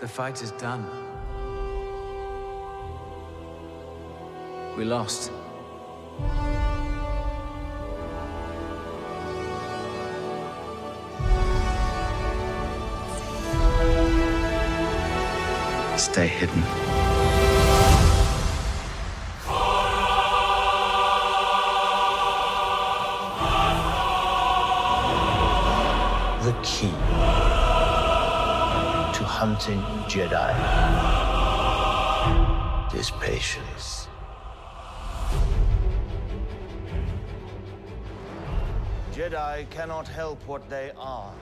The fight is done. We lost. Stay hidden. the key to hunting Jedi is patience. Jedi cannot help what they are.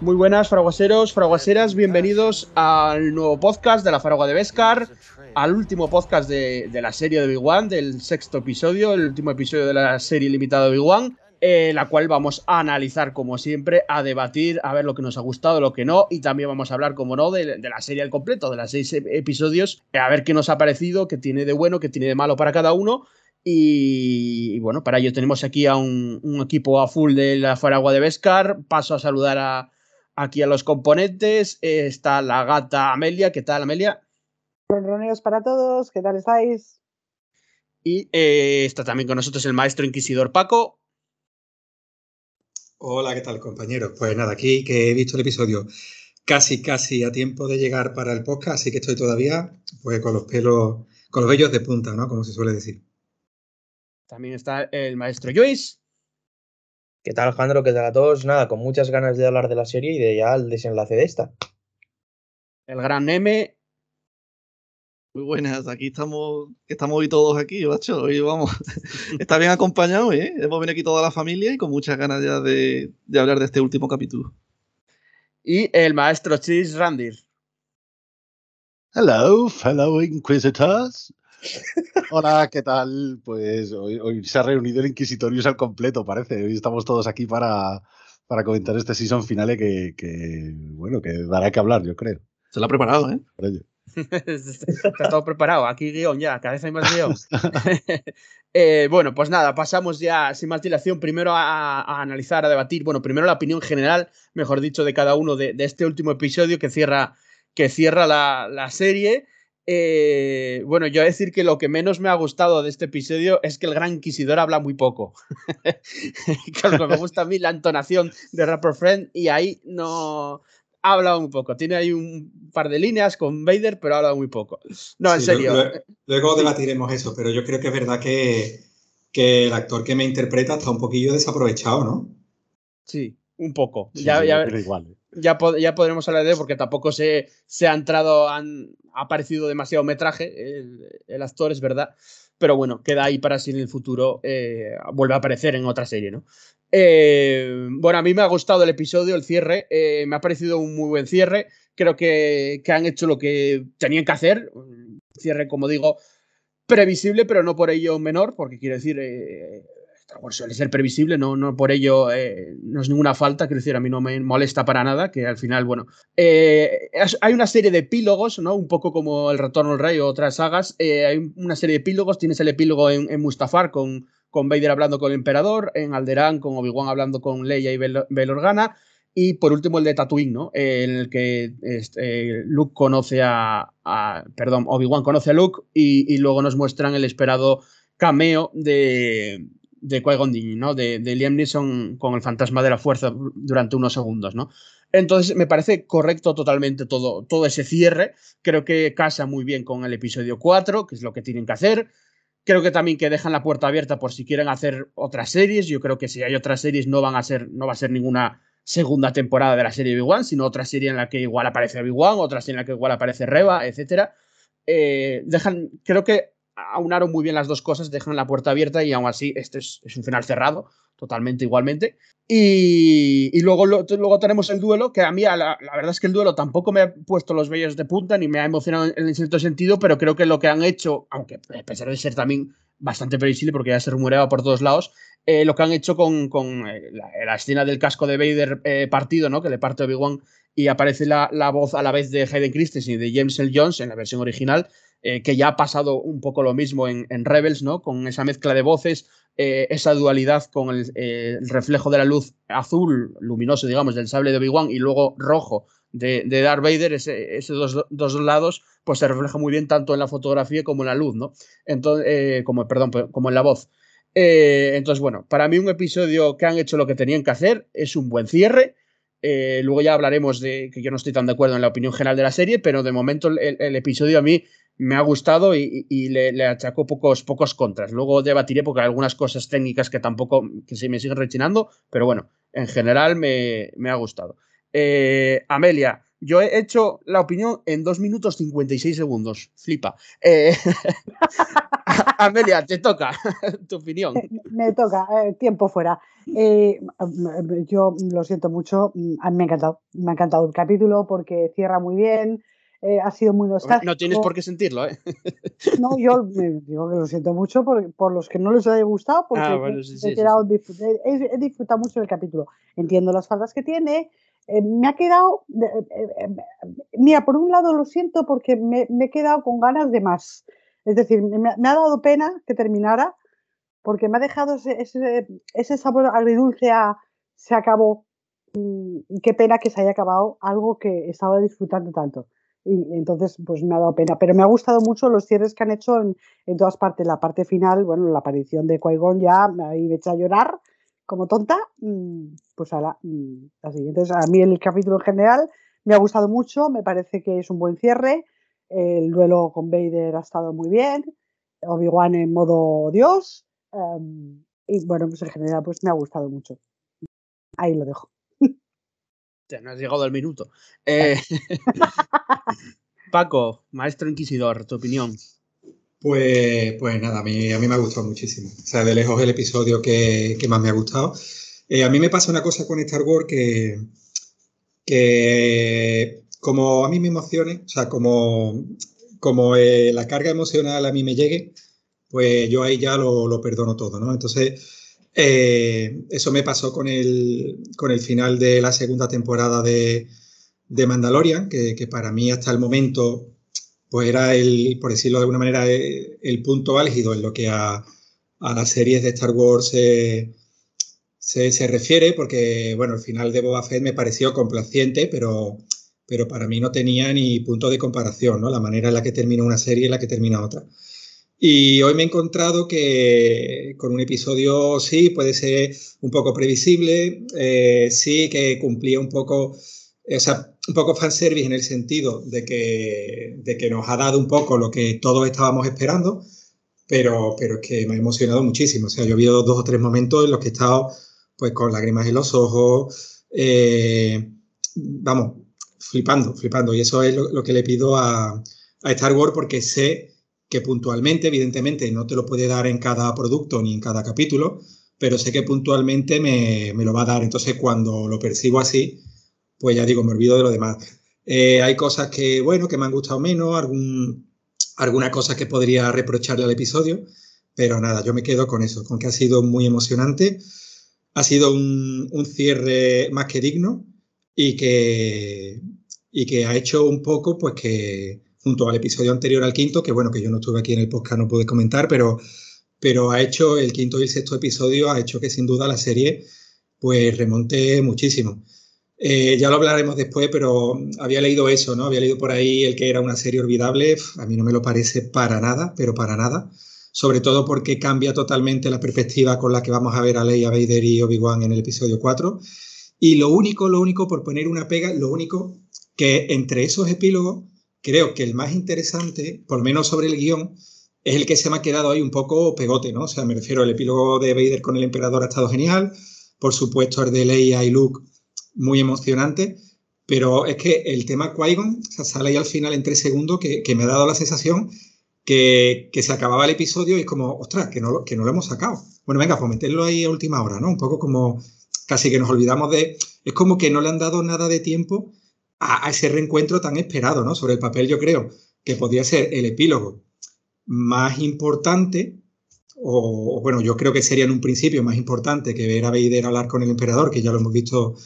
Muy buenas, fraguaseros, fraguaseras, bienvenidos al nuevo podcast de la Faragua de Beskar, al último podcast de, de la serie de Big One, del sexto episodio, el último episodio de la serie limitada de Big One, eh, la cual vamos a analizar, como siempre, a debatir, a ver lo que nos ha gustado, lo que no, y también vamos a hablar, como no, de, de la serie al completo, de las seis episodios, a ver qué nos ha parecido, qué tiene de bueno, qué tiene de malo para cada uno. Y, y bueno, para ello tenemos aquí a un, un equipo a full de la Faragua de Beskar. Paso a saludar a, aquí a los componentes. Eh, está la gata Amelia. ¿Qué tal, Amelia? Ronroneos para todos, ¿qué tal estáis? Y eh, está también con nosotros el maestro inquisidor Paco. Hola, ¿qué tal, compañeros? Pues nada, aquí que he visto el episodio casi, casi a tiempo de llegar para el podcast, así que estoy todavía pues con los pelos, con los vellos de punta, ¿no? Como se suele decir. También está el maestro Joyce. ¿Qué tal, Alejandro? ¿Qué tal a todos? Nada, con muchas ganas de hablar de la serie y de ya el desenlace de esta. El gran M. Muy buenas, aquí estamos, estamos hoy todos aquí, macho. Hoy vamos, está bien acompañado, ¿eh? Hemos venido aquí toda la familia y con muchas ganas ya de, de hablar de este último capítulo. Y el maestro Chis Randir. Hello, fellow Inquisitors. Hola, ¿qué tal? Pues hoy, hoy, se ha reunido el Inquisitorius al completo, parece. Hoy estamos todos aquí para, para comentar este season finale que, que, bueno, que dará que hablar, yo creo. Se lo ha preparado, ¿eh? Por ello. Está todo preparado, aquí guion ya, cada vez más guion. eh, bueno, pues nada, pasamos ya sin más dilación primero a, analizar, a debatir, bueno, primero la opinión general, mejor dicho, de cada uno de, este último episodio que cierra, que cierra la, serie. Eh, bueno, yo decir que lo que menos me ha gustado de este episodio es que el Gran Inquisidor habla muy poco. que me gusta a mí la entonación de Rapper Friend y ahí no ha hablado muy poco. Tiene ahí un par de líneas con Vader, pero ha hablado muy poco. No, en Sí, serio. Luego, luego debatiremos eso, pero yo creo que es verdad que, que el actor que me interpreta está un poquillo desaprovechado, ¿no? Sí, un poco. Sí, ya, ya, pero igual. ¿eh? ya, pod ya, podremos hablar de él porque tampoco se, se ha entrado, han, ha aparecido demasiado metraje el, el, actor, es verdad. Pero bueno, queda ahí para si en el futuro eh, vuelve a aparecer en otra serie, ¿no? Eh, bueno, a mí me ha gustado el episodio, el cierre, eh, me ha parecido un muy buen cierre. Creo que, que han hecho lo que tenían que hacer. Un cierre, como digo, previsible, pero no por ello menor, porque quiero decir, eh, suele ser previsible, no, no por ello no es ninguna falta, quiero decir, a mí no me molesta para nada, que al final, bueno, hay una serie de epílogos, ¿no? Un poco como El Retorno al Rey o otras sagas, hay una serie de epílogos, tienes el epílogo en, en Mustafar con, con Vader hablando con el Emperador, en Alderaan con Obi-Wan hablando con Leia y Bail Organa, y por último el de Tatooine. En el que este, Luke conoce a, perdón, Obi-Wan conoce a Luke y, y, luego nos muestran el esperado cameo de, de Qui-Gon ¿no? De, de, Liam Neeson con el fantasma de la fuerza durante unos segundos, ¿no? Entonces me parece correcto totalmente todo, todo ese cierre. Creo que casa muy bien con el episodio 4, que es lo que tienen que hacer. Creo que también que dejan la puerta abierta por si quieren hacer otras series. Yo creo que si hay otras series no van a ser, no va a ser ninguna segunda temporada de la serie Big sino otra serie en la que igual aparece Big otra serie en la que igual aparece Reba, etc. Eh, dejan, creo que aunaron muy bien las dos cosas, dejan la puerta abierta y aún así este es, es un final cerrado, totalmente igualmente. Y, y luego, luego tenemos el duelo, que a mí la, verdad es que el duelo tampoco me ha puesto los vellos de punta ni me ha emocionado en, cierto sentido, pero creo que lo que han hecho, aunque a pesar de ser también bastante previsible porque ya se rumoreaba por todos lados, eh, lo que han hecho con, con eh, la, la, escena del casco de Vader eh, partido, ¿no? que le parte Obi-Wan y aparece la, la, voz a la vez de Hayden Christensen y de James L. Jones en la versión original, eh, que ya ha pasado un poco lo mismo en, en Rebels, ¿no? con esa mezcla de voces, eh, esa dualidad con el, eh, el, reflejo de la luz azul, luminoso, digamos, del sable de Obi-Wan y luego rojo de, de Darth Vader, ese, esos dos, dos, lados, pues se refleja muy bien tanto en la fotografía como en la luz, ¿no? Entonces, como, perdón, como en la voz. Entonces, bueno, para mí un episodio que han hecho lo que tenían que hacer, es un buen cierre. Luego ya hablaremos de que yo no estoy tan de acuerdo en la opinión general de la serie, pero de momento el, el episodio a mí me ha gustado y, le, achacó pocos, pocos contras. Luego debatiré porque hay algunas cosas técnicas que tampoco que se me siguen rechinando, pero bueno, en general me, me ha gustado. Eh, Amelia, yo he hecho la opinión en 2 minutos 56 segundos. Flipa. Eh, Amelia, te toca tu opinión. Me toca, eh, tiempo fuera. Eh, yo lo siento mucho, mí me ha encantado. Me ha encantado el capítulo porque cierra muy bien. Eh, ha sido muy nostálgico. No tienes por qué sentirlo, ¿eh? No, yo me digo que lo siento mucho por, por los que no les haya gustado, porque ah, bueno, sí, he, sí, quedado sí, he, he, disfrutado mucho del capítulo. Entiendo las faltas que tiene. Eh, me ha quedado. Eh, mira, por un lado lo siento porque me, me, he quedado con ganas de más. Es decir, me, me, ha dado pena que terminara porque me ha dejado ese, ese, ese sabor agridulce a se acabó. Mm, y qué pena que se haya acabado algo que estaba disfrutando tanto y entonces pues me ha dado pena. Pero me ha gustado mucho los cierres que han hecho en, todas partes. La parte final, bueno, la aparición de Qui-Gon ya me ha hecho a llorar como tonta, pues a la, así. Entonces a mí el capítulo en general me ha gustado mucho, me parece que es un buen cierre. El duelo con Vader ha estado muy bien. Obi-Wan en modo Dios. Um, y bueno, pues en general pues me ha gustado mucho. Ahí lo dejo. Ya no has llegado al minuto. Eh, Paco, maestro inquisidor, tu opinión. Pues, pues nada, a mí, a mí me ha gustado muchísimo. O sea, de lejos el episodio que, que más me ha gustado. Eh, a mí me pasa una cosa con Star Wars que, que como a mí me emocione, o sea, como, como eh, la carga emocional a mí me llegue, pues yo ahí ya lo, lo perdono todo, ¿no? Entonces, eh, eso me pasó con el, con el final de la segunda temporada de, de Mandalorian, que, para mí hasta el momento pues era el, por decirlo de alguna manera, el, el punto álgido en lo que a, a, las series de Star Wars se, se, se, refiere, porque bueno, el final de Boba Fett me pareció complaciente, pero, pero para mí no tenía ni punto de comparación, ¿no? La manera en la que termina una serie y la que termina otra. Y hoy me he encontrado que con un episodio sí puede ser un poco previsible, eh, sí que cumplía un poco, o sea, un poco fanservice en el sentido de que, de que nos ha dado un poco lo que todos estábamos esperando, pero, pero es que me ha emocionado muchísimo. O sea, yo he habido dos o tres momentos en los que he estado pues con lágrimas en los ojos, eh, vamos, flipando, flipando. Y eso es lo, lo que le pido a, a Star Wars porque sé que puntualmente, evidentemente, no te lo puede dar en cada producto ni en cada capítulo, pero sé que puntualmente me, me lo va a dar. Entonces, cuando lo percibo así, pues ya digo, me olvido de lo demás. Eh, hay cosas que, bueno, que me han gustado menos, algún, alguna cosa que podría reprocharle al episodio, pero nada, yo me quedo con eso, con que ha sido muy emocionante, ha sido un, un cierre más que digno y que, y que ha hecho un poco, pues que junto al episodio anterior al quinto, que bueno, que yo no estuve aquí en el podcast, no pude comentar, pero, pero ha hecho el quinto y el sexto episodio, ha hecho que sin duda la serie pues remonte muchísimo. Eh, ya lo hablaremos después, pero había leído eso, ¿no? Había leído por ahí el que era una serie olvidable. A mí no me lo parece para nada, pero para nada. Sobre todo porque cambia totalmente la perspectiva con la que vamos a ver a Leia Vader y Obi-Wan en el episodio 4. Y lo único, lo único, por poner una pega, lo único que entre esos epílogos creo que el más interesante, por lo menos sobre el guion, es el que se me ha quedado ahí un poco pegote, ¿no? O sea, me refiero al epílogo de Vader con el emperador ha estado genial, por supuesto el de Leia y Luke muy emocionante, pero es que el tema Qui-Gon sale ahí al final en tres segundos que, me ha dado la sensación que, que, se acababa el episodio y es como, ostras, que no, que no lo hemos sacado. Bueno, venga, pues meterlo ahí a última hora, ¿no? Un poco como casi que nos olvidamos de... Es como que no le han dado nada de tiempo a, ese reencuentro tan esperado, ¿no? Sobre el papel yo creo que podría ser el epílogo más importante, o, o, bueno, yo creo que sería en un principio más importante que ver a Vader hablar con el emperador, que ya lo hemos visto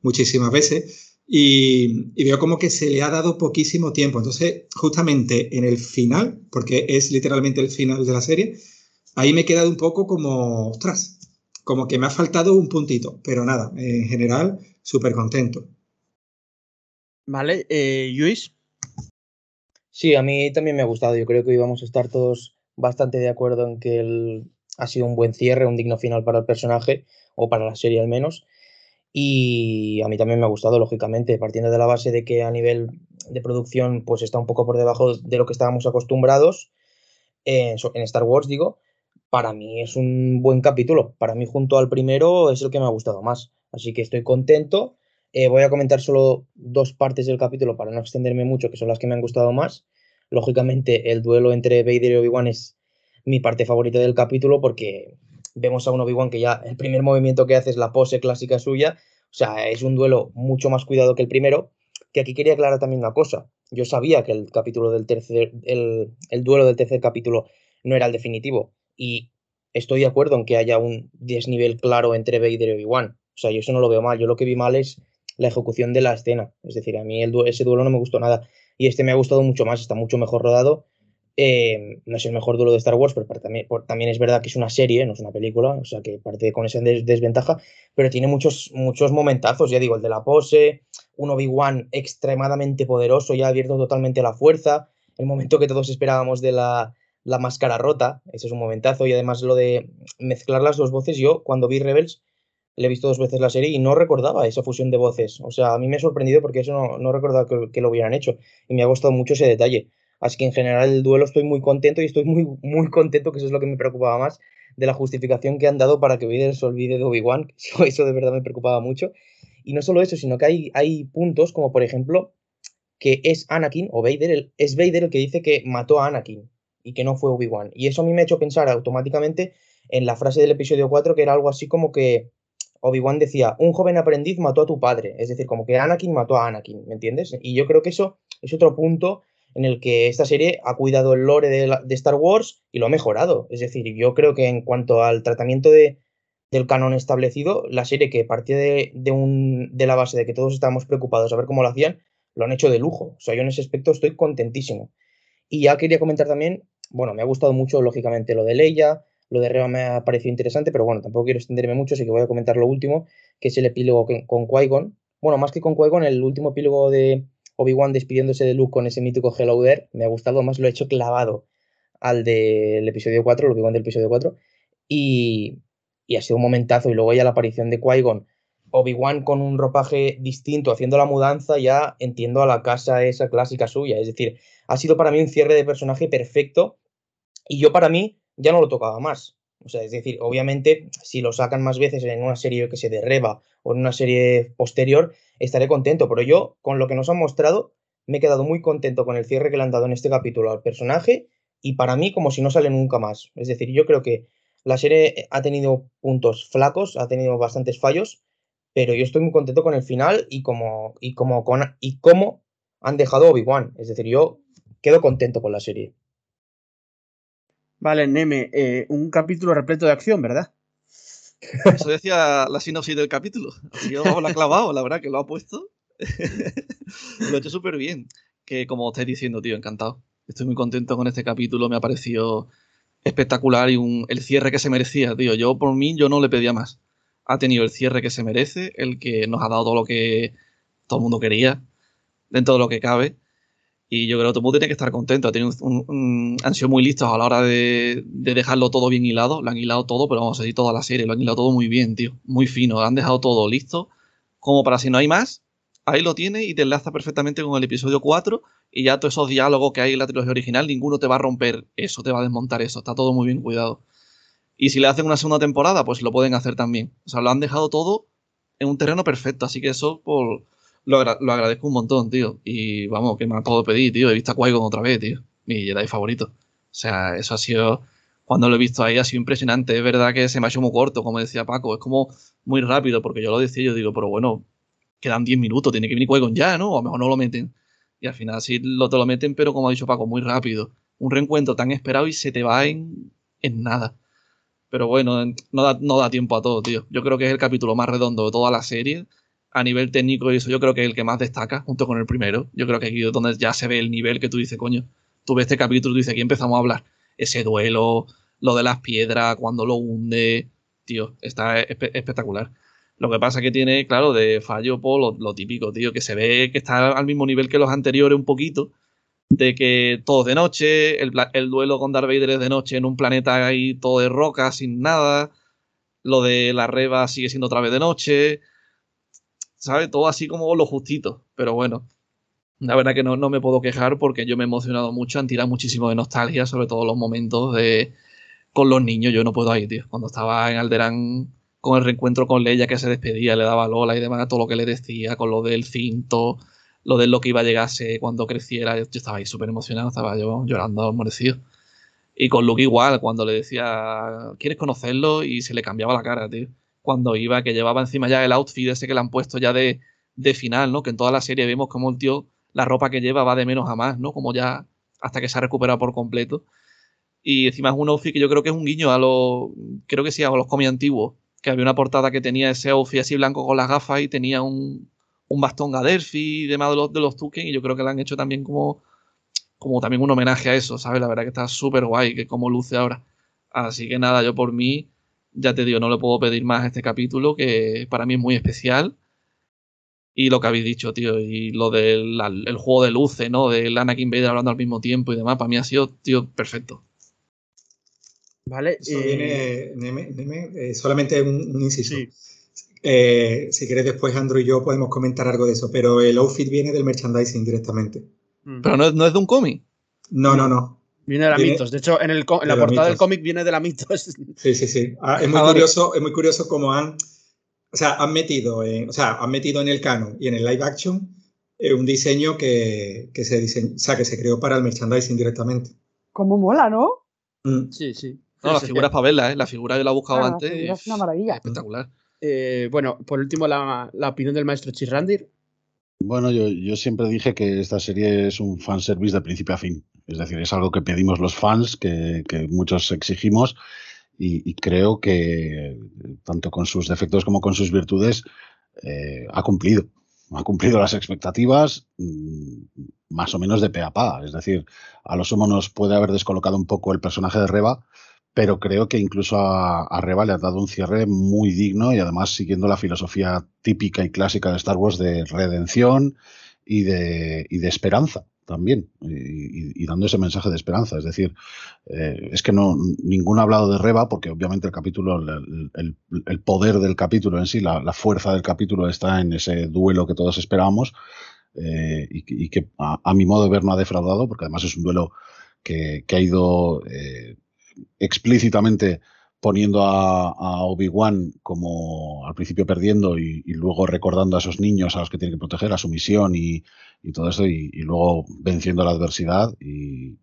muchísimas veces, y, y veo como que se le ha dado poquísimo tiempo. Entonces, justamente en el final, porque es literalmente el final de la serie, ahí me he quedado un poco como, ostras, como que me ha faltado un puntito, pero nada, en general, súper contento. Vale, eh, Luis. Sí, a mí también me ha gustado. Yo creo que íbamos a estar todos bastante de acuerdo en que ha sido un buen cierre, un digno final para el personaje, o para la serie al menos. Y a mí también me ha gustado, lógicamente, partiendo de la base de que a nivel de producción pues está un poco por debajo de lo que estábamos acostumbrados en Star Wars, digo, para mí es un buen capítulo. Para mí, junto al primero, es el que me ha gustado más. Así que estoy contento. Eh, voy a comentar solo dos partes del capítulo para no extenderme mucho, que son las que me han gustado más. Lógicamente, el duelo entre Vader y Obi-Wan es mi parte favorita del capítulo porque vemos a un Obi-Wan que ya el primer movimiento que hace es la pose clásica suya. O sea, es un duelo mucho más cuidado que el primero. Que aquí quería aclarar también una cosa. Yo sabía que el capítulo del tercer, el, el duelo del tercer capítulo no era el definitivo. Y estoy de acuerdo en que haya un desnivel claro entre Vader y Obi-Wan. O sea, yo eso no lo veo mal. Yo lo que vi mal es la ejecución de la escena. Es decir, a mí el ese duelo no me gustó nada. Y este me ha gustado mucho más, está mucho mejor rodado. Eh, no es el mejor duelo de Star Wars, pero también, también, es verdad que es una serie, no es una película, o sea que parte con esa desventaja, pero tiene muchos, muchos momentazos, ya digo, el de la pose, un Obi-Wan extremadamente poderoso, ya abierto totalmente la fuerza, el momento que todos esperábamos de la, la máscara rota, ese es un momentazo, y además lo de mezclar las dos voces, yo cuando vi Rebels le he visto dos veces la serie y no recordaba esa fusión de voces. O sea, a mí me ha sorprendido porque eso no, no recordaba que, lo hubieran hecho y me ha gustado mucho ese detalle. Así que en general el duelo estoy muy contento y estoy muy, muy contento, que eso es lo que me preocupaba más, de la justificación que han dado para que Vader se olvide de Obi-Wan. Eso de verdad me preocupaba mucho. Y no solo eso, sino que hay, hay puntos como por ejemplo que es Anakin o Vader, el, es Vader el que dice que mató a Anakin y que no fue Obi-Wan. Y eso a mí me ha hecho pensar automáticamente en la frase del episodio 4 que era algo así como que Obi-Wan decía, un joven aprendiz mató a tu padre, es decir, como que Anakin mató a Anakin, ¿me entiendes? Y yo creo que eso es otro punto en el que esta serie ha cuidado el lore de, Star Wars y lo ha mejorado. Es decir, yo creo que en cuanto al tratamiento de, del canon establecido, la serie que partía de, un, de la base de que todos estábamos preocupados a ver cómo lo hacían, lo han hecho de lujo. O sea, yo en ese aspecto estoy contentísimo. Y ya quería comentar también, bueno, me ha gustado mucho, lógicamente, lo de Leia, lo de Reba me ha parecido interesante, pero bueno, tampoco quiero extenderme mucho, así que voy a comentar lo último, que es el epílogo con Qui-Gon. Bueno, más que con Qui-Gon, el último epílogo de Obi-Wan despidiéndose de Luke con ese mítico Hello There, me ha gustado, más lo he hecho clavado al del episodio 4, el Obi-Wan del episodio 4, y, y ha sido un momentazo. Y luego ya la aparición de Qui-Gon, Obi-Wan con un ropaje distinto, haciendo la mudanza, ya entiendo a la casa esa clásica suya. Es decir, ha sido para mí un cierre de personaje perfecto. Y yo para mí ya no lo tocaba más. O sea, es decir, obviamente, si lo sacan más veces en una serie que se derreba o en una serie posterior, estaré contento. Pero yo, con lo que nos han mostrado, me he quedado muy contento con el cierre que le han dado en este capítulo al personaje y para mí como si no sale nunca más. Es decir, yo creo que la serie ha tenido puntos flacos, ha tenido bastantes fallos, pero yo estoy muy contento con el final y como, y como, con, y cómo han dejado Obi-Wan. Es decir, yo quedo contento con la serie. Vale, Neme, eh, un capítulo repleto de acción, ¿verdad? Eso decía la sinopsis del capítulo. Así que la ha clavado, la verdad que lo ha puesto. lo ha hecho súper bien. Que como estáis diciendo, tío, encantado. Estoy muy contento con este capítulo, me ha parecido espectacular y un, el cierre que se merecía, tío. Yo por mí yo no le pedía más. Ha tenido el cierre que se merece, el que nos ha dado todo lo que todo el mundo quería, dentro de lo que cabe. Y yo creo que todo mundo tiene que estar contento. han sido muy listos a la hora de, dejarlo todo bien hilado. Lo han hilado todo, pero vamos a decir toda la serie. Lo han hilado todo muy bien, tío. Muy fino. Han dejado todo listo. Como para si no hay más, ahí lo tiene y te enlaza perfectamente con el episodio 4. Y ya todos esos diálogos que hay en la trilogía original, ninguno te va a romper eso, te va a desmontar eso. Está todo muy bien cuidado. Y si le hacen una segunda temporada, pues lo pueden hacer también. O sea, lo han dejado todo en un terreno perfecto. Así que eso, por lo, agradezco un montón, tío. Y vamos, que me puedo pedir, tío. He visto a qui otra vez, tío. Mi Jedi favorito. O sea, eso ha sido. Cuando lo he visto ahí ha sido impresionante. Es verdad que se me ha hecho muy corto, como decía Paco. Es como muy rápido, porque yo lo decía, yo digo, pero bueno, quedan 10 minutos, tiene que venir qui ya, ¿no? O a lo mejor no lo meten. Y al final sí lo, te lo meten, pero como ha dicho Paco, muy rápido. Un reencuentro tan esperado y se te va en, en nada. Pero bueno, no da, no da tiempo a todo, tío. Yo creo que es el capítulo más redondo de toda la serie a nivel técnico y eso yo creo que es el que más destaca junto con el primero. Yo creo que aquí es donde ya se ve el nivel que tú dices, coño, tú ves este capítulo y dices, aquí empezamos a hablar. Ese duelo, lo de las piedras, cuando lo hunde, tío, está espectacular. Lo que pasa que tiene, claro, de fallo, por lo, lo, típico, tío, que se ve que está al mismo nivel que los anteriores un poquito, de que todo es de noche, el, el, duelo con Darth Vader es de noche en un planeta ahí todo de roca, sin nada, lo de la reba sigue siendo otra vez de noche, ¿sabes? Todo así como lo justito, pero bueno. La verdad que no, no me puedo quejar porque yo me he emocionado mucho, han tirado muchísimo de nostalgia, sobre todo los momentos de con los niños, yo no puedo ir, tío. Cuando estaba en Alderán con el reencuentro con Leia que se despedía, le daba Lola y demás, todo lo que le decía, con lo del cinto, lo de lo que iba a llegarse cuando creciera, yo, estaba ahí súper emocionado, estaba yo llorando morecido. Y con Luke igual, cuando le decía, ¿quieres conocerlo? Y se le cambiaba la cara, tío. Cuando iba, que llevaba encima ya el outfit ese que le han puesto ya de, de final, ¿no? Que en toda la serie vemos como el tío, la ropa que lleva va de menos a más, ¿no? Como ya hasta que se ha recuperado por completo. Y encima es un outfit que yo creo que es un guiño a los, creo que sí, a los cómics antiguos. Que había una portada que tenía ese outfit así blanco con las gafas y tenía un, un bastón Gadelphi y demás de los, de los Tuken. Y yo creo que le han hecho también como, como también un homenaje a eso, ¿sabes? La verdad que está súper guay, que como luce ahora. Así que nada, yo por mí, ya te digo, no le puedo pedir más a este capítulo, que para mí es muy especial. Y lo que habéis dicho, tío, y lo del el juego de luces, ¿no? Del Anakin Vader hablando al mismo tiempo y demás, para mí ha sido, tío, perfecto. Vale. Eso viene, Neme, Neme, eh, solamente un, un inciso. Sí. Eh, si quieres después Andrew y yo podemos comentar algo de eso, pero el outfit viene del merchandising directamente. Pero no, no es de un cómic. No, no, no. Viene de la viene, Mitos. De hecho, en, el, en la portada del cómic viene de la Mitos. Sí, sí, sí. Ah, es, muy ah, curioso, vale. es muy curioso cómo han, o sea, han metido, en, o sea, han metido en el canon y en el live action eh, un diseño que, que se diseñó, o sea, que se creó para el merchandising directamente. Como mola, ¿no? Mm. Sí, sí. No, la figura es para verla, ¿eh? La figura yo la he buscado Ah, antes. Es una maravilla. Espectacular. Eh, bueno, por último, la, la opinión del maestro Chirrandir. Bueno, yo, yo siempre dije que esta serie es un fanservice de principio a fin. Es decir, es algo que pedimos los fans, que, muchos exigimos, y, creo que tanto con sus defectos como con sus virtudes eh, ha cumplido. Ha cumplido las expectativas mm, más o menos de pe a pa. Es decir, a lo sumo nos puede haber descolocado un poco el personaje de Reba, pero creo que incluso a, a Reba le ha dado un cierre muy digno y además siguiendo la filosofía típica y clásica de Star Wars de redención y de, y de esperanza también, y, dando ese mensaje de esperanza. Es decir, eh, es que no ninguno ha hablado de Reba, porque obviamente el capítulo, el, el, poder del capítulo en sí, la, fuerza del capítulo está en ese duelo que todos esperábamos eh, y, que a, mi modo de ver no ha defraudado, porque además es un duelo que, que ha ido eh, explícitamente poniendo a, Obi-Wan como al principio perdiendo y, luego recordando a esos niños a los que tiene que proteger, a su misión y, y todo eso, y, luego venciendo la adversidad y,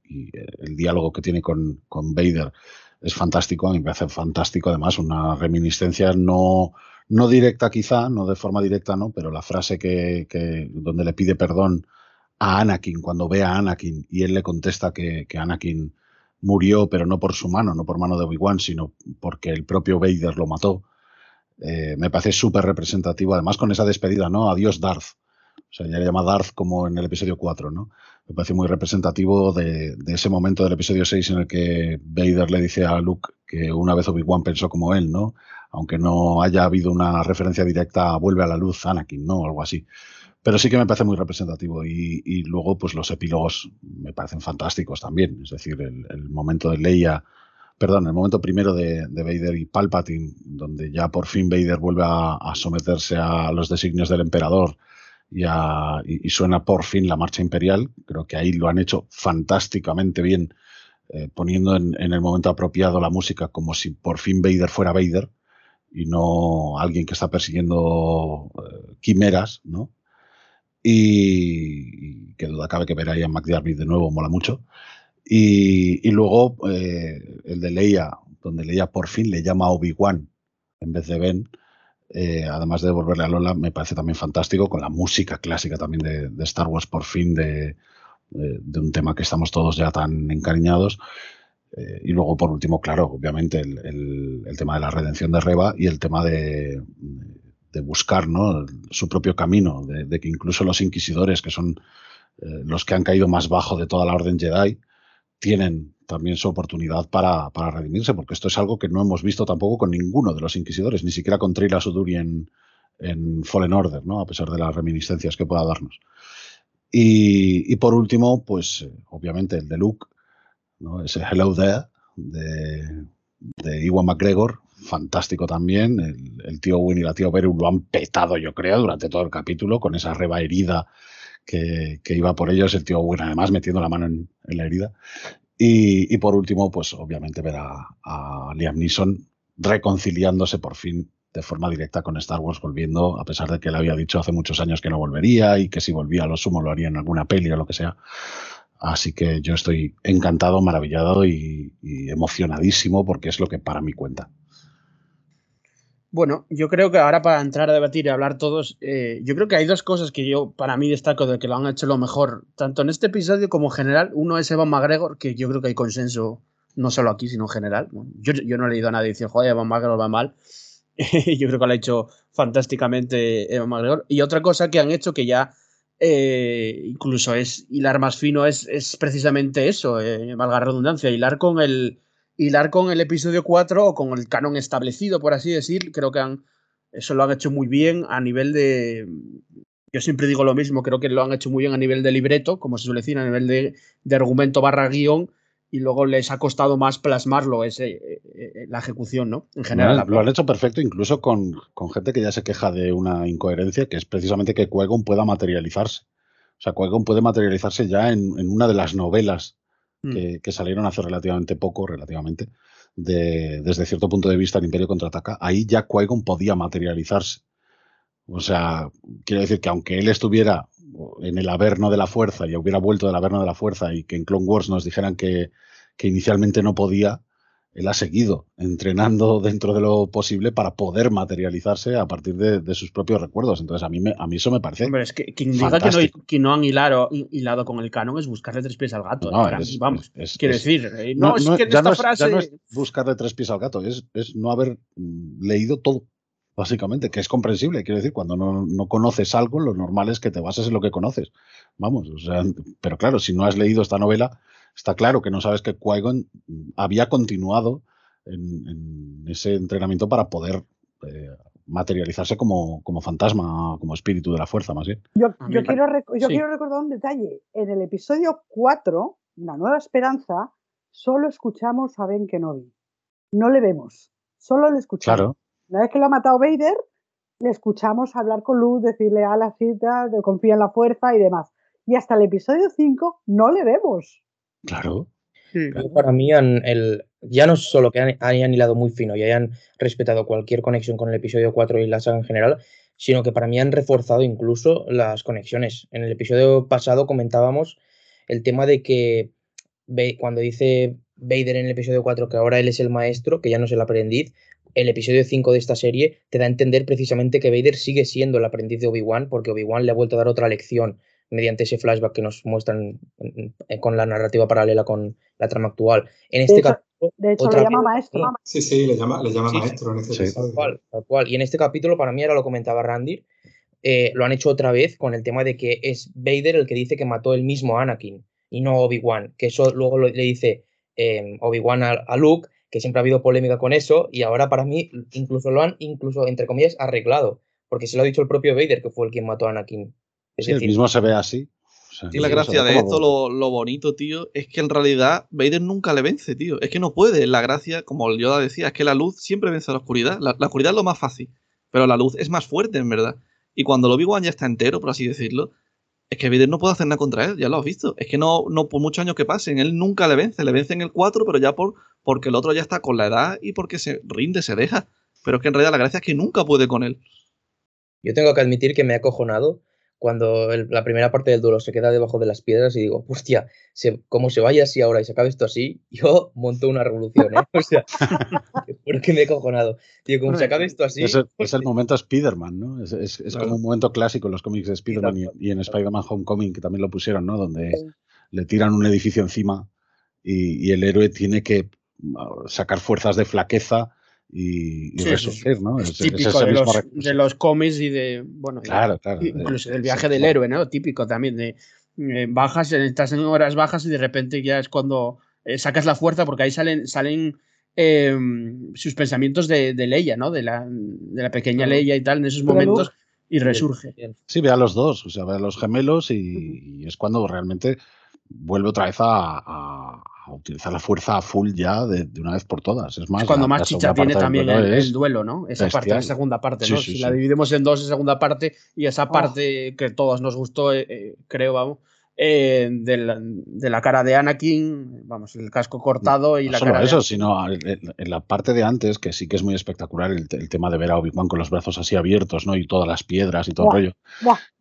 el diálogo que tiene con, con, Vader es fantástico, a mí me parece fantástico, además, una reminiscencia no, no directa quizá, no de forma directa, no, pero la frase que, que donde le pide perdón a Anakin cuando ve a Anakin y él le contesta que, que Anakin murió, pero no por su mano, no por mano de Obi-Wan, sino porque el propio Vader lo mató. Eh, me parece súper representativo, además con esa despedida, ¿no? Adiós Darth. O sea, ya llama Darth como en el episodio 4, ¿no? Me parece muy representativo de, ese momento del episodio 6 en el que Vader le dice a Luke que una vez Obi-Wan pensó como él, ¿no? Aunque no haya habido una referencia directa vuelve a la luz Anakin, ¿no? Algo así pero sí que me parece muy representativo y, luego pues los epílogos me parecen fantásticos también, es decir, el, momento de Leia, perdón, el momento primero de, de, Vader y Palpatine, donde ya por fin Vader vuelve a someterse a los designios del emperador y, suena por fin la marcha imperial, creo que ahí lo han hecho fantásticamente bien, eh, poniendo en, el momento apropiado la música como si por fin Vader fuera Vader y no alguien que está persiguiendo eh, quimeras, ¿no? y, que duda cabe que ver ahí a McDiarmid de nuevo mola mucho. Y, luego eh, el de Leia, donde Leia por fin le llama Obi-Wan en vez de Ben, eh, además de devolverle a Lola, me parece también fantástico con la música clásica también de, Star Wars por fin, de, un tema que estamos todos ya tan encariñados. Eh, y luego, por último, claro, obviamente el, tema de la redención de Reba y el tema de, buscar ¿no? su propio camino, de, de, que incluso los inquisidores, que son eh, los que han caído más bajo de toda la orden Jedi, tienen también su oportunidad para, para, redimirse, porque esto es algo que no hemos visto tampoco con ninguno de los inquisidores, ni siquiera con Trila Suduri en, en Fallen Order, ¿no? a pesar de las reminiscencias que pueda darnos. Y, y por último, pues eh, obviamente el de Luke, ¿no? ese Hello There de, de Iwan McGregor, fantástico también. El, tío Win y la tío Beru lo han petado, yo creo, durante todo el capítulo, con esa reba herida que, que iba por ellos. El tío Win, además, metiendo la mano en la herida. Y, por último, pues obviamente ver a, Liam Neeson reconciliándose por fin de forma directa con Star Wars, volviendo, a pesar de que él había dicho hace muchos años que no volvería y que si volvía a lo sumo lo haría en alguna peli o lo que sea. Así que yo estoy encantado, maravillado y, y emocionadísimo porque es lo que para mí cuenta. Bueno, yo creo que ahora para entrar a debatir y hablar todos, eh, yo creo que hay dos cosas que yo para mí destaco de que lo han hecho lo mejor, tanto en este episodio como en general. Uno es Evan McGregor, que yo creo que hay consenso no solo aquí, sino en general. Yo, yo no he leído a nadie decir, joder, Evan McGregor va mal. yo creo que lo ha hecho fantásticamente Evan McGregor. Y otra cosa que han hecho que ya eh, incluso es hilar más fino es, es precisamente eso, eh, valga redundancia, hilar con el hilar con el episodio 4 o con el canon establecido, por así decir. Creo que han, eso lo han hecho muy bien a nivel de... Yo siempre digo lo mismo, creo que lo han hecho muy bien a nivel de libreto, como se suele decir, a nivel de, de argumento barra guion, y luego les ha costado más plasmarlo ese, eh, la ejecución, ¿no? En general. Lo han hecho perfecto, incluso con, con, gente que ya se queja de una incoherencia, que es precisamente que Qui-Gon pueda materializarse. O sea, Qui-Gon puede materializarse ya en, en, una de las novelas que, que, salieron hace relativamente poco, relativamente, de, desde cierto punto de vista el Imperio contraataca, ahí ya Qui-Gon podía materializarse. O sea, quiero decir que aunque él estuviera en el Averno de la Fuerza y hubiera vuelto del Averno de la Fuerza y que en Clone Wars nos dijeran que, que inicialmente no podía, él ha seguido entrenando dentro de lo posible para poder materializarse a partir de, de sus propios recuerdos. Entonces, a mí, me, a mí eso me parece. Hombre, es que quien diga que no, que no, han hilado, hilado con el canon es buscarle tres pies al gato. No, es, vamos, es, quiero es, decir, eh, no, es que en esta frase. ya no es buscarle tres pies al gato, es, es no haber mm, leído todo. Básicamente, que es comprensible, quiero decir, cuando no, no, conoces algo, lo normal es que te bases en lo que conoces. Vamos, o sea, pero claro, si no has leído esta novela, está claro que no sabes que Qui-Gon había continuado en, en, ese entrenamiento para poder eh, materializarse como, como, fantasma, como espíritu de la fuerza, más bien. Yo, yo, quiero, yo sí. quiero, recordar un detalle. En el episodio 4, La Nueva Esperanza, solo escuchamos a Ben Kenobi. No le vemos, solo le escuchamos. Claro. Una vez que lo ha matado Vader, le escuchamos hablar con Luz, decirle a la cita, confía en la fuerza y demás. Y hasta el episodio 5 no le vemos. Claro. Sí. Para mí, han, el, ya no solo que han, hayan hilado muy fino y hayan respetado cualquier conexión con el episodio 4 y la saga en general, sino que para mí han reforzado incluso las conexiones. En el episodio pasado comentábamos el tema de que cuando dice Vader en el episodio 4 que ahora él es el maestro, que ya no es el aprendiz, el episodio 5 de esta serie te da a entender precisamente que Vader sigue siendo el aprendiz de Obi-Wan porque Obi-Wan le ha vuelto a dar otra lección mediante ese flashback que nos muestran con la narrativa paralela con la trama actual. En este de hecho, capítulo, de hecho le llama maestro. Sí, sí, le llama, le llama Sí, maestro en este sí. Tal cual, tal cual. Y en este capítulo, para mí, ahora lo comentaba Randy, eh, lo han hecho otra vez con el tema de que es Vader el que dice que mató el mismo Anakin y no Obi-Wan, que eso luego lo, le dice eh, Obi-Wan a, a Luke, que siempre ha habido polémica con eso, y ahora para mí incluso lo han, incluso, entre comillas, arreglado, porque se lo ha dicho el propio Vader, que fue el quien mató a Anakin. Es Sí, el mismo se ve así. O sea, Y la gracia de esto, lo, lo bonito, tío, es que en realidad Vader nunca le vence, tío. Es que no puede. La gracia, como el Yoda decía, es que la luz siempre vence a la oscuridad. La, la oscuridad es lo más fácil, pero la luz es más fuerte, en verdad. Y cuando el Obi-Wan ya está entero, por así decirlo, es que Vader no puede hacer nada contra él, ya lo has visto. Es que no, no por muchos años que pasen, él nunca le vence. Le vence en el 4, pero ya por porque el otro ya está con la edad y porque se rinde, se deja. Pero es que en realidad la gracia es que nunca puede con él. Yo tengo que admitir que me ha acojonado cuando el- la primera parte del duelo se queda debajo de las piedras y digo, hostia, se, como se vaya así ahora y se acabe esto así, yo monto una revolución, ¿eh? O sea, ¿por qué me he acojonado? Digo, como se acabe esto así, Es el, es el momento Spider-Man, ¿no? Es, es- es Claro. como un momento clásico en los cómics de Spider-Man y, y en Spider-Man Homecoming, que también lo pusieron, ¿no? Donde Sí. le tiran un edificio encima y, y el héroe tiene que uh, sacar fuerzas de flaqueza y, y Sí, resurgir, ¿no? Es típico de los, de los cómics y de. Bueno, Claro, claro. incluso eh, del viaje sí, del héroe, ¿no? Típico también de eh, bajas, estás en horas bajas y de repente ya es cuando eh, sacas la fuerza porque ahí salen, salen eh, sus pensamientos de, de Leia, ¿no? De la, de la pequeña Claro. Leia y tal en esos momentos y resurge. Sí, ve a los dos, o sea, ve a los gemelos y, y es cuando realmente vuelve otra vez a, a- a utilizar la fuerza a full ya de, de una vez por todas. Es más, Es cuando la- la más chicha tiene también el, duelo, ¿no? Esa parte, la segunda parte, ¿no? sí, si la dividimos en dos, esa segunda parte y esa Oh. parte que todos nos gustó, eh, eh, creo, vamos, eh, de, la, de la cara de Anakin, vamos, el casco cortado y No la solo cara eso, de sino en la parte de antes, que sí que es muy espectacular el, te- el tema de ver a Obi-Wan con los brazos así abiertos, ¿no? Y todas las piedras y todo Buah, el rollo.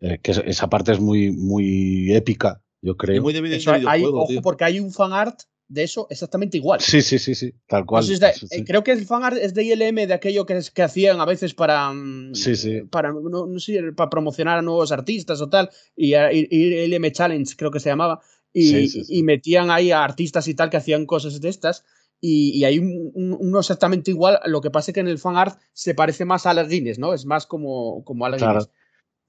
eh, que es- esa parte es muy, muy épica, yo creo. muy de video- Eso de hay, videojuego, ojo, tío. porque hay un fan art de eso exactamente igual. Sí, sí, sí, sí, tal cual. sé si es de- sí, eh, sí. creo que el fan art es de ILM, de aquello que, es- que hacían a veces para, mm, Sí, sí. para, no, no sé, para promocionar a nuevos artistas o tal, y, a- y- y ILM Challenge creo que se llamaba, y, Sí, sí, sí. y metían ahí a artistas y tal que hacían cosas de estas, y, y hay un- un- uno exactamente igual, lo que pasa es que en el fan art se parece más a Alec Guinness, ¿no? Es más como, como Alec Claro. Guinness.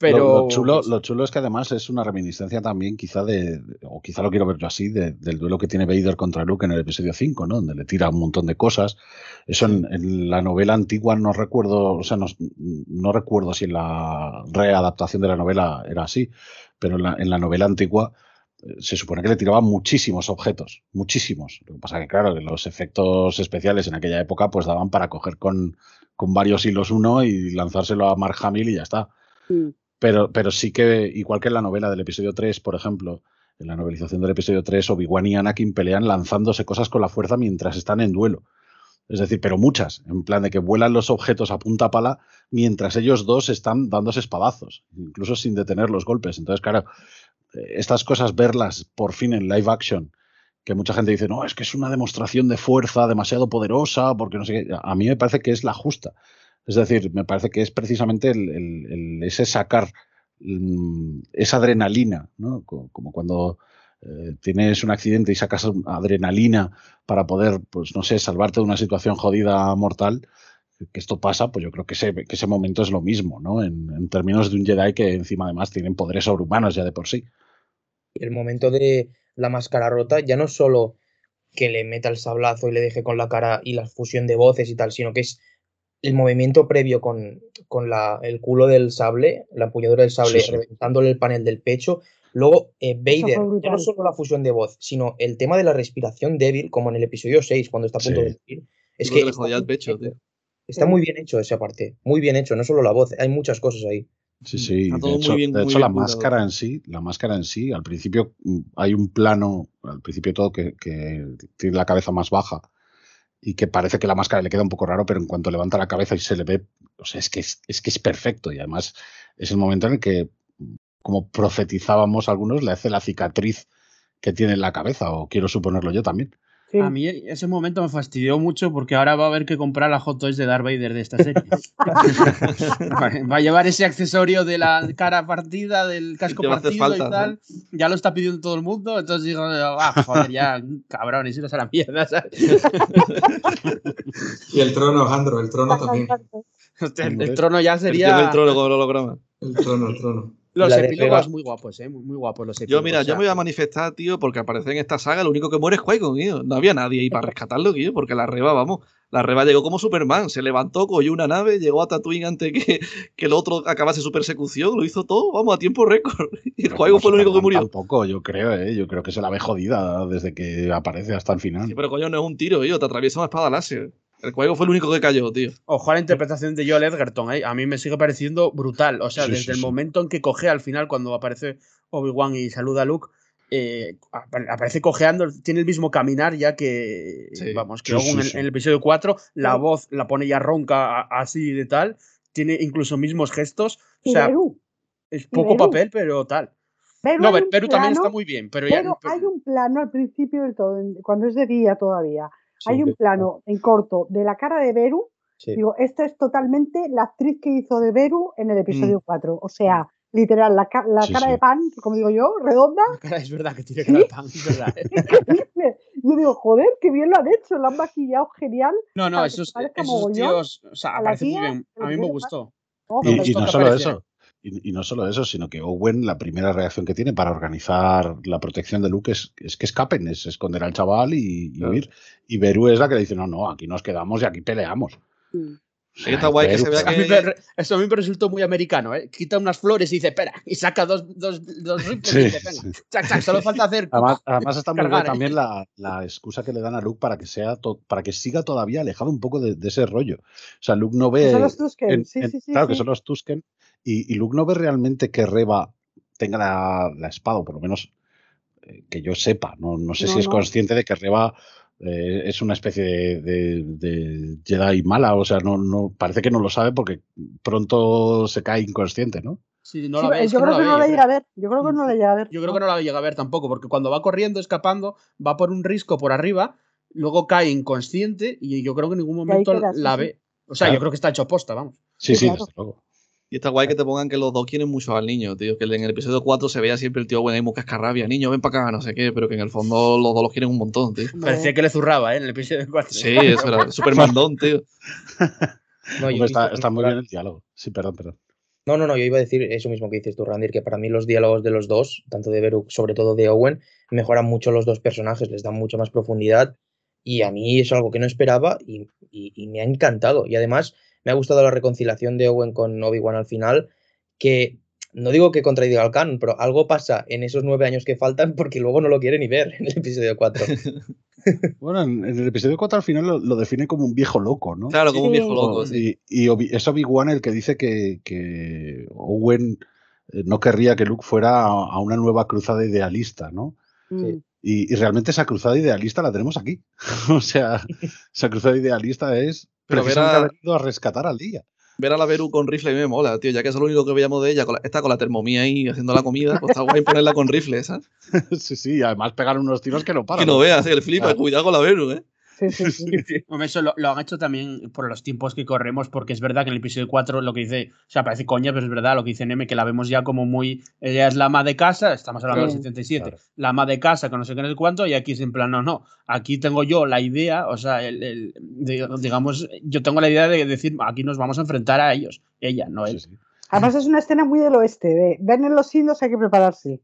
Pero, lo, lo chulo, lo chulo es que además es una reminiscencia también, quizá de, o quizá lo quiero ver yo así, de- del duelo que tiene Vader contra Luke en el episodio 5, ¿no? Donde le tira un montón de cosas. Eso en, en la novela antigua no recuerdo, o sea, no, no recuerdo si en la readaptación de la novela era así, pero en la, en la novela antigua eh, se supone que le tiraba muchísimos objetos, muchísimos. Lo que pasa que, claro, que los efectos especiales en aquella época pues daban para coger con, con varios hilos uno y lanzárselo a Mark Hamill y ya está. Sí. Pero, pero sí que, igual que en la novela del episodio 3, por ejemplo, en la novelización del episodio 3, Obi-Wan y Anakin pelean lanzándose cosas con la fuerza mientras están en duelo. Es decir, pero muchas, en plan de que vuelan los objetos a punta pala mientras ellos dos están dándose espadazos, incluso sin detener los golpes. Entonces, claro, estas cosas, verlas por fin en live action, que mucha gente dice, no, es que es una demostración de fuerza demasiado poderosa, porque no sé qué, a mí me parece que es la justa. Es decir, me parece que es precisamente ese sacar mm, esa adrenalina, ¿no? Co- Como cuando eh, tienes un accidente y sacas adrenalina para poder, pues no sé, salvarte de una situación jodida mortal, que esto pasa, pues yo creo que ese, que ese momento es lo mismo, ¿no? En, términos de un Jedi que encima además tienen poderes sobrehumanos ya de por sí. El momento de la máscara rota ya no solo que le meta el sablazo y le deje con la cara y la fusión de voces y tal, sino que es el movimiento previo con, con la, el culo del sable, la empuñadura del sable, Sí, sí. reventándole el panel del pecho. Luego, eh, Vader, ya no solo la fusión de voz, sino el tema de la respiración débil, como en el episodio 6, cuando está a punto Sí. de morir. Es Creo que que le jodía el muy pecho, bien tío. hecho. Está muy bien hecho esa parte, muy bien hecho, no solo la voz, hay muchas cosas ahí. Sí, sí. Está De todo muy hecho, bien- de muy hecho, la cuidado. máscara en sí, la máscara en sí, al principio mm, hay un plano, al principio todo, que, que tiene la cabeza más baja y que parece que la máscara le queda un poco raro, pero en cuanto levanta la cabeza y se le ve, o sea, es que es, es que es perfecto. Y además es el momento en el que, como profetizábamos algunos, le hace la cicatriz que tiene en la cabeza, o quiero suponerlo yo también. Sí. A mí ese momento me fastidió mucho porque ahora va a haber que comprar la Hot Toys de Darth Vader de esta serie. Va- a llevar ese accesorio de la cara partida, del casco partido y tal. Ya lo está pidiendo todo el mundo. Entonces digo, ah, joder, ya, cabrón, y si no a la mierda, ¿sabes? Y el trono, Jandro, el trono también. El, trono ya sería. trono con el holograma. El trono, el trono. Los epílogos muy guapos, ¿eh? Muy, muy guapos los Yo, epílogos. mira, o yo me voy a manifestar, tío, porque al parecer en esta saga lo único que muere es Qui-Gon, tío. No había nadie ahí para rescatarlo, tío, porque la Reba, vamos, la Reba llegó como Superman, se levantó, cogió una nave, llegó a Tatooine antes que, que el otro acabase su persecución, lo hizo todo, vamos, a tiempo récord. Y Pero Qui-Gon fue el único que murió. Tampoco, yo creo, ¿eh? Yo creo que se la ve jodida desde que aparece hasta el final. Sí, pero coño, no es un tiro, tío, te atraviesa una espada láser. El Qui-Gon fue el único que cayó, tío. Ojo a la interpretación de Joel Edgerton, ¿eh? a mí me sigue pareciendo brutal. O sea, Sí, desde sí, el sí. momento en que coge al final, cuando aparece Obi-Wan y saluda a Luke, eh, apa- aparece cojeando, tiene el mismo caminar ya que, Sí. vamos, que Sí, Ogun sí, en, sí. en el episodio 4, la Sí. voz la pone ya ronca, a- así de tal, tiene incluso mismos gestos. O sea, Beru, es poco Beru. papel, pero tal. Beru No, un Beru también plano- está muy bien, pero, ya- Pero pero- hay un plano al principio del todo, cuando es de día todavía. Sí, hay un que- plano en corto de la cara de Beru. sí. Digo, esta es totalmente la actriz que hizo de Beru en el episodio Mm. 4. O sea, literal, la, ca- la Sí, cara sí. de pan, como digo yo, redonda. La cara es verdad que tiene ¿Sí? cara de pan, es verdad. ¿eh? Yo digo, joder, qué bien lo han hecho, lo han maquillado genial. No, no, esos, esos tíos, o sea, a la aparece muy bien. A mí me gustó. Oh, Y, me y gustó no solo eso, Y, y no solo eso, sino que Owen, la primera reacción que tiene para organizar la protección de Luke es, es que escapen, es esconder al chaval y, y Claro. huir. Y Beru es la que le dice, no, no, aquí nos quedamos y aquí peleamos. Mm. Está guay que se vea A mí que- me- eso a mí me resultó muy americano, ¿eh? Quita unas flores y dice, espera, y saca dos, dos, dos rifles Sí, y dice, venga, sí. chac, chac, solo falta hacer. Además, además está muy guay ¿eh? también la, la excusa que le dan a Luke para que sea to- para que siga todavía alejado un poco de, de ese rollo. O sea, Luke no ve. Que son los Tusken, en- sí, en- sí, sí, claro, que sí. son los Tusken. Y, y Luke no ve realmente que Reba tenga la, la espada, o por lo menos eh, que yo sepa. No, no sé No, si es no. consciente de que Reba eh, es una especie de, de- de Jedi mala. O sea, no, no, parece que no lo sabe porque pronto se cae inconsciente, ¿no? Sí, no Sí, la yo que creo que no ve, la yo llega a creo. ver. Yo creo que no la llega a ver. Yo creo que no la llega a ver tampoco, porque cuando va corriendo, escapando, va por un risco por arriba, luego cae inconsciente y yo creo que en ningún momento queda, la sí. ve. O sea, yo creo que está hecho posta, vamos. Sí, Sí, sí, claro. desde luego. Y está guay que te pongan que los dos quieren mucho al niño, tío. Que en el episodio 4 se veía siempre el tío bueno y muy cascarrabia. Niño, ven para acá, no sé qué. Pero que en el fondo los dos los quieren un montón, tío. Parecía que le zurraba, ¿eh? En el episodio 4. Sí, eso era súper mandón, tío. No, Hombre, está, muy bien el diálogo. Sí, perdón, perdón. No, no, no, yo iba a decir eso mismo que dices tú, Randir, que para mí los diálogos de los dos, tanto de Beru, sobre todo de Owen, mejoran mucho los dos personajes, les dan mucha más profundidad y a mí es algo que no esperaba y, y- y me ha encantado. Y además me ha gustado la reconciliación de Owen con Obi-Wan al final, que no digo que contradiga al canon, pero algo pasa en esos nueve años que faltan porque luego no lo quiere ni ver en el episodio 4. Bueno, en, en el episodio 4 al final lo, lo define como un viejo loco, ¿no? Claro, como un Sí. viejo loco, sí. Y, y Obi- es Obi-Wan el que dice que, que Owen eh, no querría que Luke fuera a, a una nueva cruzada idealista, ¿no? Y, y realmente esa cruzada idealista la tenemos aquí. o sea, esa cruzada idealista es Pero haber ido a rescatar al día. Ver a la Beru con rifle a me mola, tío. Ya que es lo único que veíamos de ella. con la- está con la termomía ahí haciendo la comida. Pues está guay ponerla con rifle, ¿sabes? sí, sí, además pegar unos tiros que no paran. Que no veas, el flipa. Claro. Cuidado con la Beru, ¿eh? Sí, sí, sí. Hombre, eso lo, lo han hecho también por los tiempos que corremos, porque es verdad que en el episodio 4 lo que dice, o sea, parece coña, pero es verdad lo que dice Neme, que la vemos ya como muy. Ella es la ama de casa, estamos hablando Sí. del 77, Claro. la ama de casa, que no sé qué, no sé cuánto, y aquí es en plan, no, no, aquí tengo yo la idea, o sea, el, el- de- digamos, yo tengo la idea de decir, aquí nos vamos a enfrentar a ellos, ella, no Sí, él. sí. Además es una escena muy del oeste, de ven en los indios hay que prepararse.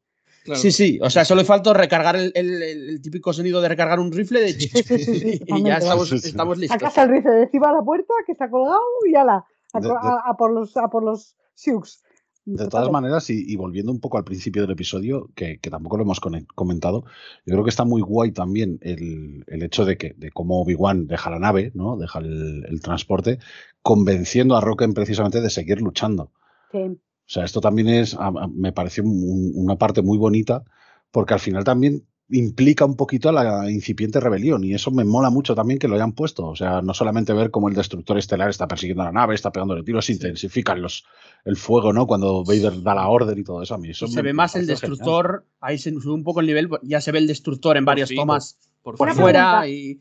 Claro. Sí, sí, o sea, solo falta recargar el, el- el típico sonido de recargar un rifle de Sí, sí, sí, sí, y ya estamos, Sí, sí. estamos listos. Sacas el rifle de encima de la puerta que está colgado y ala, a, De- co- de- a- a por los a por los Sioux. De todas maneras, y, y volviendo un poco al principio del episodio, que, que tampoco lo hemos comentado, yo creo que está muy guay también el, el hecho de que de cómo Obi-Wan deja la nave, ¿no? Deja el, el transporte, convenciendo a Rocken precisamente de seguir luchando. Sí. O sea, esto también es, a- a- me parece un- una parte muy bonita, porque al final también implica un poquito a la incipiente rebelión, y eso me mola mucho también que lo hayan puesto. O sea, no solamente ver cómo el destructor estelar está persiguiendo a la nave, está pegándole tiros, se intensifican los, el fuego, ¿no? Cuando Vader da la orden y todo eso. A mí eso Y me- se ve me más el parece genial. destructor, ahí se sube un poco el nivel, ya se ve el destructor en Por varias fin, tomas Por por fuera pregunta. y,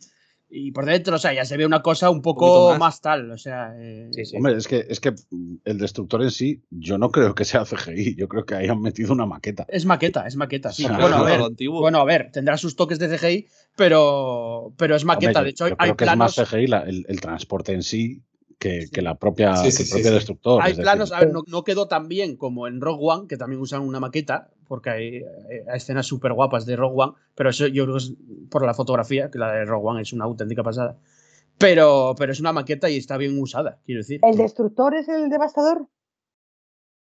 y por dentro, o sea, ya se ve una cosa un poco más. más. tal, o sea, eh, Sí, sí. Hombre, es que, es que el destructor en sí, yo no creo que sea CGI, yo creo que ahí han metido una maqueta. es maqueta, es maqueta, sí. Bueno, a ver, bueno, a ver, tendrá sus toques de CGI, pero, pero es maqueta, Hombre, de hecho yo hay creo que es más CGI la- el, el transporte en sí que, que la propia, Sí, que sí, el sí, propio sí. destructor. hay es decir, planos, a ver, no, no quedó tan bien como en Rogue One, que también usan una maqueta, porque hay, eh, hay escenas súper guapas de Rogue One, pero eso yo creo que es por la fotografía, que la de Rogue One es una auténtica pasada. Pero, pero es una maqueta y está bien usada, quiero decir. ¿El destructor es el devastador?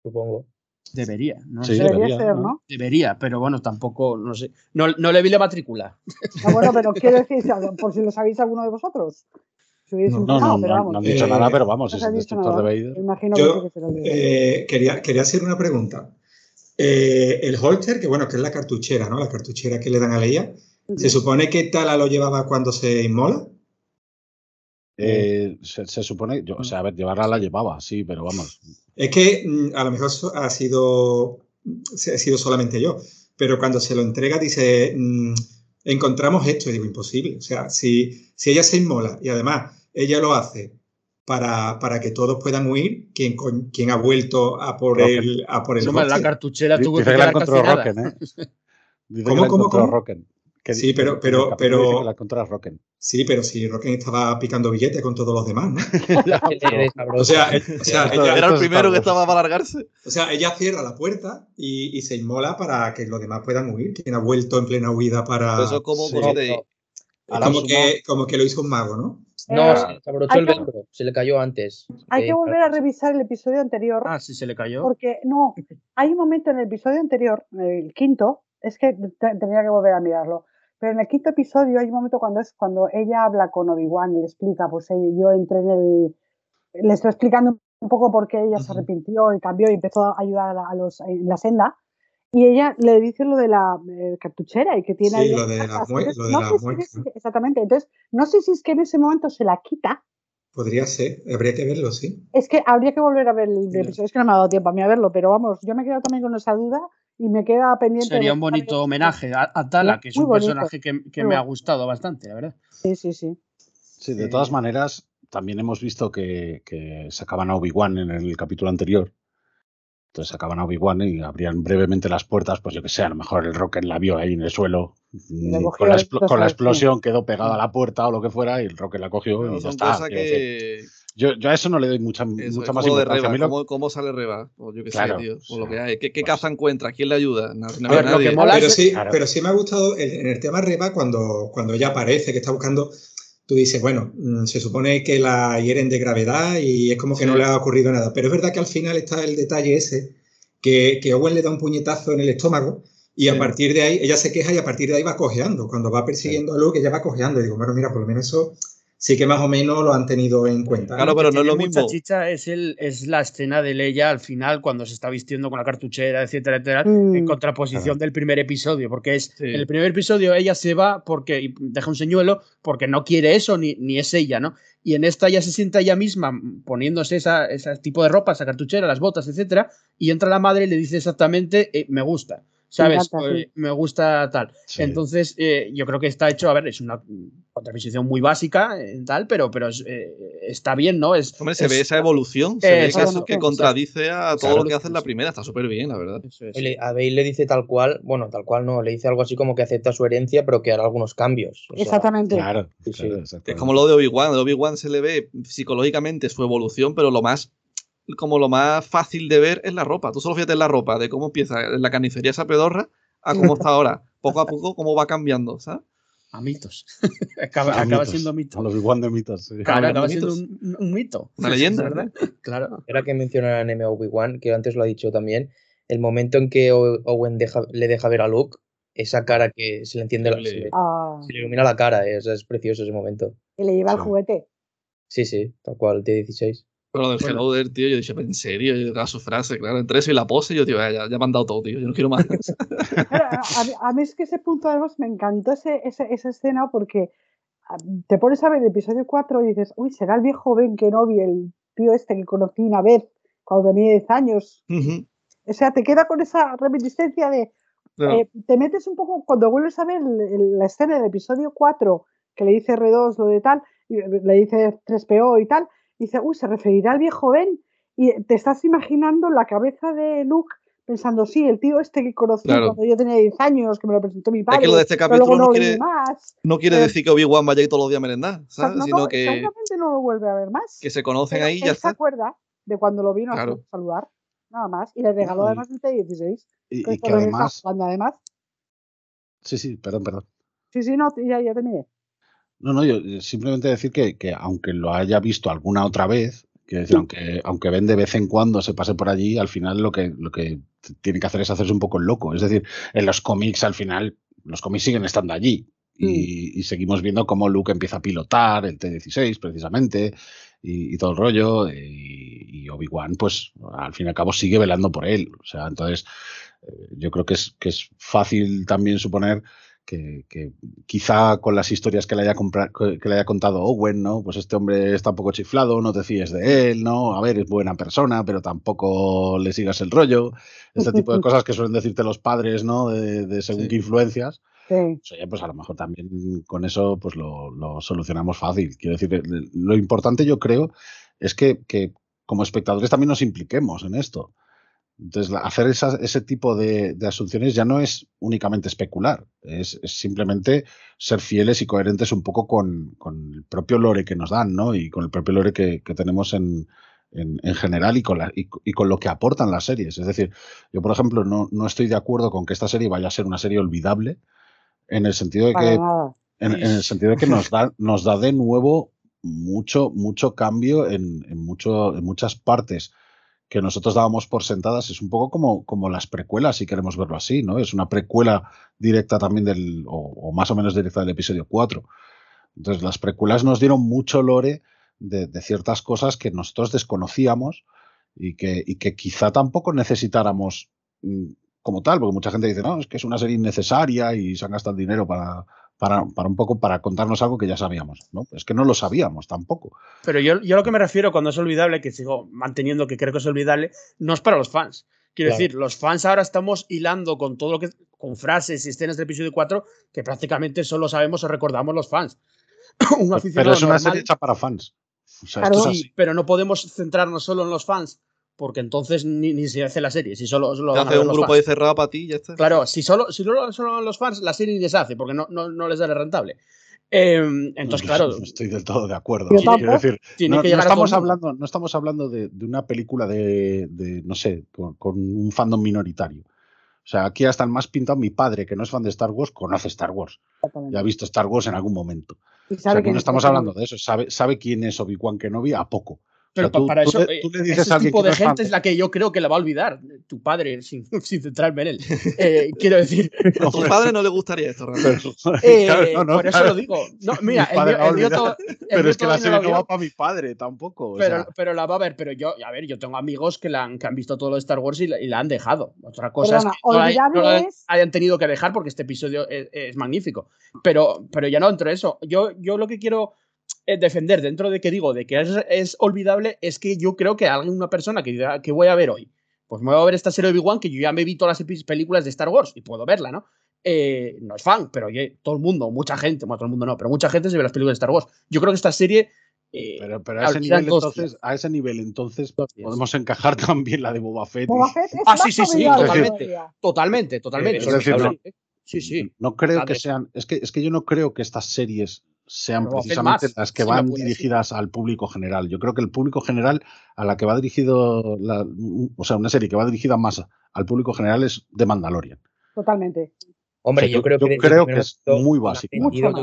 Supongo. Debería, no Sí, sé. Debería debería, ser, ¿no? ¿no? Debería, pero bueno, tampoco, no sé. No, no le vi la matrícula. Ah, bueno, pero quiero decir, por si lo sabéis alguno de vosotros. No, No, no, pero no, vamos. no han dicho Eh, nada, pero vamos, es el dicho destructor nada. de Vader. Me imagino Yo, que sí que será el de- Eh, quería, quería hacer una pregunta. Eh, el holster, que bueno, que es la cartuchera, ¿no? La cartuchera que le dan a Leia. ¿Se supone que Tala lo llevaba cuando se inmola? Eh, se, se supone, yo, o sea, a ver, llevarla la llevaba, sí, pero vamos. Es que mm, a lo mejor ha sido, ha sido solamente yo, pero cuando se lo entrega dice, mm, encontramos esto, y digo, imposible. O sea, si, si ella se inmola y además ella lo hace para, para que todos puedan huir, ¿quién, co- quién ha vuelto a por Rocket. el, a por el No, la cartuchera tuvo Dice que que la encontró. Rocken, ¿eh? Dice ¿Cómo, que la cómo, encontró cómo? Rocken. que Sí, pero- pero- pero- la contra Rocken. Sí, pero si Rocken estaba picando billetes con todos los demás, ¿no? O sea, eh, o sea, Esto- ella, Era el primero que estaba para alargarse. o sea, ella cierra la puerta y, y se inmola para que los demás puedan huir. Quien ha vuelto en plena huida para. Eso es como sí. cosita de- como que, como que lo hizo un mago, ¿no? No, Eh, se se abrochó el que- velcro, se le cayó antes. Hay Eh, que volver a revisar el episodio anterior. Ah, sí, se le cayó. Porque no, hay un momento en el episodio anterior, el quinto, es que te- tendría que volver a mirarlo. Pero en el quinto episodio hay un momento cuando es cuando ella habla con Obi-Wan y le explica, pues eh, yo entré en el. Le estoy explicando un poco por qué ella se arrepintió y cambió y empezó a ayudar a los en la senda. Y ella le dice lo de la eh, cartuchera y que tiene Sí, ahí lo de la de no si exactamente. Entonces, no sé si es que en ese momento se la quita. Podría ser, habría que verlo, sí. Es que habría que volver a ver el episodio. Es que no me ha dado tiempo a mí a verlo, pero vamos, yo me he quedado también con esa duda y me queda pendiente. Sería de un bonito homenaje a, a Tala, que es Muy un bonito, personaje que, que me ha gustado bastante, la verdad. Sí, sí, sí. Sí, de todas maneras, también hemos visto que, que sacaban a Obi-Wan en el capítulo anterior. Entonces sacaban a Obi-Wan y abrían brevemente las puertas, pues yo que sé, a lo mejor el Rocket la vio ahí en el suelo. mm, Con la, con explosión quedó pegada a la puerta o lo que fuera y el Rocket la cogió y ya está. que. Yo, yo a eso no le doy mucha, Eso, mucha más de importancia. Reba, lo- ¿cómo, cómo sale Reba? Pues yo qué Claro, sé, tío. Por lo o que sea, hay. ¿Qué, qué pues- caza encuentra? ¿Quién le ayuda? No, no A ver, hay lo que nadie. Pero sí, claro. pero sí me ha gustado el- en el tema Reba cuando, cuando ella aparece, que está buscando. Tú dices, bueno, mm, se supone que la hieren de gravedad y es como que Sí. no le ha ocurrido nada. Pero es verdad que al final está el detalle ese, que, que Owen le da un puñetazo en el estómago y a Sí. partir de ahí, ella se queja y a partir de ahí va cojeando. Cuando va persiguiendo a Luke, ella va cojeando. Y digo, bueno, mira, por lo menos eso sí que más o menos lo han tenido en cuenta. Claro, pero que no es lo mucha mismo. chicha es, el, es la escena de Leia al final, cuando se está vistiendo con la cartuchera, etcétera, etcétera, Mm. en contraposición Claro. del primer episodio. Porque es Sí. en el primer episodio ella se va porque y deja un señuelo porque no quiere eso ni, ni es ella, ¿no? Y en esta ya se sienta ella misma mm, poniéndose esa, ese tipo de ropa, esa cartuchera, las botas, etcétera, y entra la madre y le dice exactamente, eh, me gusta. ¿Sabes? Eh, sí. me gusta tal. Sí. Entonces, eh, yo creo que está hecho, a ver, es una contraposición muy básica, eh, tal, pero, pero es, eh, está bien, ¿no? Es, Hombre, se es- ve esa evolución. Se ve que, Exacto, eso- que contradice a todo Claro. lo que hace en la primera. Está súper bien, la verdad. eso es. A Bale le dice tal cual, bueno, tal cual no, le dice algo así como que acepta su herencia, pero que hará algunos cambios. o sea, Exactamente. Claro, Sí, sí. claro, Es exactamente. como lo de Obi-Wan. De Obi-Wan se le ve psicológicamente su evolución, pero lo más como lo más fácil de ver es la ropa. Tú solo fíjate en la ropa, de cómo empieza en la carnicería esa pedorra a cómo está ahora. Poco a poco, cómo va cambiando, ¿sabes? A mitos. acaba, A acaba mitos, siendo A mito. los Obi-Wan de mitos. sí. Claro, acaba siendo mitos. un, un mito. Una leyenda, ¿verdad? Claro. Era que mencionan a Obi-Wan, que antes lo ha dicho también, el momento en que Owen deja- le deja ver a Luke, esa cara que se le enciende, la- Le- se, le, Ah, se le ilumina la cara, es, es precioso ese momento. y le lleva el Sí. juguete. Sí, sí, tal cual, T16. Pero del Bueno. Hello There, tío, yo dije, en serio, yo a su frase, claro, entre eso y la pose, yo, tío, ya, ya me han dado todo, tío, yo no quiero más. Claro, a, a mí- es que ese punto además me encantó ese, ese- esa escena porque ah, te pones a ver el episodio 4 y dices, uy, será el viejo Ben Kenobi, el tío este que conocí una vez cuando tenía 10 años. Ujú. O sea, te queda con esa reminiscencia de, Eh, te metes un poco, cuando vuelves a ver el- el- la escena del episodio 4, que le dice R2 lo de tal, y le dice 3PO y tal, dice, uy, se referirá al viejo Ben, y te estás imaginando la cabeza de Luke pensando, sí, el tío este que conocí Claro. cuando yo tenía 10 años, que me lo presentó mi padre, lo de este luego capítulo no quiere- más. no quiere Eh, decir que Obi-Wan vaya a ir todos los días a merendar, ¿sabes? no, Sino no, que, seguramente no lo vuelve a ver más. que se conocen Pero ahí y ya se está. acuerda de cuando lo vino Claro. a saludar, nada más, y le regaló además el T16. Y, que y que además. jugando además. Sí, sí, perdón, perdón. Sí, sí, no, ya, ya terminé. No, no, yo eh, simplemente decir que, que aunque lo haya visto alguna otra vez, quiero decir, aunque, aunque ven de vez en cuando se pase por allí, al final lo que, lo que tiene que hacer es hacerse un poco el loco. Es decir, en los cómics al final, los cómics siguen estando allí. Y, y seguimos viendo cómo Luke empieza a pilotar el T-16 precisamente y, y todo el rollo. Y, y Obi-Wan, pues al fin y al cabo sigue velando por él. O sea, entonces eh, yo creo que es, que es fácil también suponer que, que quizá con las historias que le, haya que le haya contado Owen, ¿no? Pues este hombre está un poco chiflado, no te fíes de él, ¿no? A ver, es buena persona, pero tampoco le sigas el rollo. Este tipo de cosas que suelen decirte los padres, ¿no? De, de según Sí. qué influencias. Sí. Pues, oye, pues a lo mejor también con eso pues lo, lo solucionamos fácil. Quiero decir, lo importante yo creo es que, que como espectadores también nos impliquemos en esto. Entonces, hacer ese tipo de, asunciones ya no es únicamente especular, es, simplemente ser fieles y coherentes un poco con, el propio lore que nos dan, ¿no? Y con el propio lore que, tenemos en, general y con, y, con, lo que aportan las series. Es decir, yo, por ejemplo, no, no, estoy de acuerdo con que esta serie vaya a ser una serie olvidable, en el sentido de que, en, el sentido de que nos da, nos da de nuevo mucho, mucho cambio en, mucho, en muchas partes que nosotros dábamos por sentadas, es un poco como, como las precuelas, si queremos verlo así, ¿no? Es una precuela directa también del, o, más o menos directa del episodio 4. Entonces, las precuelas nos dieron mucho lore de, ciertas cosas que nosotros desconocíamos y que, y que quizá tampoco necesitáramos mm, como tal, porque mucha gente dice, no, es que es una serie innecesaria y se han gastado dinero para, para, un poco para contarnos algo que ya sabíamos, ¿no? Es que no lo sabíamos tampoco. Pero yo, yo lo que me refiero cuando es olvidable, que sigo manteniendo que creo que es olvidable, no es para los fans. Quiero decir, los fans ahora estamos hilando con todo lo que. con frases y escenas del episodio 4 que prácticamente solo sabemos o recordamos los fans. pero es una serie hecha para fans. sí, pero no podemos centrarnos solo en los fans porque entonces ni, se hace la serie. Si solo, solo hace un grupo de cerrado para ti ya está. Claro, si solo, si solo son los fans, la serie ni se hace, porque no, no, no les sale rentable. Em, entonces, claro. No estoy del todo de acuerdo. Quiero decir, no, estamos hablando, no estamos hablando de, una película de, no sé, con, un fandom minoritario. O sea, aquí hasta el más pintado, mi padre, que no es fan de Star Wars, conoce Star Wars. Ya ha visto Star Wars en algún momento. O sea, que no estamos hablando de eso. Sabe, sabe quién es Obi-Wan Kenobi a poco. Pero para eso, eh, ese tipo de gente es la que yo creo que la va a olvidar. Tu padre, sin, centrarme en él. Eh, quiero decir. A tu padre no le gustaría esto, realmente. Eh, por eso lo digo. No, mira, el, mío, Pero es que la serie no va para mi padre tampoco. pero, pero, la va a ver. Pero yo, a ver, yo tengo amigos que, la han, que han visto todo lo de Star Wars y la, han dejado. Otra cosa es que no, la, hayan tenido que dejar porque este episodio es, magnífico. Pero, pero ya no dentro de eso. Yo, yo lo que quiero defender dentro de que digo de que es, olvidable es que yo creo que alguna persona que diga que voy a ver hoy, pues me voy a ver esta serie de Obi-Wan que yo ya me vi todas las películas de Star Wars y puedo verla, ¿no? Eh, no es fan, pero oye, todo el mundo, mucha gente, bueno, todo el mundo no, pero mucha gente se ve las películas de Star Wars. Yo creo que esta serie eh, pero, a, ese nivel, entonces, a, ese nivel, entonces, podemos encajar también la de Boba Fett. ah, sí, sí, sí, totalmente. Totalmente, totalmente. sí, sí. No creo que sean. Es que, es que yo no creo que estas series sean precisamente las que van dirigidas al público general. Yo creo que el público general a la que va dirigido, la, o sea, una serie que va dirigida más al público general es de Mandalorian. Totalmente. Hombre, yo, creo, que, creo que es muy básico.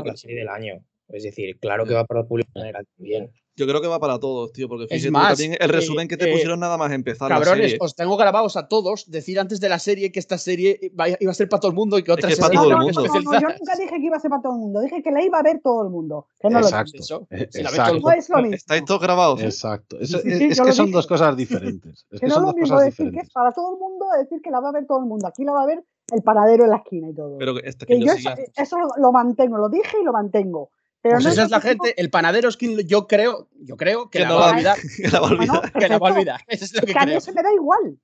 la serie del año. Es decir, claro que va para el público general también. Yo creo que va para todos, tío, porque fíjate también el resumen que te eh, pusieron nada más empezar cabrones, la serie. os tengo grabados a todos decir antes de la serie que esta serie iba a ser para todo el mundo y que otras es para todo el mundo. yo nunca dije que iba a ser para todo el mundo, dije que la iba a ver todo el mundo. Que no Exacto. Lo Exacto. No es lo mismo. Estáis todos grabados. Exacto. Es, que son dos cosas diferentes. Es que, no es lo mismo decir que es para todo el mundo, decir que la va a ver todo el mundo. Aquí la va a ver el paradero en la esquina y todo. Pero este que, yo, eso, lo mantengo, lo dije y lo mantengo. Pero pues esa es la gente, el panadero skin, yo creo, yo creo que, la, va a olvidar. que la va a olvidar. que la va a olvidar. Eso es lo que, que a mí se me da igual.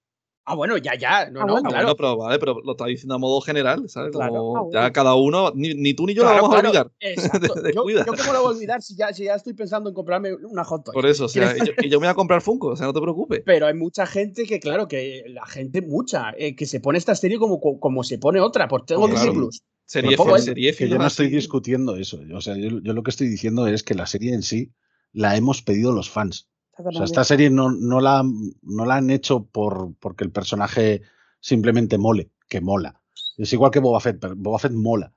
Ah, bueno, ya, ya. No, ah, no, bueno. claro. Bueno, pero, vale, pero lo está diciendo a modo general, ¿sabes? Como ya cada uno, ni, tú ni yo lo vamos a olvidar. Exacto. yo, yo, cómo lo voy a olvidar si ya, si ya estoy pensando en comprarme una hot toy. Por eso, o sea, y yo, y yo, me voy a comprar Funko, o sea, no te preocupes. Pero hay mucha gente que, claro, que la gente, mucha, eh, que se pone esta serie como, como se pone otra, por tengo claro. Plus. Serie, serie que yo no estoy discutiendo eso. O sea, yo, yo lo que estoy diciendo es que la serie en sí la hemos pedido los fans. O sea, esta serie no, no, la, no la han hecho por, porque el personaje simplemente mole, que mola. Es igual que Boba Fett, pero Boba Fett mola.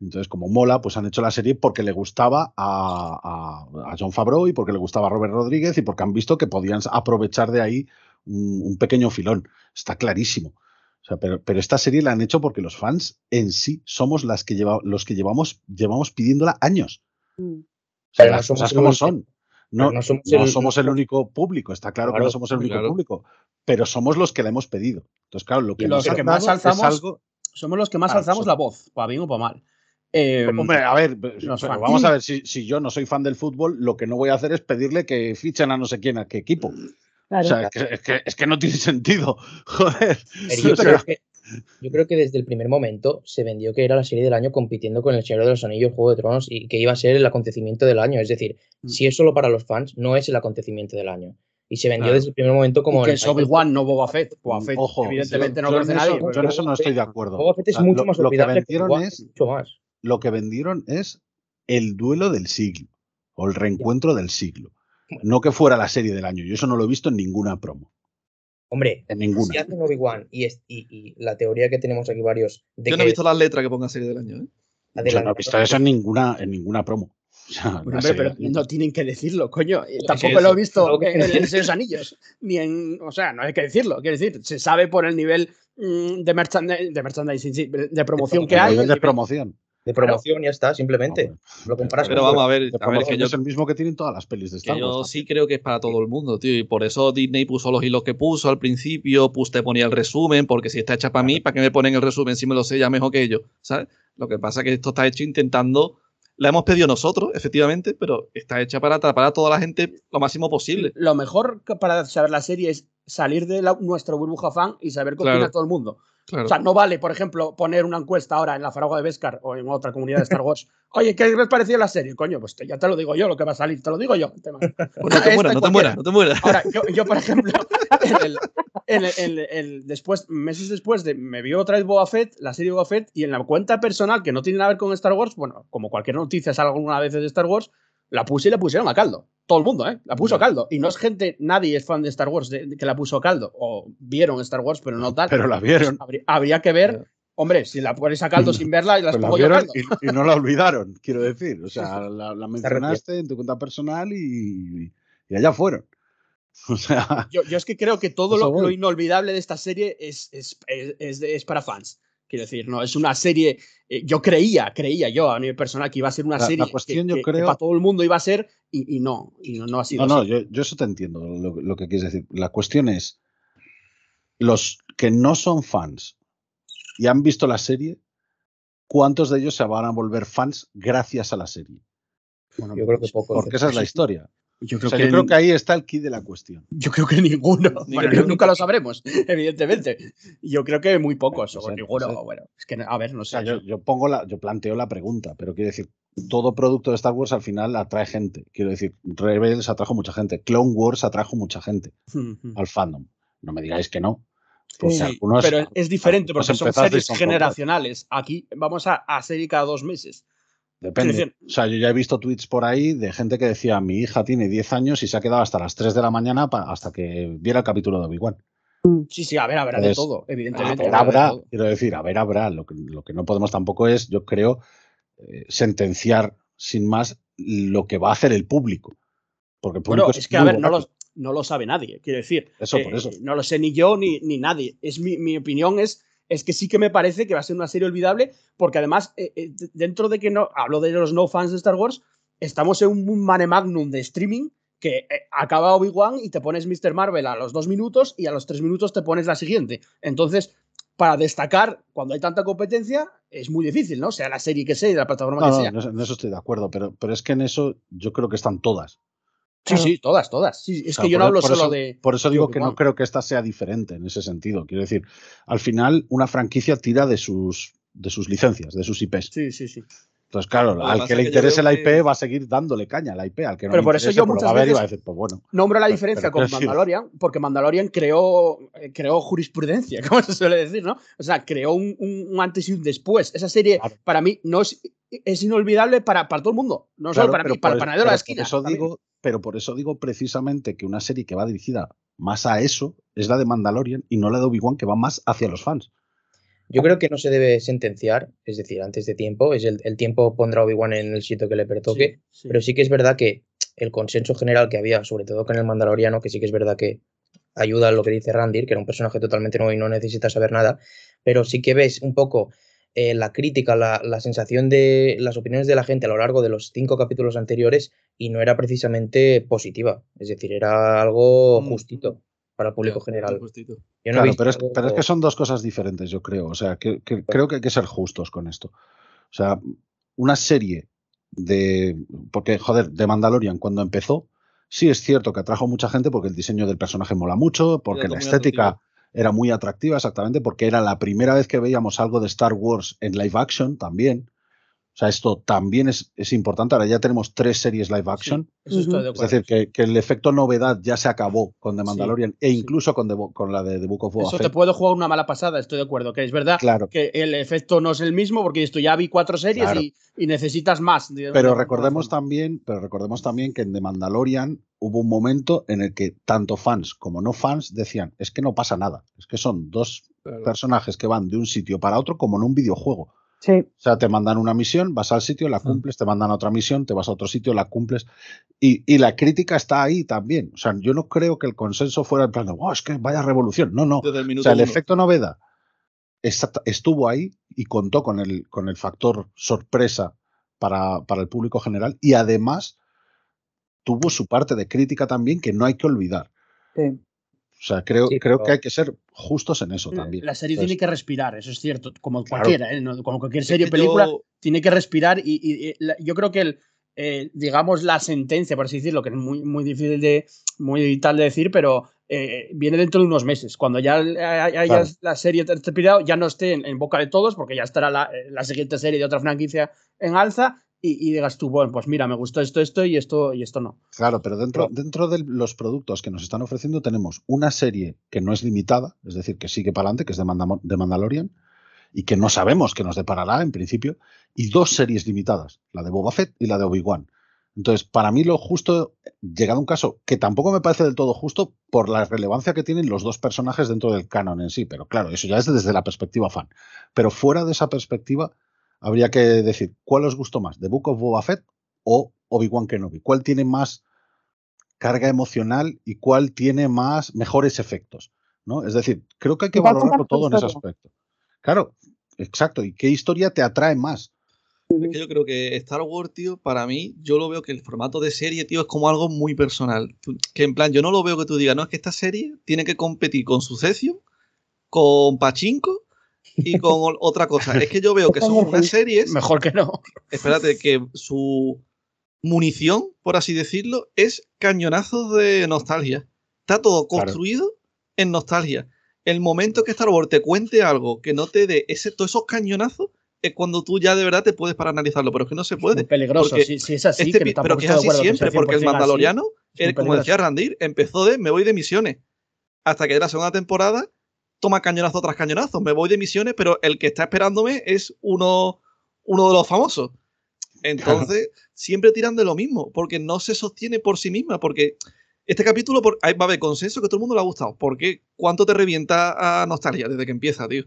Entonces, como mola, pues han hecho la serie porque le gustaba a, a, John Favreau y porque le gustaba a Robert Rodríguez y porque han visto que podían aprovechar de ahí un, pequeño filón. Está clarísimo. O sea, pero, pero, esta serie la han hecho porque los fans en sí somos las que lleva, los que llevamos, llevamos pidiéndola años. Mm. O sea, las cosas como son. No, no, somos, el, único público, está claro, que no somos el único público, pero somos los que la hemos pedido. Entonces, claro, lo que, los que más alzamos, somos los que más alzamos la voz, para bien o para mal. Em, hombre, a ver, vamos a ver, si, si, yo no soy fan del fútbol, lo que no voy a hacer es pedirle que fichen a no sé quién, a qué equipo. O sea, es, que, es, que, no tiene sentido. Joder. yo creo que desde el primer momento se vendió que era la serie del año compitiendo con El Señor de los Anillos, Juego de Tronos y que iba a ser el acontecimiento del año. Es decir, mm. si es solo para los fans, no es el acontecimiento del año. Y se vendió Claro. desde el primer momento como. Y que el es Obi-Wan, no Boba Fett. Boba Fett, Ojo, evidentemente yo- no yo lo conoce en nadie. eso- pero- yo en eso no estoy de acuerdo. Boba Fett es O sea, mucho lo- más lo que olvidable que vendieron es- mucho más. Lo que vendieron es el duelo del siglo o el reencuentro del siglo. No que fuera la serie del año. Yo eso no lo he visto en ninguna promo. Hombre, En ninguna. si hacen Obi-Wan y, es- y, y la teoría que tenemos aquí varios de Yo no que he visto las letras que ponga serie del año, ¿eh? Yo no he visto eso en ninguna, en ninguna promo. O sea, Bueno, la hombre, pero no tienen que decirlo, coño. Es Tampoco lo he visto en el Señor de los Anillos. Ni en. O sea, no hay que decirlo. Quiero decir, se sabe por el nivel mm, de, merchandi- de merchandising, sí, de promoción que El hay. nivel el de nivel- promoción. De promoción ya está, simplemente. Lo comparas Pero con vamos a ver, a ver que yo es el mismo que tienen todas las pelis de Star yo Wars. sí creo que es para todo el mundo, tío. Y por eso Disney puso los hilos que puso al principio, pues te ponía el resumen, porque si está hecha para mí, ¿para qué me ponen el resumen si me lo sé ya mejor que ellos? ¿Sabes? Lo que pasa es que esto está hecho intentando. La hemos pedido nosotros, efectivamente, pero está hecha para atrapar a toda la gente lo máximo posible. Lo mejor para saber la serie es salir de la- nuestra burbuja fan y saber qué Claro. opina todo el mundo. Claro. O sea, no vale, por ejemplo, poner una encuesta ahora en la Faragua de Beskar o en otra comunidad de Star Wars. Oye, ¿qué les pareció la serie? Coño, pues te- ya te lo digo yo, lo que va a salir, te lo digo yo. tema. Pues no te mueras, no te mueras, no te mueras. Ahora, yo, yo, por ejemplo, el, el- el- después, meses después de me vio otra vez Boba Fett, la serie Boba Fett, y en la cuenta personal que no tiene nada que ver con Star Wars, bueno, como cualquier noticia sale alguna vez de Star Wars, la puse y le pusieron a caldo. Todo el mundo, ¿eh? La puso a caldo. Y no es gente, nadie es fan de Star Wars de- de que la puso a caldo. O vieron Star Wars, pero no tal. Pero la vieron. Habría, habría que ver, hombre, si la pones a caldo sin verla y las Pues la pongo yo a vieron caldo. y, y no la olvidaron, quiero decir. O sea, la, la mencionaste en tu cuenta personal y, y allá fueron. O sea, Yo, yo es que creo que todo lo, inolvidable de esta serie es, es, es para fans. Quiero decir, no, es una serie. eh, yo creía, creía yo a nivel personal que iba a ser una La- la serie cuestión, que, yo que- que creo- para todo el mundo iba a ser y, y no, y no, no ha sido no, no, así. yo, yo eso te entiendo lo, lo que quieres decir. La cuestión es, los que no son fans y han visto la serie, ¿cuántos de ellos se van a volver fans gracias a la serie? Bueno, Yo creo que poco. Porque esa es la historia. Yo O creo, sea, que, yo creo que ahí está el key de la cuestión. yo creo que ninguno. Bueno, Ninguno. nunca lo sabremos, evidentemente. Yo creo que muy pocos, o ninguno. sé. Bueno, es que, a ver, no O sé. sea, yo, yo pongo la, yo planteo la pregunta, pero quiero decir, todo producto de Star Wars al final atrae gente. Quiero decir, Rebels atrajo mucha gente, Clone Wars atrajo mucha gente al fandom. No me digáis que no. Sí, algunos- pero es diferente algunos porque son empezasteis series generacionales. Aquí vamos a, a serie cada dos meses. Depende. O sea, yo ya he visto tweets por ahí de gente que decía, mi hija tiene 10 años y se ha quedado hasta las 3 de la mañana hasta que viera el capítulo de Obi-Wan. Sí, sí, a ver, habrá de Entonces, todo, A evidentemente. ver, habrá de habrá, todo. quiero decir, a ver, habrá. Lo que, lo que no podemos tampoco es, yo creo, eh, sentenciar sin más lo que va a hacer el público. Porque el público Bueno, es que, a ver, no volátil. lo, no lo sabe nadie, quiero decir. Eso, eh, por eso. No lo sé ni yo ni, ni nadie. Es mi, mi opinión es, es que sí que me parece que va a ser una serie olvidable, porque además, eh, eh, dentro de que no, hablo de los no fans de Star Wars, estamos en un mane magnum de streaming que eh, acaba Obi-Wan y te pones Mr. Marvel a los dos minutos y a los tres minutos te pones la siguiente. Entonces, para destacar cuando hay tanta competencia, es muy difícil, ¿no? Sea la serie que sea y de la plataforma No, que no, sea. eso, en eso estoy de acuerdo, pero, pero es que en eso yo creo que están todas. Sí, sí, todas, todas. Sí, es O sea, que yo no hablo por solo eso- de. Por eso digo que no creo que esta sea diferente en ese sentido. Quiero decir, al final una franquicia tira de sus, de sus licencias, de sus IPs. Sí, sí, sí. Entonces, claro, Lo al que le interese la que- IP va a seguir dándole caña a la IP. Al que no Pero le por eso yo pues muchas veces- va a decir, pues bueno. Nombro la Pero- diferencia pero con Mandalorian, porque Mandalorian creó, eh, creó jurisprudencia, como se suele decir, ¿no? O sea, creó un, un- un antes y un después. Esa serie, Claro. para mí, no es, es inolvidable para, para todo el mundo. No solo para mí, para el panadero de la esquina. Por eso digo, pero por eso digo precisamente que una serie que va dirigida más a eso es la de Mandalorian y no la de Obi-Wan, que va más hacia los fans. Yo creo que no se debe sentenciar, es decir, antes de tiempo, es el, el tiempo pondrá Obi-Wan en el sitio que le pertoque, Sí, sí. pero sí que es verdad que el consenso general que había, sobre todo con el Mandaloriano, que sí que es verdad que ayuda a lo que dice Randir, que era un personaje totalmente nuevo y no necesita saber nada, pero sí que ves un poco eh, la crítica, la, la sensación de las opiniones de la gente a lo largo de los cinco capítulos anteriores y no era precisamente positiva, es decir, era algo Mm. justito para el público general. justito. Yo no he Claro, visto pero es, algo- pero es que son dos cosas diferentes, yo creo. O sea, que, que creo que hay que ser justos con esto. O sea, una serie de. Porque, joder, de Mandalorian cuando empezó, sí es cierto que atrajo mucha gente porque el diseño del personaje mola mucho, porque la estética era muy atractiva, exactamente, porque era la primera vez que veíamos algo de Star Wars en live action también. O sea, esto también es, es importante. Ahora ya tenemos tres series live action. Eso estoy de Es decir, que, que el efecto novedad ya se acabó con The Sí, Mandalorian e sí. incluso con, The con la de The Book of Boba Eso Fett. te puedo jugar una mala pasada, estoy de acuerdo. Que es verdad Claro. que el efecto no es el mismo, porque esto ya vi cuatro series Claro. y, y necesitas más. de- Pero recordemos también, pero recordemos también que en The Mandalorian hubo un momento en el que tanto fans como no fans decían, es que no pasa nada, es que son dos personajes que van de un sitio para otro como en un videojuego. Sí, O sea, te mandan una misión, vas al sitio, la Mm. cumples, te mandan a otra misión, te vas a otro sitio, la cumples. Y, y la crítica está ahí también. O sea, yo no creo que el consenso fuera el plan de, "Wow, es que vaya revolución. No, no. Desde el O minuto sea, el uno. efecto novedad está- estuvo ahí y contó con el, con el factor sorpresa para, para el público general y además tuvo su parte de crítica también que no hay que olvidar. sí. O sea, creo, Sí, creo pero- que hay que ser justos en eso también. La serie Entonces, tiene que respirar, eso es cierto, como Claro. cualquiera, ¿eh? Como cualquier serie o película, yo- tiene que respirar y, y- y la- yo creo que el, eh, digamos la sentencia, por así decirlo, que es muy, muy difícil de, muy tal de decir, pero eh, viene dentro de unos meses. Cuando ya haya Claro. la serie respirado, ya no esté en, en boca de todos, porque ya estará la, eh, la siguiente serie de otra franquicia en alza y, y digas tú, bueno, pues mira, me gustó esto, esto y esto y esto no. Claro, pero dentro, Pero- dentro de los productos que nos están ofreciendo tenemos una serie que no es limitada, es decir, que sigue para adelante, que es de, Mandalorian, y que no sabemos qué nos deparará en principio, y dos series limitadas, la de Boba Fett y la de Obi-Wan. Entonces, para mí lo justo, llegado un caso que tampoco me parece del todo justo por la relevancia que tienen los dos personajes dentro del canon en sí, pero claro, eso ya es desde la perspectiva fan. Pero fuera de esa perspectiva, habría que decir, ¿cuál os gustó más? ¿The Book of Boba Fett o Obi-Wan Kenobi? ¿Cuál tiene más carga emocional y cuál tiene más mejores efectos? ¿no? Es decir, creo que hay que valorarlo todo en ese aspecto. Claro, exacto. ¿Y qué historia te atrae más? Es que yo creo que Star Wars, tío, para mí, yo lo veo que el formato de serie, tío, es como algo muy personal. Que en plan, yo no lo veo que tú digas, no, es que esta serie tiene que competir con Succession, con Pachinko y con otra cosa. Es que yo veo que son unas series, Mejor que no. espérate, que su munición, por así decirlo, es cañonazos de nostalgia. Está todo Claro. construido en nostalgia. El momento que Star Wars te cuente algo que no te dé ese, todos esos cañonazos es cuando tú ya de verdad te puedes para analizarlo, pero es que no se Muy puede. peligroso, porque si, si es así, Este que pero que es así siempre, porque el 100% así, Mandaloriano, es él, como decía peligroso. Randir, empezó de me voy de misiones. Hasta que de la segunda temporada toma cañonazo tras cañonazo. Me voy de misiones, pero el que está esperándome es uno, uno de los famosos. Entonces, siempre tiran de lo mismo, porque no se sostiene por sí misma, porque este capítulo por, va a haber consenso que todo el mundo le ha gustado. porque ¿Cuánto te revienta a nostalgia desde que empieza, tío?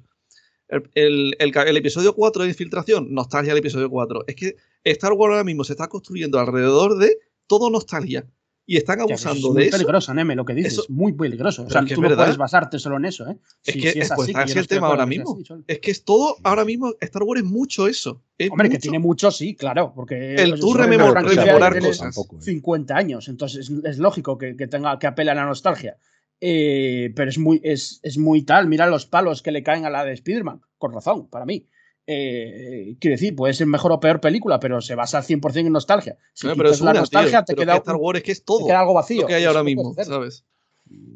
El, el- el ca- el episodio 4 de Infiltración, nostalgia del episodio 4. Es que Star Wars ahora mismo se está construyendo alrededor de todo nostalgia. Y están Ya, que eso abusando es muy de peligroso, Neme, lo que dices. Eso- muy peligroso. O sea, es que tú es no verdad. puedes basarte solo en eso, ¿eh? Es Si- que si es es- pues así, que el de tema ahora mismo. así. Es que es todo, ahora mismo, Star Wars es mucho eso. Es Hombre, que tiene mucho, sí, claro, porque El pues, tú rememorar tiene cosas. Tampoco, ¿eh? 50 años, entonces es, es lógico que, que tenga que apela a la nostalgia. Eh, pero es muy, es, es muy tal, mira los palos que le caen a la de Spider-Man, con razón, para mí. Eh, quiero decir, puede ser mejor o peor película, pero se basa al 100% en nostalgia. Si No, pero es la una, nostalgia, tío, te, pero queda, que Star Wars es que es te todo queda algo vacío. lo que hay ahora mismo. ¿sabes?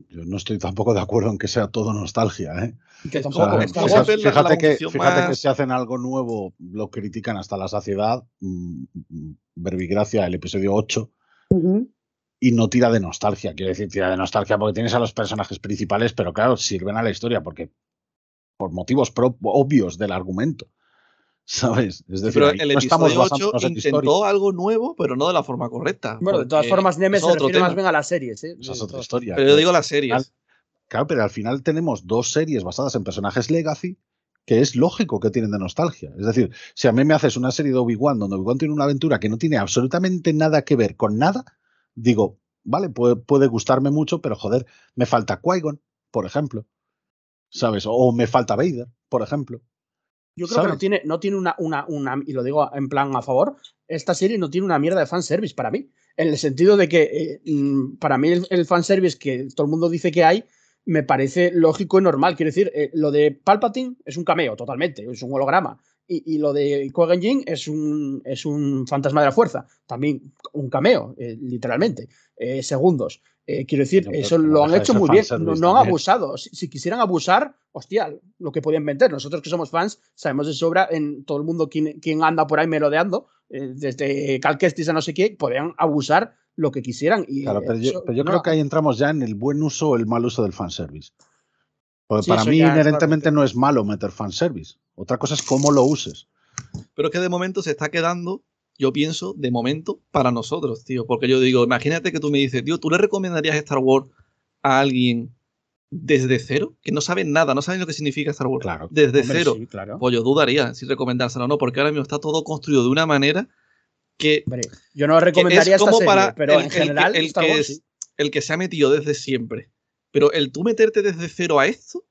Yo no estoy tampoco de acuerdo en que sea todo nostalgia, ¿eh? Y que Es O tampoco sea, Star fíjate, que, fíjate que si hacen algo nuevo, lo critican hasta la saciedad. mm, Verbigracia, el episodio 8, Ujú. y no tira de nostalgia. Quiero decir, tira de nostalgia porque tienes a los personajes principales, pero claro, sirven a la historia porque por motivos obvios del argumento. ¿Sabes? Es decir, Pero el no estamos episodio 8 basándonos en intentó algo nuevo, pero no de la forma correcta. Bueno, de todas formas, Neme eso se es otro refiere más bien a las series. ¿eh? Esa es otra historia. Pero yo digo las series. Al- Claro, pero al final tenemos dos series basadas en personajes legacy que es lógico que tienen de nostalgia. Es decir, si a mí me haces una serie de Obi-Wan donde Obi-Wan tiene una aventura que no tiene absolutamente nada que ver con nada, digo, vale, puede, puede gustarme mucho, pero joder, me falta Qui-Gon, por ejemplo. ¿Sabes? O me falta Vader, por ejemplo. Yo creo que no tiene, no tiene una, una, una, y lo digo en plan a favor, esta serie no tiene una mierda de fanservice para mí. En el sentido de que eh, mm, para mí el, el fanservice que todo el mundo dice que hay, me parece lógico y normal. Quiero decir, eh, lo de Palpatine es un cameo, totalmente, es un holograma. Y, y lo de Qui-Gon es un, es un fantasma de la fuerza, también un cameo, eh, literalmente, eh, segundos. Eh, quiero decir, eso lo han hecho muy bien, no, han abusado. Si, si quisieran abusar, hostia, lo que podían vender. Nosotros que somos fans sabemos de sobra en todo el mundo quién, quién anda por ahí merodeando, eh, desde Cal Kestis a no sé qué, podían abusar lo que quisieran. Y Claro, pero yo, eso pero yo no creo que ahí entramos ya en el buen uso o el mal uso del fanservice. Porque Sí, para mí es inherentemente no es malo meter fanservice. Otra cosa es cómo lo uses. Pero es que de momento se está quedando, yo pienso, de momento, para nosotros, tío. Porque yo digo, imagínate que tú me dices, tío, ¿tú le recomendarías Star Wars a alguien desde cero? Que no sabe nada, no sabe lo que significa Star Wars. Claro. Desde Hombre, cero. sí, claro. Pues yo dudaría si recomendárselo o no, porque ahora mismo está todo construido de una manera que Hombre, yo no que recomendaría es esta como serie, para pero el, en el que- general el Star que es- sí. el que se ha metido desde siempre. Pero el tú meterte desde cero a esto,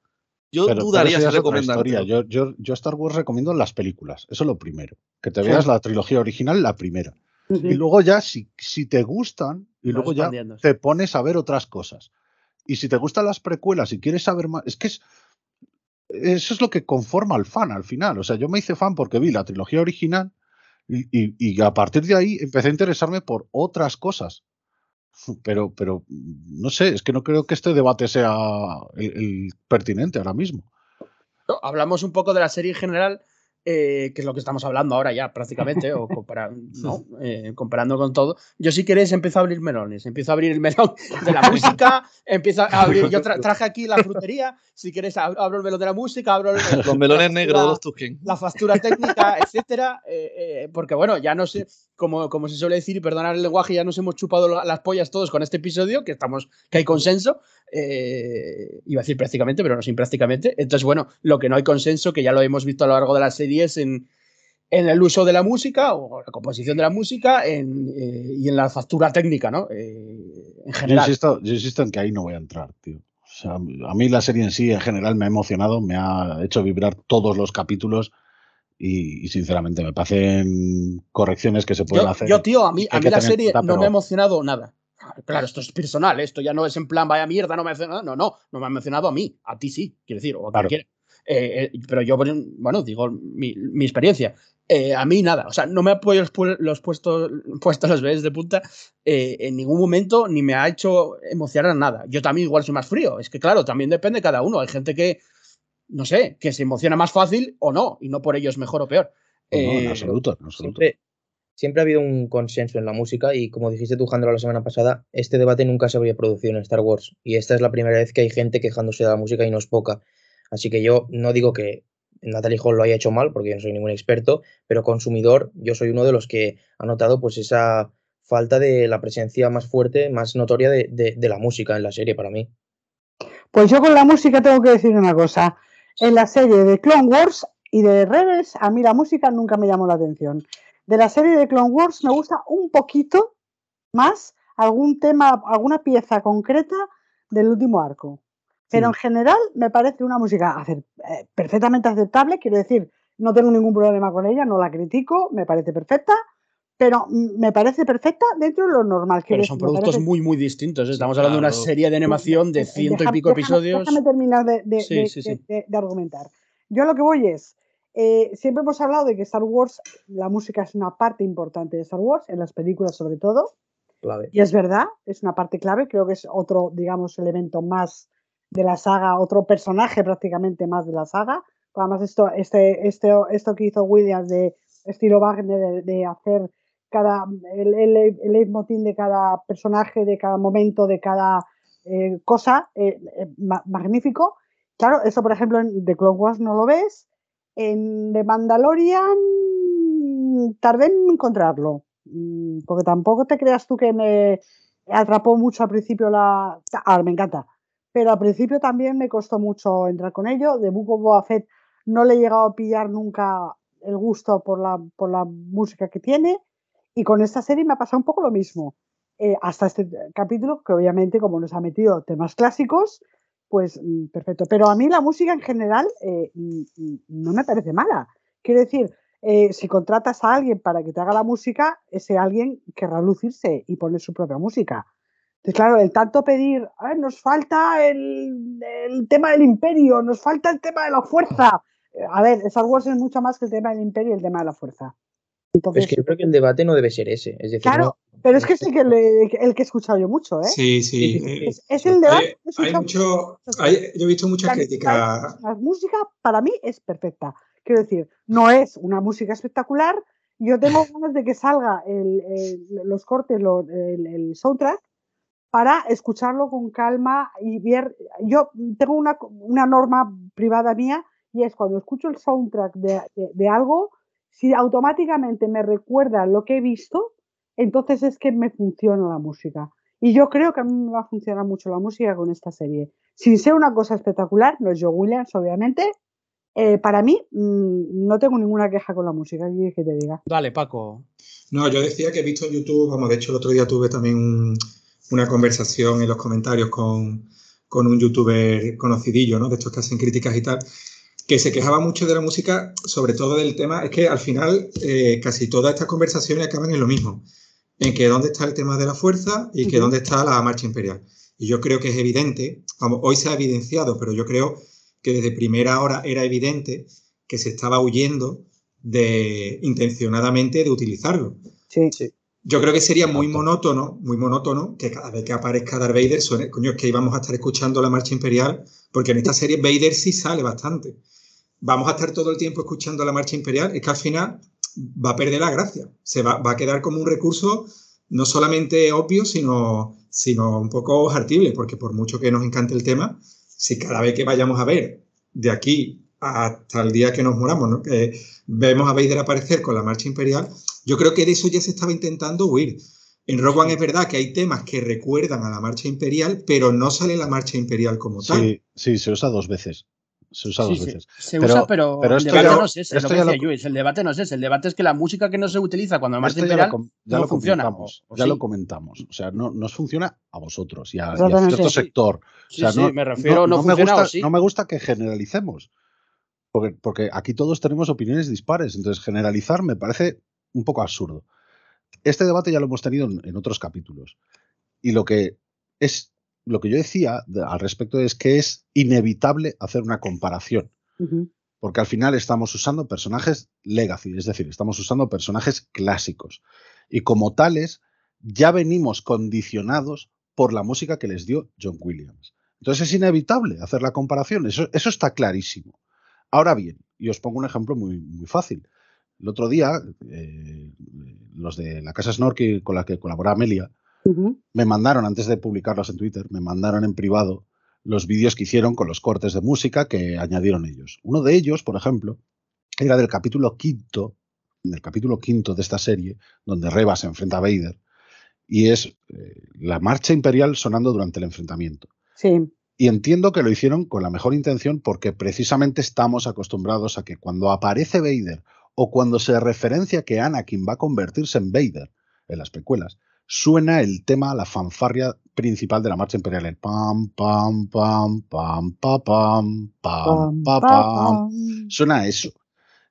yo Pero, dudaría si. Yo, yo, yo Star Wars recomiendo las películas. Eso es lo primero. Que te Sí. veas la trilogía original, la primera. Y luego ya, si, si te gustan, y Vas luego ya te pones a ver otras cosas. Y si te gustan las precuelas y quieres saber más, es que es, eso es lo que conforma al fan al final. O sea, yo me hice fan porque vi la trilogía original y, y- y a partir de ahí empecé a interesarme por otras cosas. Pero, pero no sé, es que no creo que este debate sea el, pertinente ahora mismo. Hablamos un poco de la serie en general, eh, que es lo que estamos hablando ahora ya prácticamente, o compara- ¿no? Eh, comparando con todo. Yo si queréis empiezo a abrir melones, empiezo a abrir el melón de la música, empiezo a abrir, yo tra- traje aquí la frutería, si queréis ab- abro el melón de la música, abro el, Los melones la negros de los Tusken. la factura técnica, etcétera, eh, eh, porque bueno, ya no sé, como, como se suele decir, y perdonar el lenguaje, ya nos hemos chupado la- las pollas todos con este episodio, que estamos, que hay consenso, iba a decir prácticamente, pero no sin prácticamente. Entonces, bueno, lo que no hay consenso, que ya lo hemos visto a lo largo de las series en, en el uso de la música o la composición de la música en, eh, y en la factura técnica, ¿no? Eh, en Yo general. insisto, yo insisto en que ahí no voy a entrar, tío. O sea, a mí la serie en sí, en general, me ha emocionado, me ha hecho vibrar todos los capítulos y, y, sinceramente me parecen correcciones que se pueden Yo, hacer. yo, tío, a mí, a mí la serie cuenta, no me ha emocionado nada. Claro, esto es personal, esto ya no es en plan, vaya mierda, no me ha emocionado. No, no, no me ha emocionado a mí, a ti sí, quiero decir, o a Claro. quien quiera. Eh, eh, pero yo, bueno, digo mi, mi experiencia. Eh, a mí nada, o sea, no me ha puesto los, pu- los puestos, puesto los bebés de punta eh, en ningún momento ni me ha hecho emocionar nada. Yo también igual soy más frío, es que claro, también depende de cada uno. Hay gente que, no sé, que se emociona más fácil o no, y no por ello es mejor o peor. No, en absoluto, en absoluto. Siempre, siempre ha habido un consenso en la música y como dijiste tú, Jandro, la semana pasada, este debate nunca se habría producido en Star Wars y esta es la primera vez que hay gente quejándose de la música y no es poca. Así que yo no digo que Natalie Hall lo haya hecho mal porque yo no soy ningún experto, pero consumidor yo soy uno de los que ha notado pues esa falta de la presencia más fuerte, más notoria de, de- de la música en la serie para mí. Pues yo con la música tengo que decir una cosa. En la serie de Clone Wars y de Rebels, a mí la música nunca me llamó la atención. De la serie de Clone Wars me gusta un poquito más algún tema, alguna pieza concreta del último arco. Pero en general me parece una música eh, perfectamente aceptable, quiero decir, no tengo ningún problema con ella, no la critico, me parece perfecta, pero me parece perfecta dentro de lo normal. quiero Pero son decir, productos parece- muy, muy distintos. ¿eh? Estamos hablando de una serie de animación de Eh, ciento y pico episodios. Déjame terminar de, de- Sí, de- sí, sí. de- de- de argumentar. Yo a lo que voy es, eh, siempre hemos hablado de que Star Wars, la música es una parte importante de Star Wars, en las películas sobre todo, Clave. y es verdad, es una parte clave, creo que es otro, digamos, elemento más de la saga, otro personaje prácticamente más de la saga. Además, esto, este, este, esto que hizo Williams de estilo Wagner, de, de hacer cada, el, el, el leitmotiv de cada personaje, de cada momento, de cada eh, cosa, eh, eh, ma- magnífico. Claro, eso por ejemplo en The Clone Wars no lo ves. En The Mandalorian tardé en encontrarlo. Mm, Porque tampoco te creas tú que me atrapó mucho al principio la. Ahora me encanta. Pero al principio también me costó mucho entrar con ello. De Book of no le he llegado a pillar nunca el gusto por la, por la música que tiene. Y con esta serie me ha pasado un poco lo mismo. Eh, hasta este capítulo, que obviamente, como nos ha metido temas clásicos, pues mm, perfecto. Pero a mí la música en general eh, mm, mm, no me parece mala. Quiero decir, eh, si contratas a alguien para que te haga la música, ese alguien querrá lucirse y poner su propia música. Entonces, claro, el tanto pedir, "Ay, nos falta el, el tema del imperio, nos falta el tema de la fuerza, a ver, Star Wars es mucho más que el tema del imperio y el tema de la fuerza. Entonces, Es que yo creo que el debate no debe ser ese. Es decir, claro, no- pero es que es el que, le- el que he escuchado yo mucho, ¿eh? Sí, sí. Eh, Es, es el debate. hay, he hay mucho, hay- yo he visto muchas La- críticas. La música para mí es perfecta. Quiero decir, no es una música espectacular. Yo tengo ganas de que salga el- el- los cortes, lo- el, el soundtrack, para escucharlo con calma y ver. Yo tengo una, una norma privada mía y es cuando escucho el soundtrack de, de- de algo, si automáticamente me recuerda lo que he visto, entonces es que me funciona la música. Y yo creo que a mí me va a funcionar mucho la música con esta serie. Sin ser una cosa espectacular, no es Joe Williams, obviamente. eh, para mí, mm, no tengo ninguna queja con la música, ¿qué quieres que te diga? Dale, Paco. No, yo decía que he visto en YouTube, vamos, de hecho el otro día tuve también un- una conversación en los comentarios con, con un youtuber conocidillo, ¿no? De estos que hacen críticas y tal, que se quejaba mucho de la música, sobre todo del tema, es que al final eh, casi todas estas conversaciones acaban en lo mismo, en que dónde está el tema de la fuerza y que dónde está la marcha imperial. Y yo creo que es evidente, vamos, hoy se ha evidenciado, pero yo creo que desde primera hora era evidente que se estaba huyendo de intencionadamente de utilizarlo. Sí. Yo creo que sería muy monótono, muy monótono que cada vez que aparezca Darth Vader suene, coño, es que íbamos a estar escuchando la marcha imperial, porque en esta serie Vader sí sale bastante. Vamos a estar todo el tiempo escuchando la marcha imperial, es que al final va a perder la gracia. Se va, va a quedar como un recurso no solamente obvio, sino, sino un poco hartible, porque por mucho que nos encante el tema, si cada vez que vayamos a ver de aquí hasta el día que nos muramos, ¿no? que vemos a Vader aparecer con la marcha imperial, yo creo que de eso ya se estaba intentando huir. En Rogue One es verdad que hay temas que recuerdan a la marcha imperial, pero no sale la marcha imperial como tal. Sí, sí, se usa dos veces. Se usa Sí, dos sí, veces. se Pero- usa, pero, pero el debate ya- no es ese, es lo que lo- decía Luis, el debate no es ese, el debate es que la música que no se utiliza cuando la marcha Esto ya imperial lo, ya no lo funciona. comentamos. o- o ya sí. lo comentamos. O sea, no nos funciona a vosotros y a, y a cierto Sí. sector. Sí, o sea, sí, no, me refiero, no, me funciona gusta, o sí. no me gusta que generalicemos. Porque, porque aquí todos tenemos opiniones dispares. Entonces, generalizar me parece un poco absurdo. Este debate ya lo hemos tenido en, en otros capítulos. Y lo que es lo que yo decía de- al respecto es que es inevitable hacer una comparación. Porque al final estamos usando personajes legacy, es decir, estamos usando personajes clásicos. Y como tales, ya venimos condicionados por la música que les dio John Williams. Entonces es inevitable hacer la comparación, eso, eso está clarísimo. Ahora bien, y os pongo un ejemplo muy, muy fácil. El otro día, eh, los de la casa Snorky con la que colabora Amelia, me mandaron, antes de publicarlos en Twitter, me mandaron en privado los vídeos que hicieron con los cortes de música que añadieron ellos. Uno de ellos, por ejemplo, era del capítulo quinto, del capítulo quinto de esta serie, donde Reba se enfrenta a Vader, y es eh, la marcha imperial sonando durante el enfrentamiento. Sí. Y entiendo que lo hicieron con la mejor intención porque precisamente estamos acostumbrados a que cuando aparece Vader o cuando se referencia que Anakin va a convertirse en Vader en las precuelas, suena el tema, la fanfarria principal de la marcha imperial, el pam, pam, pam, pam, pa, pam, pam, Pam, pa, pa, pam. pam. Suena a eso.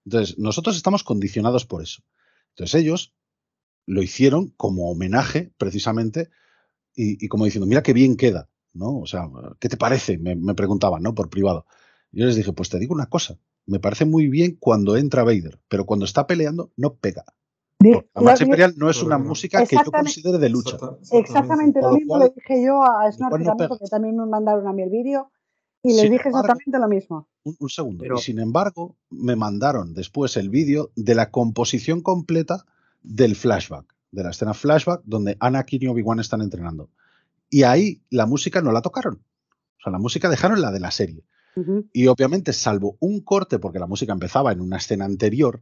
Entonces, nosotros estamos condicionados por eso. Entonces, ellos lo hicieron como homenaje, precisamente, y, y como diciendo, mira qué bien queda, ¿no? O sea, ¿qué te parece? Me, me preguntaban, ¿no? Por privado. Yo les dije, pues te digo una cosa, me parece muy bien cuando entra Vader, pero cuando está peleando no pega. Porque la marcha imperial no es una música que yo Exactamente. considere de lucha. Exacta- Exactamente lo mismo cual- le dije yo a no pega. porque también me mandaron a mí el vídeo y les Sin dije embargo- exactamente lo mismo. Un, un segundo. Pero- Y sin embargo, me mandaron después el vídeo de la composición completa del flashback, de la escena flashback donde Anakin y Obi-Wan están entrenando. Y ahí la música no la tocaron. O sea, la música dejaron la de la serie. Y obviamente, salvo un corte, porque la música empezaba en una escena anterior,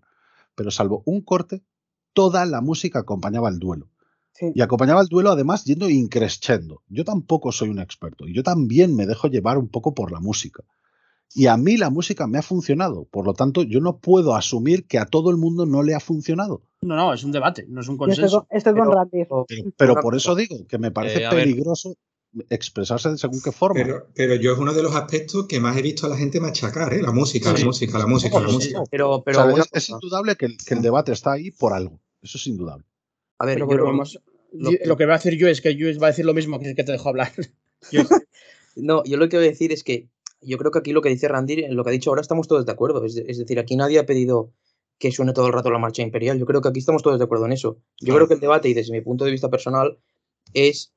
pero salvo un corte, toda la música acompañaba el duelo. Sí. Y acompañaba el duelo además yendo increscendo. Yo tampoco soy un experto y yo también me dejo llevar un poco por la música. Y a mí la música me ha funcionado. Por lo tanto, yo no puedo asumir que a todo el mundo no le ha funcionado. No, no, es un debate, no es un Yo estoy consenso. con, estoy con Pero- Pero, por eso digo que me parece Eh, peligroso expresarse de según qué forma. Pero, pero yo es uno de los aspectos que más he visto a la gente machacar, ¿eh? La música, Sí. la música, la música, la Sí. música. Pero, O pero sea, es, indudable que el, que el debate está ahí por algo. Eso es indudable. A ver, Pero yo- volvemos- lo Lo, que- que va a decir yo es que yo va a decir lo mismo que el que te dejo hablar. Yo- No, yo lo que voy a decir es que yo creo que aquí lo que dice Randy, en lo que ha dicho ahora estamos todos de acuerdo. Es, es decir, aquí nadie ha pedido que suene todo el rato la marcha imperial. Yo creo que aquí estamos todos de acuerdo en eso. Yo creo que el debate, y desde mi punto de vista personal, es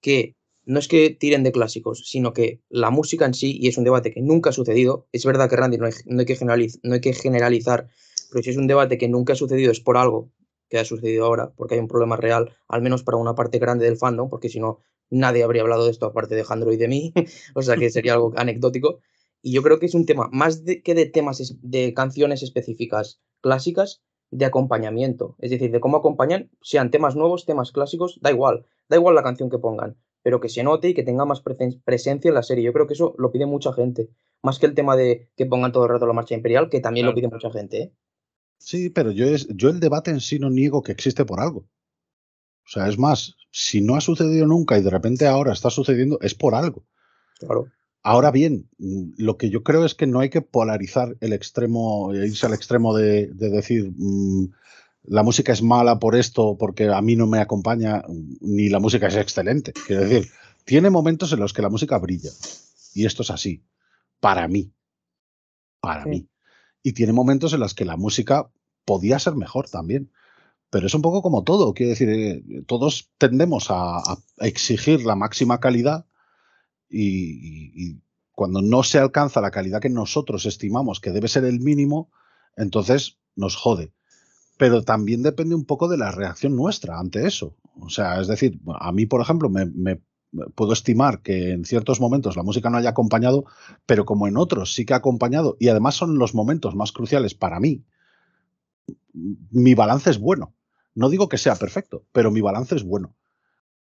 que no es que tiren de clásicos, sino que la música en sí, y es un debate que nunca ha sucedido, es verdad que Randy no hay, que, generaliz- no hay que generalizar, pero si es un debate que nunca ha sucedido es por algo que ha sucedido ahora, porque hay un problema real, al menos para una parte grande del fandom, porque si no, nadie habría hablado de esto aparte de Jandro y de mí, o sea que sería algo anecdótico. Y yo creo que es un tema, más de, que de temas, es- de canciones específicas clásicas, de acompañamiento. Es decir, de cómo acompañan, sean temas nuevos, temas clásicos, da igual, da igual la canción que pongan, pero que se note y que tenga más presen- presencia en la serie. Yo creo que eso lo pide mucha gente, más que el tema de que pongan todo el rato la marcha imperial, que también lo pide mucha gente. ¿eh? Sí, pero yo, es, yo el debate en sí no niego que existe por algo. O sea, es más, si no ha sucedido nunca y de repente ahora está sucediendo, es por algo. Claro. Ahora bien, mm, lo que yo creo es que no hay que polarizar el extremo, e irse al extremo de, de decir mm, la música es mala por esto, porque a mí no me acompaña, ni la música es excelente. Quiero decir, tiene momentos en los que la música brilla. Y esto es así. Para mí. Para Sí. mí. Y tiene momentos en los que la música podía ser mejor también. Pero es un poco como todo. Quiero decir, eh, todos tendemos a, a exigir la máxima calidad y, y- y cuando no se alcanza la calidad que nosotros estimamos que debe ser el mínimo, entonces nos jode. Pero también depende un poco de la reacción nuestra ante eso. O sea, es decir, a mí, por ejemplo, me, puedo estimar que en ciertos momentos la música no haya acompañado, pero como en otros sí que ha acompañado, y además son los momentos más cruciales para mí, mi balance es bueno. No digo que sea perfecto, pero mi balance es bueno.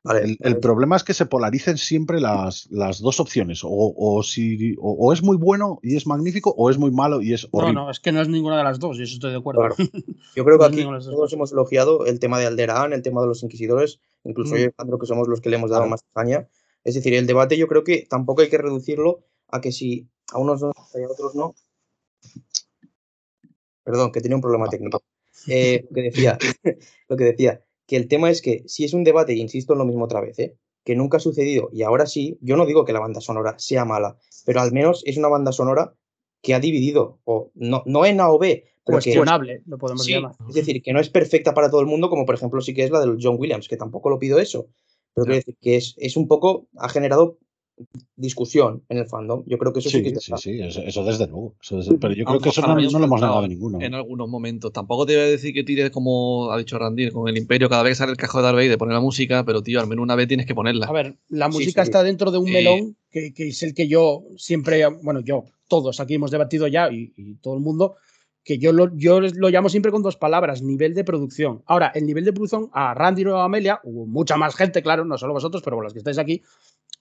Vale, El, problema es que se polaricen siempre las, las dos opciones. O, o si, o, o es muy bueno y es magnífico, o es muy malo y es No, horrible. no, es que no es ninguna de las dos, y eso estoy de acuerdo. Claro. Yo creo que No aquí todos hemos elogiado el tema de Alderaan, el tema de los inquisidores, incluso Mm. yo y Alejandro, que somos los que le hemos dado Claro. más caña. Es decir, el debate yo creo que tampoco hay que reducirlo a que si a unos no y a otros no. Perdón, que tenía un problema técnico. Eh, lo que decía, lo que decía, que el tema es que si es un debate, y insisto en lo mismo otra vez, ¿eh? que nunca ha sucedido y ahora sí, yo no digo que la banda sonora sea mala, pero al menos es una banda sonora que ha dividido, o no, no en A o B, pero que Cuestionable, lo podemos Sí, llamar. es decir, que no es perfecta para todo el mundo, como por ejemplo sí que es la del John Williams, que tampoco lo pido eso. Pero quiero decir que es, es un poco, ha generado discusión en el fandom. Yo creo que eso sí, Sí, que sí, eso, eso desde luego. eso desde- pero yo creo que eso no, lo hemos negado a ninguno. En algunos momentos. Tampoco te voy a decir que tires como ha dicho Randir con el Imperio cada vez que sale el cajón de Darth de poner la música, pero tío, al menos una vez tienes que ponerla. A ver, la música sí. está dentro de un Eh, melón que, que es el que yo siempre, bueno, yo, todos aquí hemos debatido ya y, y todo el mundo, que yo lo, yo lo llamo siempre con dos palabras, nivel de producción. Ahora, el nivel de producción a Randy o a Amelia, hubo mucha más gente, claro, no solo vosotros, pero los que estáis aquí,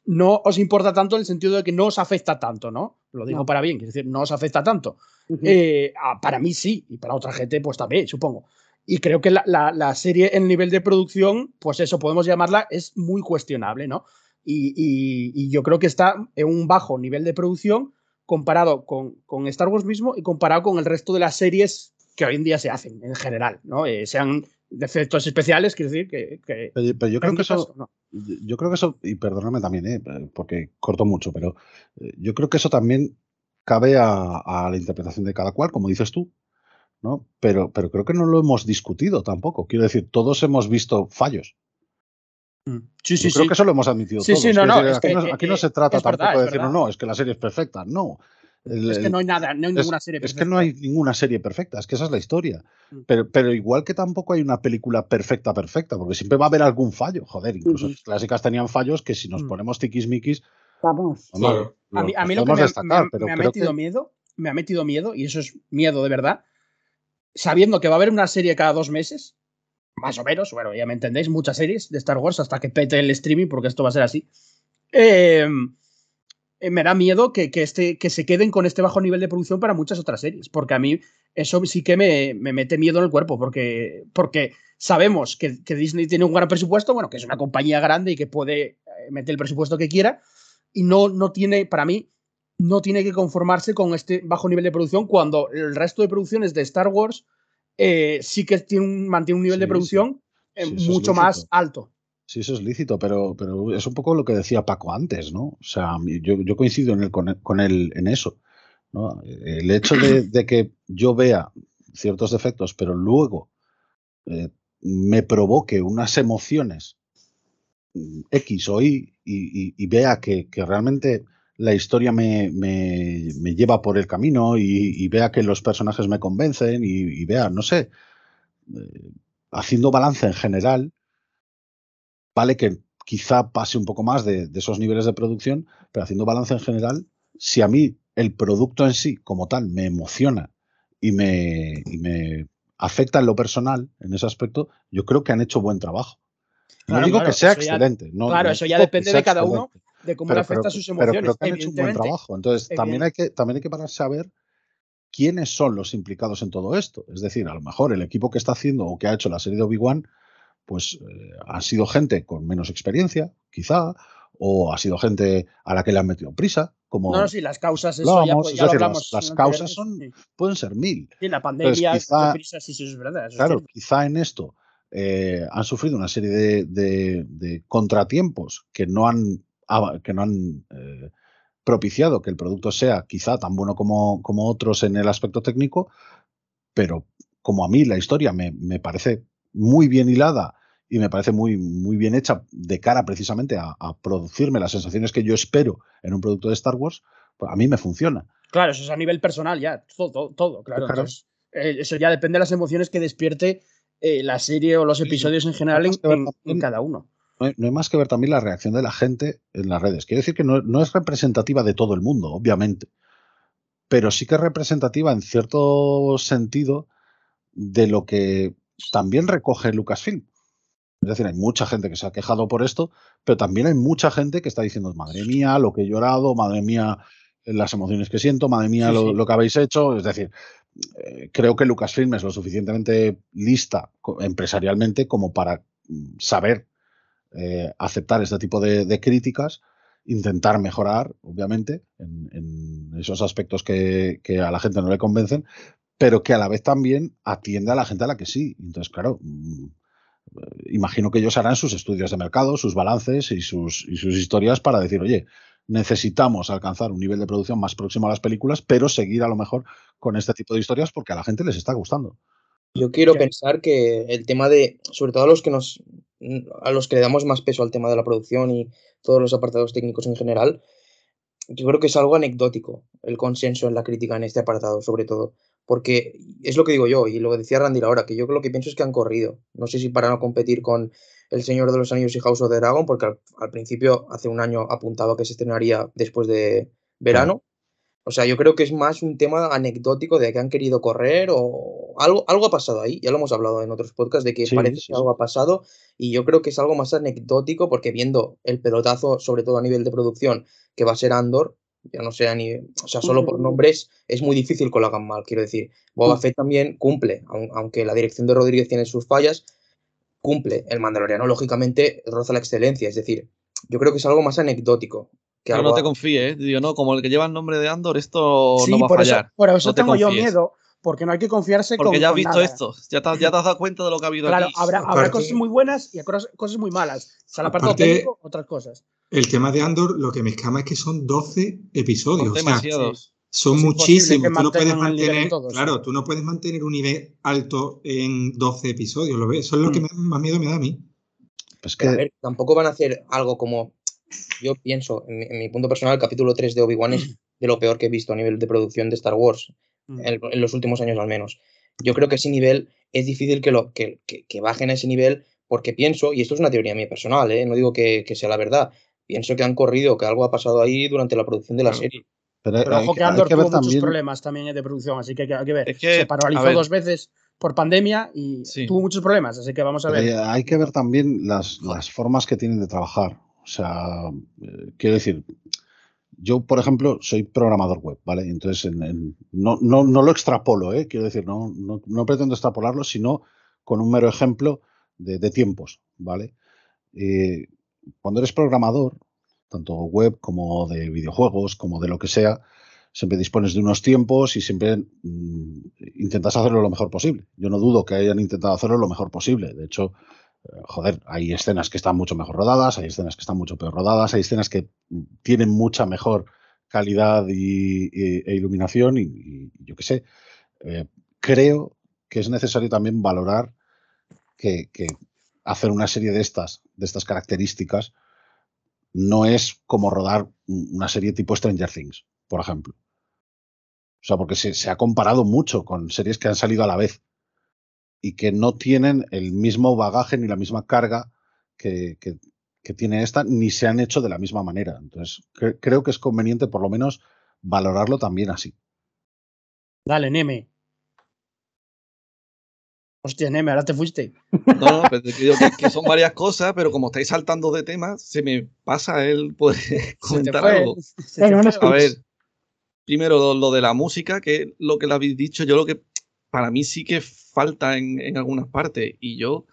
no os importa tanto en el sentido de que no os afecta tanto, ¿no? Lo digo No. para bien, quiero decir, no os afecta tanto. Eh, ah, para mí sí, y para otra gente pues también, supongo. Y creo que la, la- la serie en nivel de producción, pues eso podemos llamarla, es muy cuestionable, ¿no? Y, y- y yo creo que está en un bajo nivel de producción comparado con, con Star Wars mismo y comparado con el resto de las series que hoy en día se hacen en general, ¿no? Eh, sean de efectos especiales, quiero decir que... que Pero, pero yo creo que eso, no. yo creo que eso, y perdóname también, eh, porque corto mucho, pero eh, yo creo que eso también cabe a, a la interpretación de cada cual, como dices tú, ¿no? Pero, pero creo que no lo hemos discutido tampoco. Quiero decir, todos hemos visto fallos. Sí, sí, Yo creo sí. que eso lo hemos admitido Sí, todos. sí, no, no, decir, aquí, que, no, eh, aquí no eh, se trata es verdad, tampoco de decir, no, no, es que la serie es perfecta. No. El- Es que no hay nada, no hay es- ninguna serie es que perfecta. no hay ninguna serie perfecta, es que esa es la historia. Mm. Pero, pero igual que tampoco hay una película perfecta, perfecta, porque siempre va a haber algún fallo. Joder, incluso Ujú. las clásicas tenían fallos que si nos Mm. ponemos tiquismiquis, Vamos. Claro. A mí, a los mí lo que me, destacar, me- pero me ha metido que- miedo, me ha metido miedo, y eso es miedo de verdad, sabiendo que va a haber una serie cada dos meses, más o menos, bueno, ya me entendéis, muchas series de Star Wars hasta que pete el streaming, porque esto va a ser así. Eh, me da miedo que, que, este, que se queden con este bajo nivel de producción para muchas otras series, porque a mí eso sí que me, me mete miedo en el cuerpo, porque, porque sabemos que, que Disney tiene un gran presupuesto, bueno, que es una compañía grande y que puede eh, meter el presupuesto que quiera, y no, no tiene, para mí, no tiene que conformarse con este bajo nivel de producción cuando el resto de producciones de Star Wars eh, sí que tiene un, mantiene un nivel de producción eh, Sí, mucho más alto. Sí, eso es lícito, pero, pero es un poco lo que decía Paco antes, ¿no? O sea, yo, yo coincido en el, con, él en eso. ¿no? El hecho de, que yo vea ciertos defectos, pero luego eh, me provoque unas emociones mm, X o Y y, vea que, realmente la historia me, lleva por el camino y, vea que los personajes me convencen y, vea, no sé, eh, haciendo balance en general, vale que quizá pase un poco más de, esos niveles de producción, pero haciendo balance en general, si a mí el producto en sí como tal me emociona y me, me afecta en lo personal, en ese aspecto, yo creo que han hecho buen trabajo. No digo que sea excelente. no, claro, eso ya depende de cada uno, de cómo le afecta sus emociones. Pero creo que han hecho un buen trabajo. Entonces, también hay, que, también hay que pararse a ver quiénes son los implicados en todo esto. Es decir, a lo mejor el equipo que está haciendo o que ha hecho la serie de Obi-Wan pues eh, ha sido gente con menos experiencia, quizá, o ha sido gente a la que le han metido prisa. Como no, sí, las causas, eso ya, pues, hablamos. Las, causas son, pueden ser mil. Sí, la pandemia, quizá, prisa, sí, sí, es verdad. claro, quizá en esto eh, han sufrido una serie de, contratiempos que no han, que no han eh, propiciado que el producto sea quizá tan bueno como, como otros en el aspecto técnico, pero como a mí la historia me, me parece muy bien hilada y me parece muy, muy bien hecha de cara precisamente a, producirme las sensaciones que yo espero en un producto de Star Wars, pues a mí me funciona. Claro, eso es a nivel personal ya, todo, todo, claro. Eh, eso ya depende de las emociones que despierte eh, la serie o los episodios en general en, cada uno. No hay, más que ver también la reacción de la gente en las redes. Quiero decir que no, no es representativa de todo el mundo, obviamente, pero sí que es representativa en cierto sentido de lo que también recoge Lucasfilm. Es decir, hay mucha gente que se ha quejado por esto, pero también hay mucha gente que está diciendo, madre mía, lo que he llorado, madre mía, las emociones que siento, madre mía, lo, que habéis hecho. Es decir, eh, creo que Lucasfilm es lo suficientemente lista empresarialmente como para mm, saber eh, aceptar este tipo de, críticas, intentar mejorar, obviamente, en, esos aspectos que, que, a la gente no le convencen, pero que a la vez también atiende a la gente a la que sí. Entonces, claro, mm, imagino que ellos harán sus estudios de mercado, sus balances y sus, y sus historias para decir, oye, necesitamos alcanzar un nivel de producción más próximo a las películas, pero seguir a lo mejor con este tipo de historias porque a la gente les está gustando. Yo quiero pensar que el tema de, sobre todo a los que nos, a los que le damos más peso al tema de la producción y todos los apartados técnicos en general, yo creo que es algo anecdótico el consenso en la crítica en este apartado, sobre todo. Porque es lo que digo yo, y lo decía Randy ahora, que yo lo que pienso es que han corrido. No sé si para no competir con El Señor de los Anillos y House of the Dragon, porque al, principio, hace un año, apuntaba que se estrenaría después de verano. O sea, yo creo que es más un tema anecdótico de que han querido correr o algo, algo ha pasado ahí. Ya lo hemos hablado en otros podcasts de que parece que algo ha pasado y yo creo que es algo más anecdótico porque viendo el pelotazo, sobre todo a nivel de producción, que va a ser Andor, ya no sea ni, o sea, solo por nombres es muy difícil que lo hagan mal, quiero decir. Boba Fett también cumple, aunque la dirección de Rodríguez tiene sus fallas, cumple. El Mandaloriano, lógicamente, roza la excelencia, es decir, yo creo que es algo más anecdótico. Que no te confíes, ¿eh? digo, no, como el que lleva el nombre de Andor, esto no va a fallar. Eso, por eso tengo yo miedo, porque no hay que confiarse porque ya has visto esto, ya te, ya te, has dado cuenta de lo que ha habido claro, aquí. Habrá, habrá cosas muy buenas y cosas muy malas. O sea, la parte técnico, otras cosas. El tema de Andor, lo que me escama es que son 12 episodios. Son demasiados. son muchísimos. Tú no puedes mantener, claro, tú no puedes mantener un nivel alto en 12 episodios. ¿lo ves? Eso es lo que mm. más miedo me da a mí. Pues que... A ver, tampoco van a hacer algo como. Yo pienso, en mi, punto personal, el capítulo 3 de Obi-Wan es de lo peor que he visto a nivel de producción de Star Wars, mm. en, los últimos años al menos. Yo creo que ese nivel es difícil que, lo, que, que, bajen a ese nivel porque pienso, y esto es una teoría mía personal, ¿eh? no digo que, que, sea la verdad, pienso que han corrido, que algo ha pasado ahí durante la producción de la serie. Pero, ojo que Andor tuvo muchos problemas también de producción, así que hay que, ver. Se paralizó dos veces por pandemia y tuvo muchos problemas, así que vamos a ver. hay que ver también las, formas que tienen de trabajar. O sea, eh, quiero decir, yo, por ejemplo, soy programador web, ¿vale? Entonces, no, no, no, lo extrapolo, ¿eh? Quiero decir, no, no, pretendo extrapolarlo, sino con un mero ejemplo de, tiempos, ¿vale? Eh, cuando eres programador, tanto web como de videojuegos, como de lo que sea, siempre dispones de unos tiempos y siempre mm, intentas hacerlo lo mejor posible. Yo no dudo que hayan intentado hacerlo lo mejor posible. De hecho, joder, hay escenas que están mucho mejor rodadas, hay escenas que están mucho peor rodadas, hay escenas que tienen mucha mejor calidad y, e iluminación y, yo qué sé. Eh, creo que es necesario también valorar que, hacer una serie de estas, de estas características, no es como rodar un- una serie tipo Stranger Things, por ejemplo. O sea, porque se ha comparado mucho con series que han salido a la vez y que no tienen el mismo bagaje ni la misma carga que, que- que tiene esta, ni se han hecho de la misma manera. Entonces, cre- creo que es conveniente por lo menos valorarlo también así. Dale, Neme. Hostia, Neme, ahora te fuiste. No, no, pero te digo que, que son varias cosas, pero como estáis saltando de temas, se me pasa el poder Se te comentar fue. algo. se te Venga, fue. una A ver, primero lo, lo de la música, que lo que le habéis dicho, yo lo que para mí sí que falta en, en algunas partes. Y yo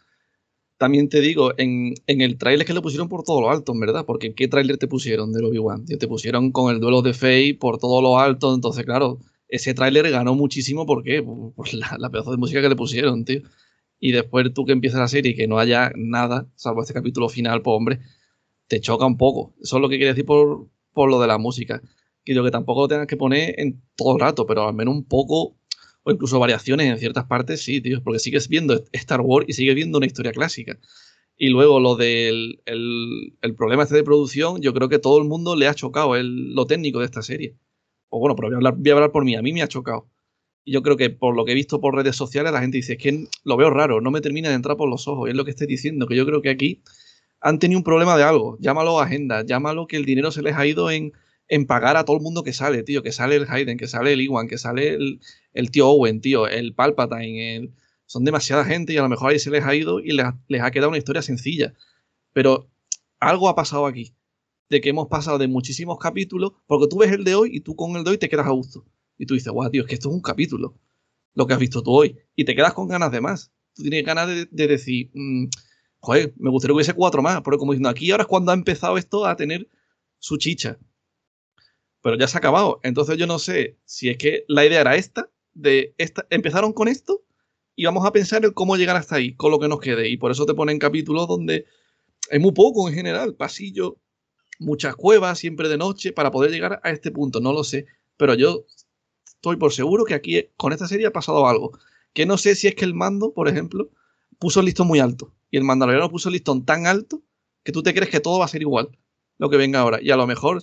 también te digo, en, en el tráiler que lo pusieron por todo lo alto, en verdad. Porque ¿en qué tráiler te pusieron del Obi-Wan? Te pusieron con el duelo de Faye por todo lo alto. Entonces, claro, ese tráiler ganó muchísimo. ¿Por qué? Por, la, pedazo de música que le pusieron, tío. Y después tú que empiezas la serie y que no haya nada, salvo este capítulo final, pues hombre, te choca un poco. Eso es lo que quiere decir por, por lo de la música. Que yo que tampoco lo tengas que poner en todo el rato, pero al menos un poco, o incluso variaciones en ciertas partes, sí, tío, porque sigues viendo Star Wars y sigues viendo una historia clásica. Y luego lo del el, problema este de producción, yo creo que todo el mundo le ha chocado el, lo técnico de esta serie. O bueno, pero voy a, hablar, voy a hablar por mí, a mí me ha chocado. Y yo creo que por lo que he visto por redes sociales, la gente dice, es que lo veo raro, no me termina de entrar por los ojos. Y es lo que estoy diciendo, que yo creo que aquí han tenido un problema de algo. Llámalo agenda, llámalo que el dinero se les ha ido en, en pagar a todo el mundo que sale, tío. Que sale el Hayden, que sale el Iwan, que sale el, el tío Owen, tío, el Palpatine. Son demasiada gente y a lo mejor ahí se les ha ido y les, les ha quedado una historia sencilla. Pero algo ha pasado aquí. De que hemos pasado de muchísimos capítulos, porque tú ves el de hoy y tú con el de hoy te quedas a gusto. Y tú dices, guau, tío, es que esto es un capítulo, lo que has visto tú hoy. Y te quedas con ganas de más. Tú tienes ganas de, de decir, mm, joder, me gustaría que hubiese cuatro más. Pero como diciendo, aquí ahora es cuando ha empezado esto a tener su chicha. Pero ya se ha acabado. Entonces yo no sé si es que la idea era esta, de esta, empezaron con esto y vamos a pensar en cómo llegar hasta ahí, con lo que nos quede. Y por eso te ponen capítulos donde es muy poco en general, pasillo, muchas cuevas, siempre de noche, para poder llegar a este punto. No lo sé. Pero yo estoy por seguro que aquí con esta serie ha pasado algo. Que no sé si es que el mando, por ejemplo, puso el listón muy alto. Y el mandaloriano puso el listón tan alto que tú te crees que todo va a ser igual. Lo que venga ahora. Y a lo mejor.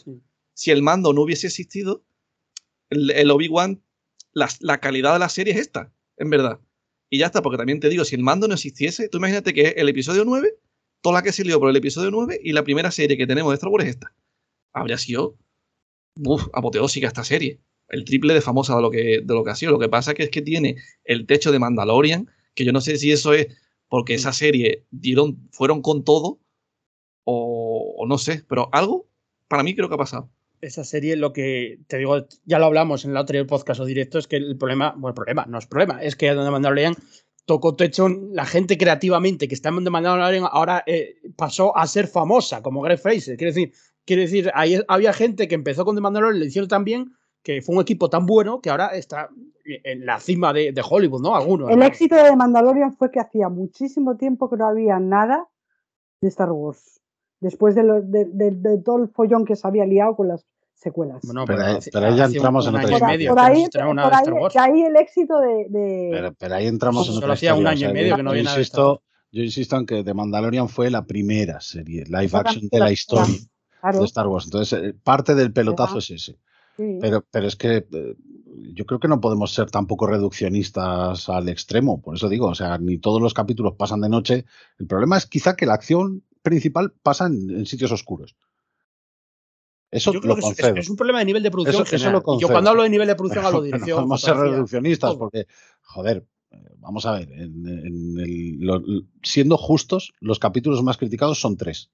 Si el mando no hubiese existido, el, el Obi-Wan, la, la calidad de la serie es esta, en verdad. Y ya está, porque también te digo, si el mando no existiese, tú imagínate que el episodio 9, toda la que se lió por el episodio 9 y la primera serie que tenemos de Star Wars es esta. Habría sido uf, apoteósica esta serie. El triple de famosa de lo, que, de lo que ha sido. Lo que pasa que es que tiene el techo de Mandalorian, que yo no sé si eso es porque esa serie dieron, fueron con todo o, o no sé, pero algo para mí creo que ha pasado. Esa serie, lo que te digo, ya lo hablamos en el anterior podcast o directo, es que el problema, bueno, el problema, no es problema, es que donde Mandalorian tocó techo, la gente creativamente que está en The Mandalorian ahora eh, pasó a ser famosa, como Greg Fraser. Quiere decir, quiere decir ahí había gente que empezó con The Mandalorian, le hicieron tan bien que fue un equipo tan bueno que ahora está en la cima de, de Hollywood, ¿no? Algunos. El ¿no? éxito de Mandalorian fue que hacía muchísimo tiempo que no había nada de Star Wars. Después de, lo- de- de- de todo el follón que se había liado con las secuelas. Bueno, Pero ahí- hace- pero ahí ya entramos en otra historia. medio por ahí, por ahí- el éxito de, de- Pero, pero ahí entramos en Solo otra hacía un historia, año y o sea, medio yo- que no había nada insisto, yo insisto en que The Mandalorian fue la primera serie live action de la historia claro, de Star Wars. Entonces, eh, parte del pelotazo es ese. sí. Pero, pero es que eh, yo creo que no podemos ser tampoco reduccionistas al extremo. Por eso digo, o sea, ni todos los capítulos pasan de noche. El problema es quizá que la acción principal pasa en, en sitios oscuros. Eso Yo creo lo que es, concedo. es- es un problema de nivel de producción. Eso- eso general. lo Y yo cuando hablo de nivel de producción hablo de dirección. no podemos ser fotografía, reduccionistas porque, joder, vamos a ver, en- en el- lo- siendo justos, los capítulos más criticados son tres,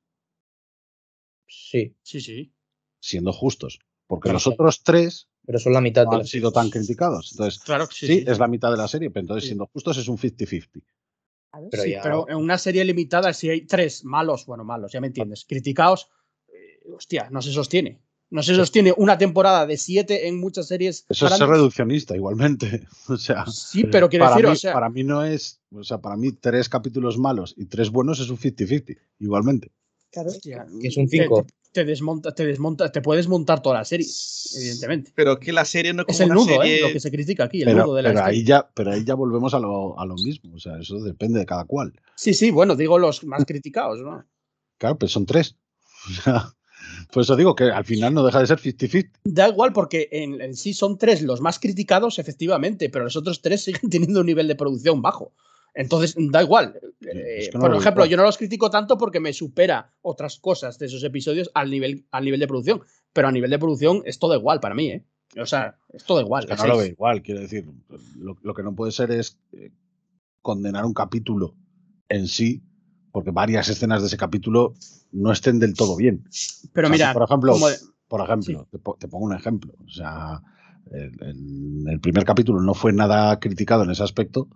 Sí, Sí, sí. siendo justos, porque Claro, los otros tres pero son la mitad no de han las sido tan criticados. Entonces, Claro que sí. sí, sí. es la mitad de la serie, pero entonces Sí. siendo justos es un 50-50. Pero Sí, ya- pero en una serie limitada, si hay tres malos, bueno, malos, ya me entiendes, criticados, hostia, no se sostiene. No se sostiene una temporada de siete en muchas series. Eso es ser reduccionista, igualmente. O sea, Sí, pero quiero decir, mí, o sea, para mí no es. O sea, para mí, tres capítulos malos y tres buenos es un 50-50, igualmente. Claro. hostia, Que es un te- 5. Te, te desmonta, te desmonta, te puedes montar toda la serie, evidentemente. Pero es que la serie no es Es como el una nudo, serie... ¿eh? Lo que se critica aquí, el Pero, nudo de la pero ahí ya, pero ahí ya volvemos a lo, a lo mismo. O sea, eso depende de cada cual. Sí, sí, bueno, digo los más criticados, ¿no? Claro, pero son tres. O sea, por eso digo que al final no deja de ser 50-50. Da igual, porque en, en sí son tres los más criticados, efectivamente, pero los otros tres siguen teniendo un nivel de producción bajo. Entonces, da igual. Eh, que no por lo ejemplo, yo no los critico tanto porque me supera otras cosas de esos episodios al nivel, al nivel de producción. Pero a nivel de producción es todo igual para mí, ¿eh? O sea, es todo igual. Es que no lo veo igual, quiero decir. Lo, lo que no puede ser es eh, condenar un capítulo en sí, porque varias escenas de ese capítulo no estén del todo bien. Pero O sea, mira, si, por ejemplo, como- por ejemplo, te, po- te pongo un ejemplo. O sea, el, el- el primer capítulo no fue nada criticado en ese aspecto.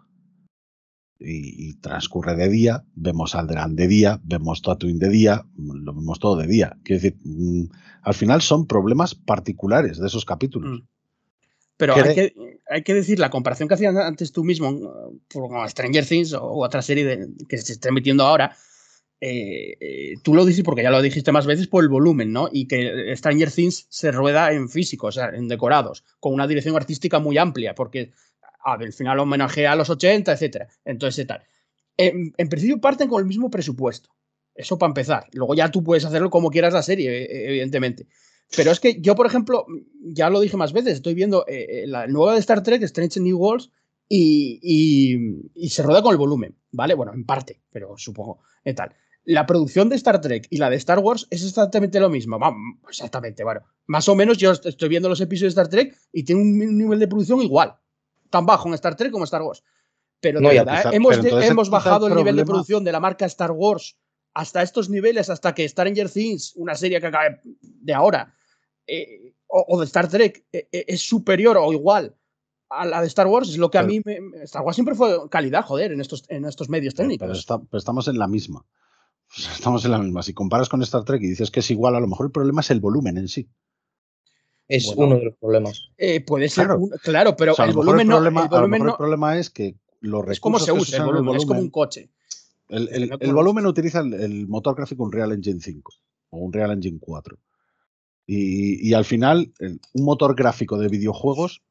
Y, y transcurre de día, vemos Alderaan de día, vemos Tatooine de día, lo vemos todo de día. Quiero decir, mm, al final son problemas particulares de esos capítulos. Mm. Pero ¿Qué hay que, hay que decir, la comparación que hacías antes tú mismo con Stranger Things o otra serie de- que se está emitiendo ahora, eh, eh, tú lo dices porque ya lo dijiste más veces por el volumen, ¿no? Y que Stranger Things se rueda en físico, o sea, en decorados, con una dirección artística muy amplia, porque al final homenajea a los 80, etcétera. Entonces, tal. En, en principio parten con el mismo presupuesto. Eso para empezar. Luego ya tú puedes hacerlo como quieras la serie, eh, evidentemente. Pero es que yo, por ejemplo, ya lo dije más veces, estoy viendo eh, eh, la nueva de Star Trek, Strange New Worlds, y, y- y se rueda con el volumen, ¿vale? Bueno, en parte, pero supongo, eh, tal. La producción de Star Trek y la de Star Wars es exactamente lo mismo. Vamos, exactamente, bueno. Más o menos yo est- estoy viendo los episodios de Star Trek y tiene un nivel de producción igual. Tan bajo en Star Trek como en Star Wars. Pero de No, verdad, quizá- hemos, pero hemos quizá el bajado el nivel de producción de la marca Star Wars hasta estos niveles, hasta que Stranger Things, una serie que acaba de ahora, eh, o, o de Star Trek, eh, eh, es superior o igual a la de Star Wars, es lo que a mí me, me- Star Wars siempre fue calidad, joder, en estos, en estos medios técnicos. pero está- pero estamos en la misma. Estamos en la misma. Si comparas con Star Trek y dices que es igual, a lo mejor el problema es el volumen en sí. Es Bueno. uno de los problemas. Eh, puede ser, Claro. un- claro, pero O sea, a el lo volumen no. problema, El a lo volumen mejor no el problema es que los recursos es como se usa el el volumen, es como un coche. El, el- No el volumen utiliza el, el motor gráfico Unreal Engine 5 o Unreal Engine 4. Y, al final, un motor gráfico de videojuegos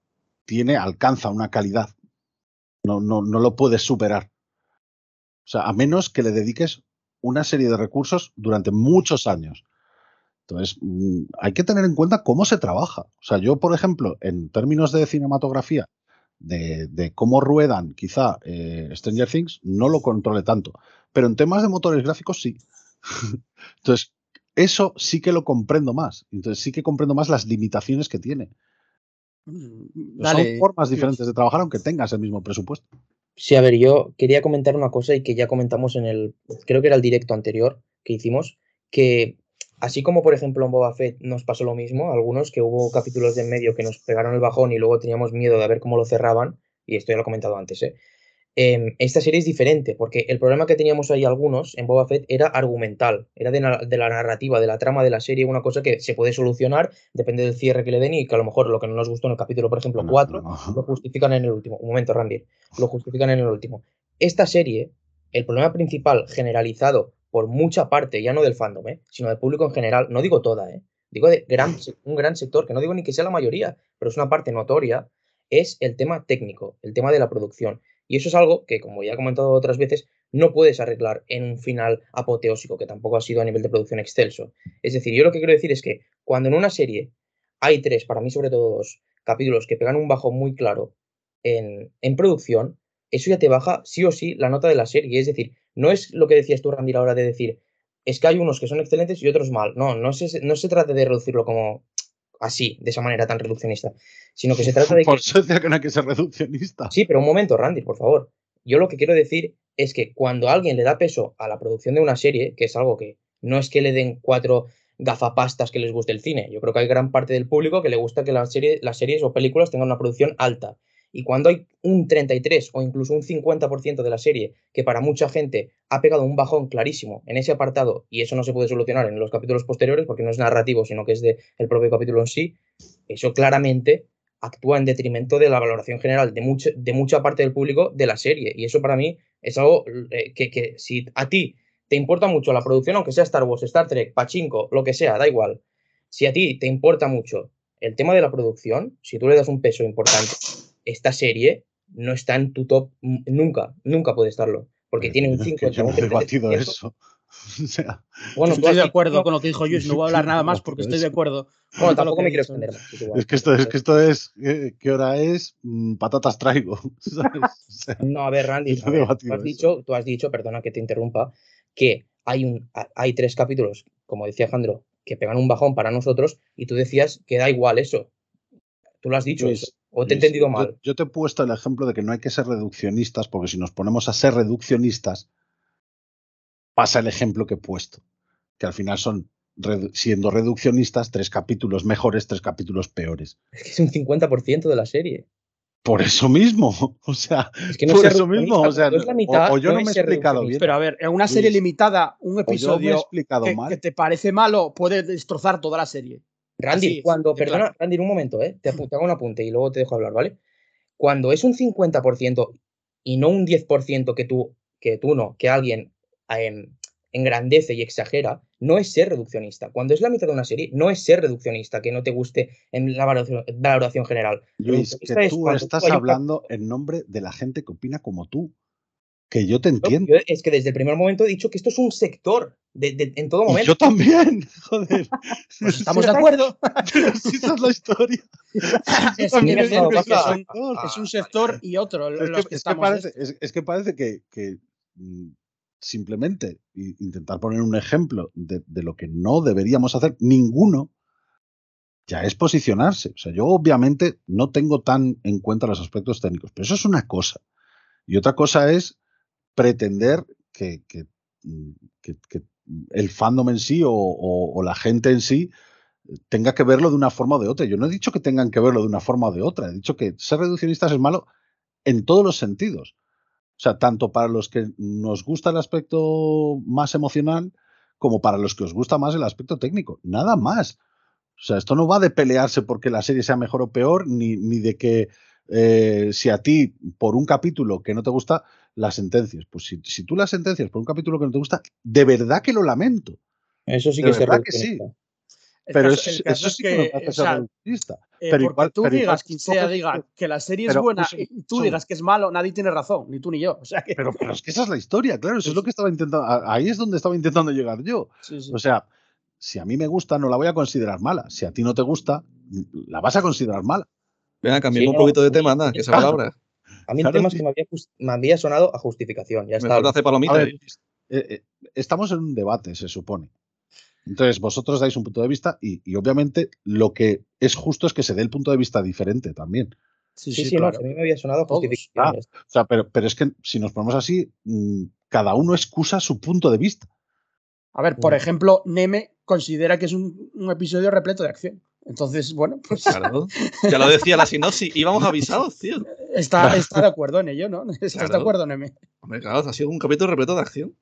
tiene, alcanza una calidad. No, no, no lo puedes superar. O sea, a menos que le dediques una serie de recursos durante muchos años. Entonces, mm, hay que tener en cuenta cómo se trabaja. O sea, yo, por ejemplo, en términos de cinematografía, de, de cómo ruedan quizá eh, Stranger Things, no lo controle tanto. Pero en temas de motores gráficos sí. Entonces, eso sí que lo comprendo más. Entonces, sí que comprendo más las limitaciones que tiene. Mm, Son formas diferentes de trabajar, aunque tengas el mismo presupuesto. Sí, a ver, yo quería comentar una cosa y que ya comentamos en el, creo que era el directo anterior que hicimos, que así como por ejemplo en Boba Fett nos pasó lo mismo, algunos que hubo capítulos de en medio que nos pegaron el bajón y luego teníamos miedo de ver cómo lo cerraban, y esto ya lo he comentado antes, ¿eh? Em, esta serie es diferente, porque el problema que teníamos ahí algunos en Boba Fett era argumental, era de, la narrativa, de la trama de la serie, una cosa que se puede solucionar, depende del cierre que le den y que a lo mejor lo que no nos gustó en el capítulo, por ejemplo, No, 4, no. lo justifican en el último. Un momento, Randy. Lo justifican en el último. Esta serie, el problema principal generalizado por mucha parte, ya no del fandom, ¿eh? sino del público en general, no digo toda, ¿eh? digo de gran, un gran sector, que no digo ni que sea la mayoría, pero es una parte notoria, es el tema técnico, el tema de la producción. Y eso es algo que, como ya he comentado otras veces, no puedes arreglar en un final apoteósico, que tampoco ha sido a nivel de producción excelso. Es decir, yo lo que quiero decir es que cuando en una serie hay tres, para mí sobre todo dos, capítulos que pegan un bajo muy claro en, en producción, eso ya te baja sí o sí la nota de la serie. Es decir, no es lo que decías tú, Randy, a la hora de decir, es que hay unos que son excelentes y otros mal. No, no se, no se trata de reducirlo como así, de esa manera tan reduccionista, sino que se trata de que... Por decía que no hay que ser reduccionista. Sí, pero un momento, Randy, por favor. Yo lo que quiero decir es que cuando alguien le da peso a la producción de una serie, que es algo que no es que le den cuatro gafapastas que les guste el cine. Yo creo que hay gran parte del público que le gusta que la serie, las series o películas tengan una producción alta. Y cuando hay un 33 o incluso un 50% de la serie que para mucha gente ha pegado un bajón clarísimo en ese apartado y eso no se puede solucionar en los capítulos posteriores porque no es narrativo, sino que es del propio capítulo en sí, eso claramente actúa en detrimento de la valoración general de, mucho, de mucha parte del público de la serie. Y eso para mí es algo eh, que, que si a ti te importa mucho la producción, aunque sea Star Wars, Star Trek, Pachinko, lo que sea, da igual. Si a ti te importa mucho el tema de la producción, si tú le das un peso importante, esta serie no está en tu top nunca, nunca puede estarlo, porque tiene un 50 Yo no he debatido eso. O sea, bueno, estoy de acuerdo con lo que dijo Luis, no voy a hablar nada más porque estoy de acuerdo. Bueno, tampoco me quiero extender. Es que esto es, que esto es ¿qué hora es? Mm, patatas traigo. ¿sabes? O sea, no, a ver, Randy, no a ver, tú, has dicho, tú has dicho, perdona que te interrumpa, que hay, un, hay tres capítulos, como decía Alejandro, que pegan un bajón para nosotros y tú decías que da igual eso. Tú lo has dicho Luis, eso. O te he entendido yo- mal. Yo, te he puesto el ejemplo de que no hay que ser reduccionistas, porque si nos ponemos a ser reduccionistas, pasa el ejemplo que he puesto, que al final son, redu- siendo reduccionistas, tres capítulos mejores, tres capítulos peores. Es que es un 50% de la serie. Por eso mismo, o sea, Es que no por eso mismo, o sea, mitad, o, o yo no, me he explicado bien, Pero a ver, en una serie Luis, limitada, un o yo me he episodio explicado que, mal. que te parece malo puede destrozar toda la serie. Randy, Así es, cuando, perdona, claro. Randy, un momento, ¿eh? Te, te hago un apunte y luego te dejo hablar, ¿vale? Cuando es un 50% y no un 10% que tú, que tú no, que alguien em, engrandece y exagera, no es ser reduccionista. Cuando es la mitad de una serie, no es ser reduccionista, que no te guste en la valoración, valoración general. Luis, que tú estás un hablando en nombre de la gente que opina como tú, que yo te capítulo- entiendo. yo es que desde el primer momento he dicho que esto es un sector, de- de- en todo Y momento. yo también, joder. Pues estamos de acuerdo. Pero si esa es la historia. es, un sector y otro. Es los que, estamos parece, es, que parece que, mm, simplemente intentar poner un ejemplo de, de lo que no deberíamos hacer ninguno ya es posicionarse. O sea, yo obviamente no tengo tan en cuenta los aspectos técnicos, pero eso es una cosa. Y otra cosa es pretender mm, que- el fandom en sí o, la gente en sí tenga que verlo de una forma o de otra. Yo no he dicho que tengan que verlo de una forma o de otra. He dicho que ser reduccionistas es malo en todos los sentidos. O sea, tanto para los que nos gusta el aspecto más emocional como para los que os gusta más el aspecto técnico. Nada más. O sea, esto no va de pelearse porque la serie sea mejor o peor, ni, ni de que eh, si a ti por un capítulo que no te gusta, la sentencias. Pues si, si tú la sentencias por un capítulo que no te gusta, de verdad que lo lamento. Eso sí de que verdad que sí. El Pero caso- eso, eso es sí que, que, o sea. Eh, Pero igual- tú pero digas, que quien sea coges- diga que la serie es buena segundo, y tú digas que es malo, nadie tiene razón, ni tú ni yo. O sea que, Pero, pero es que esa es la historia, claro, eso es lo que estaba intentando, ahí es donde estaba intentando llegar yo. Sí, sí. O sea, si a mí me gusta, no la voy a considerar mala. Si a ti no te gusta, la vas a considerar mala. Venga, cambiemos Sí, un poquito de no, tema, anda, que se la hora. A mí Claro, el tema es que me había, jus- me había sonado a justificación. Ya está. Mejor hacer A palomitas. ver, eh, eh, estamos en un debate, se supone. Entonces, vosotros dais un punto de vista y, y obviamente lo que es justo es que se dé el punto de vista diferente también. sí, Sí, sí, sí, no, claro. a mí me había sonado justificación. Ah. O sea, pero, pero es que si nos ponemos así, mm, cada uno excusa su punto de vista. A ver, por Mm. ejemplo, Neme considera que es un, un episodio repleto de acción. Entonces, bueno, pues Claro. Ya lo decía la sinopsis. Íbamos avisados, tío. está, está de acuerdo en ello, ¿no? ¿Estás de Claro. acuerdo, Neme? Hombre, claro, ha sido un capítulo repleto de acción.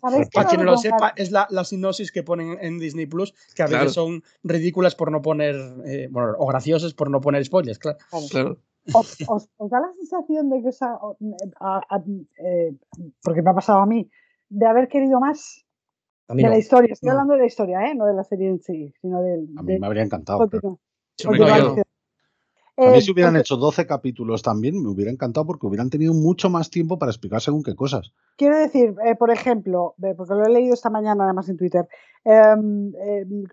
¿Sabéis qué Para quien no lo sepa, es la, la sinopsis que ponen en Disney Plus, que a veces Claro. son ridículas por no poner, eh, bueno, o graciosas por no poner spoilers, claro. Claro. ¿Os, os- os da la sensación de que os ha- a- a- eh, porque me ha pasado a mí, de haber querido más De no. la historia? Estoy No. hablando de la historia, ¿eh? no de la serie en sí, sino del. A mí de- me habría encantado. continuación. A mí Eh, si hubieran porque hecho 12 capítulos también, me hubiera encantado porque hubieran tenido mucho más tiempo para explicar según qué cosas. Quiero decir, eh, por ejemplo, porque lo he leído esta mañana además en Twitter, em, em,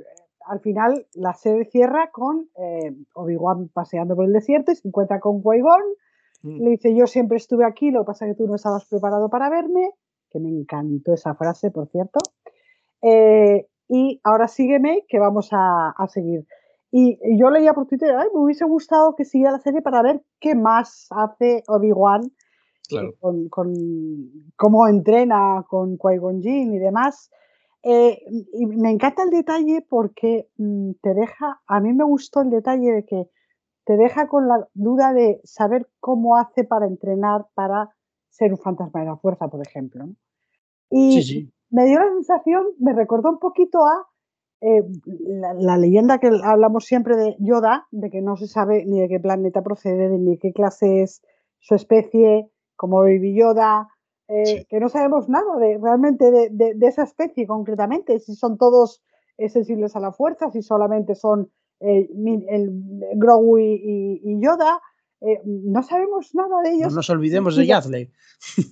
al final la serie cierra con eh, Obi-Wan paseando por el desierto y se encuentra con Qui-Gon. Mm. Le dice, yo siempre estuve aquí, lo que pasa es que tú no estabas preparado para verme, que me encantó esa frase, por cierto. Eh, y ahora sígueme, que vamos a, a seguir. Y y yo leía por Twitter, ay, me hubiese gustado que siguiera la serie para ver qué más hace Obi-Wan Claro. con, con cómo entrena con Qui-Gon Jinn y demás. Eh, y me encanta el detalle porque mm, te deja, a mí me gustó el detalle de que te deja con la duda de saber cómo hace para entrenar para ser un fantasma de la fuerza, por ejemplo. Y Sí, sí. Me dio la sensación, me recordó un poquito a eh, la, la leyenda que hablamos siempre de Yoda, de que no se sabe ni de qué planeta procede, ni de qué clase es su especie, como Baby Yoda, eh, Sí. que no sabemos nada de realmente de, de- de esa especie concretamente, si son todos eh, sensibles a la fuerza, si solamente son el Grogu y, y- y Yoda, eh, no sabemos nada de No ellos. nos olvidemos de Y ya- Yazley.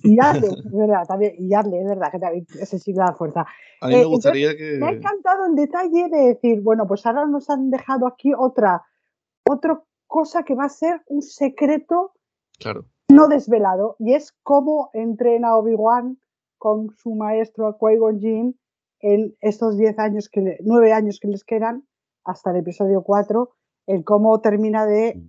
Y Yardley, es verdad, también, y Yardley, es verdad, que también es sensible a la fuerza. A mí Eh, me entonces, gustaría que. Me ha encantado el detalle de decir, bueno, pues ahora nos han dejado aquí otra, otra cosa que va a ser un secreto Claro. no desvelado, y es cómo entrena Obi-Wan con su maestro Qui-Gon Jinn en estos 10 años, que le- 9 años que les quedan, hasta el episodio 4, el cómo termina de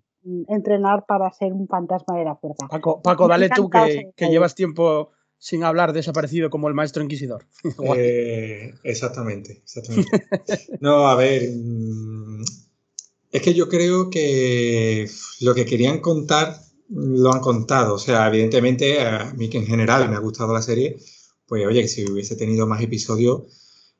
entrenar para ser un fantasma de la fuerza. Paco, Paco, dale tú que, que llevas tiempo sin hablar desaparecido como el maestro inquisidor. Eh, exactamente, exactamente. No, a ver, mm, es que yo creo que lo que querían contar lo han contado. O sea, evidentemente a mí que en general me ha gustado la serie, pues oye, si hubiese tenido más episodios,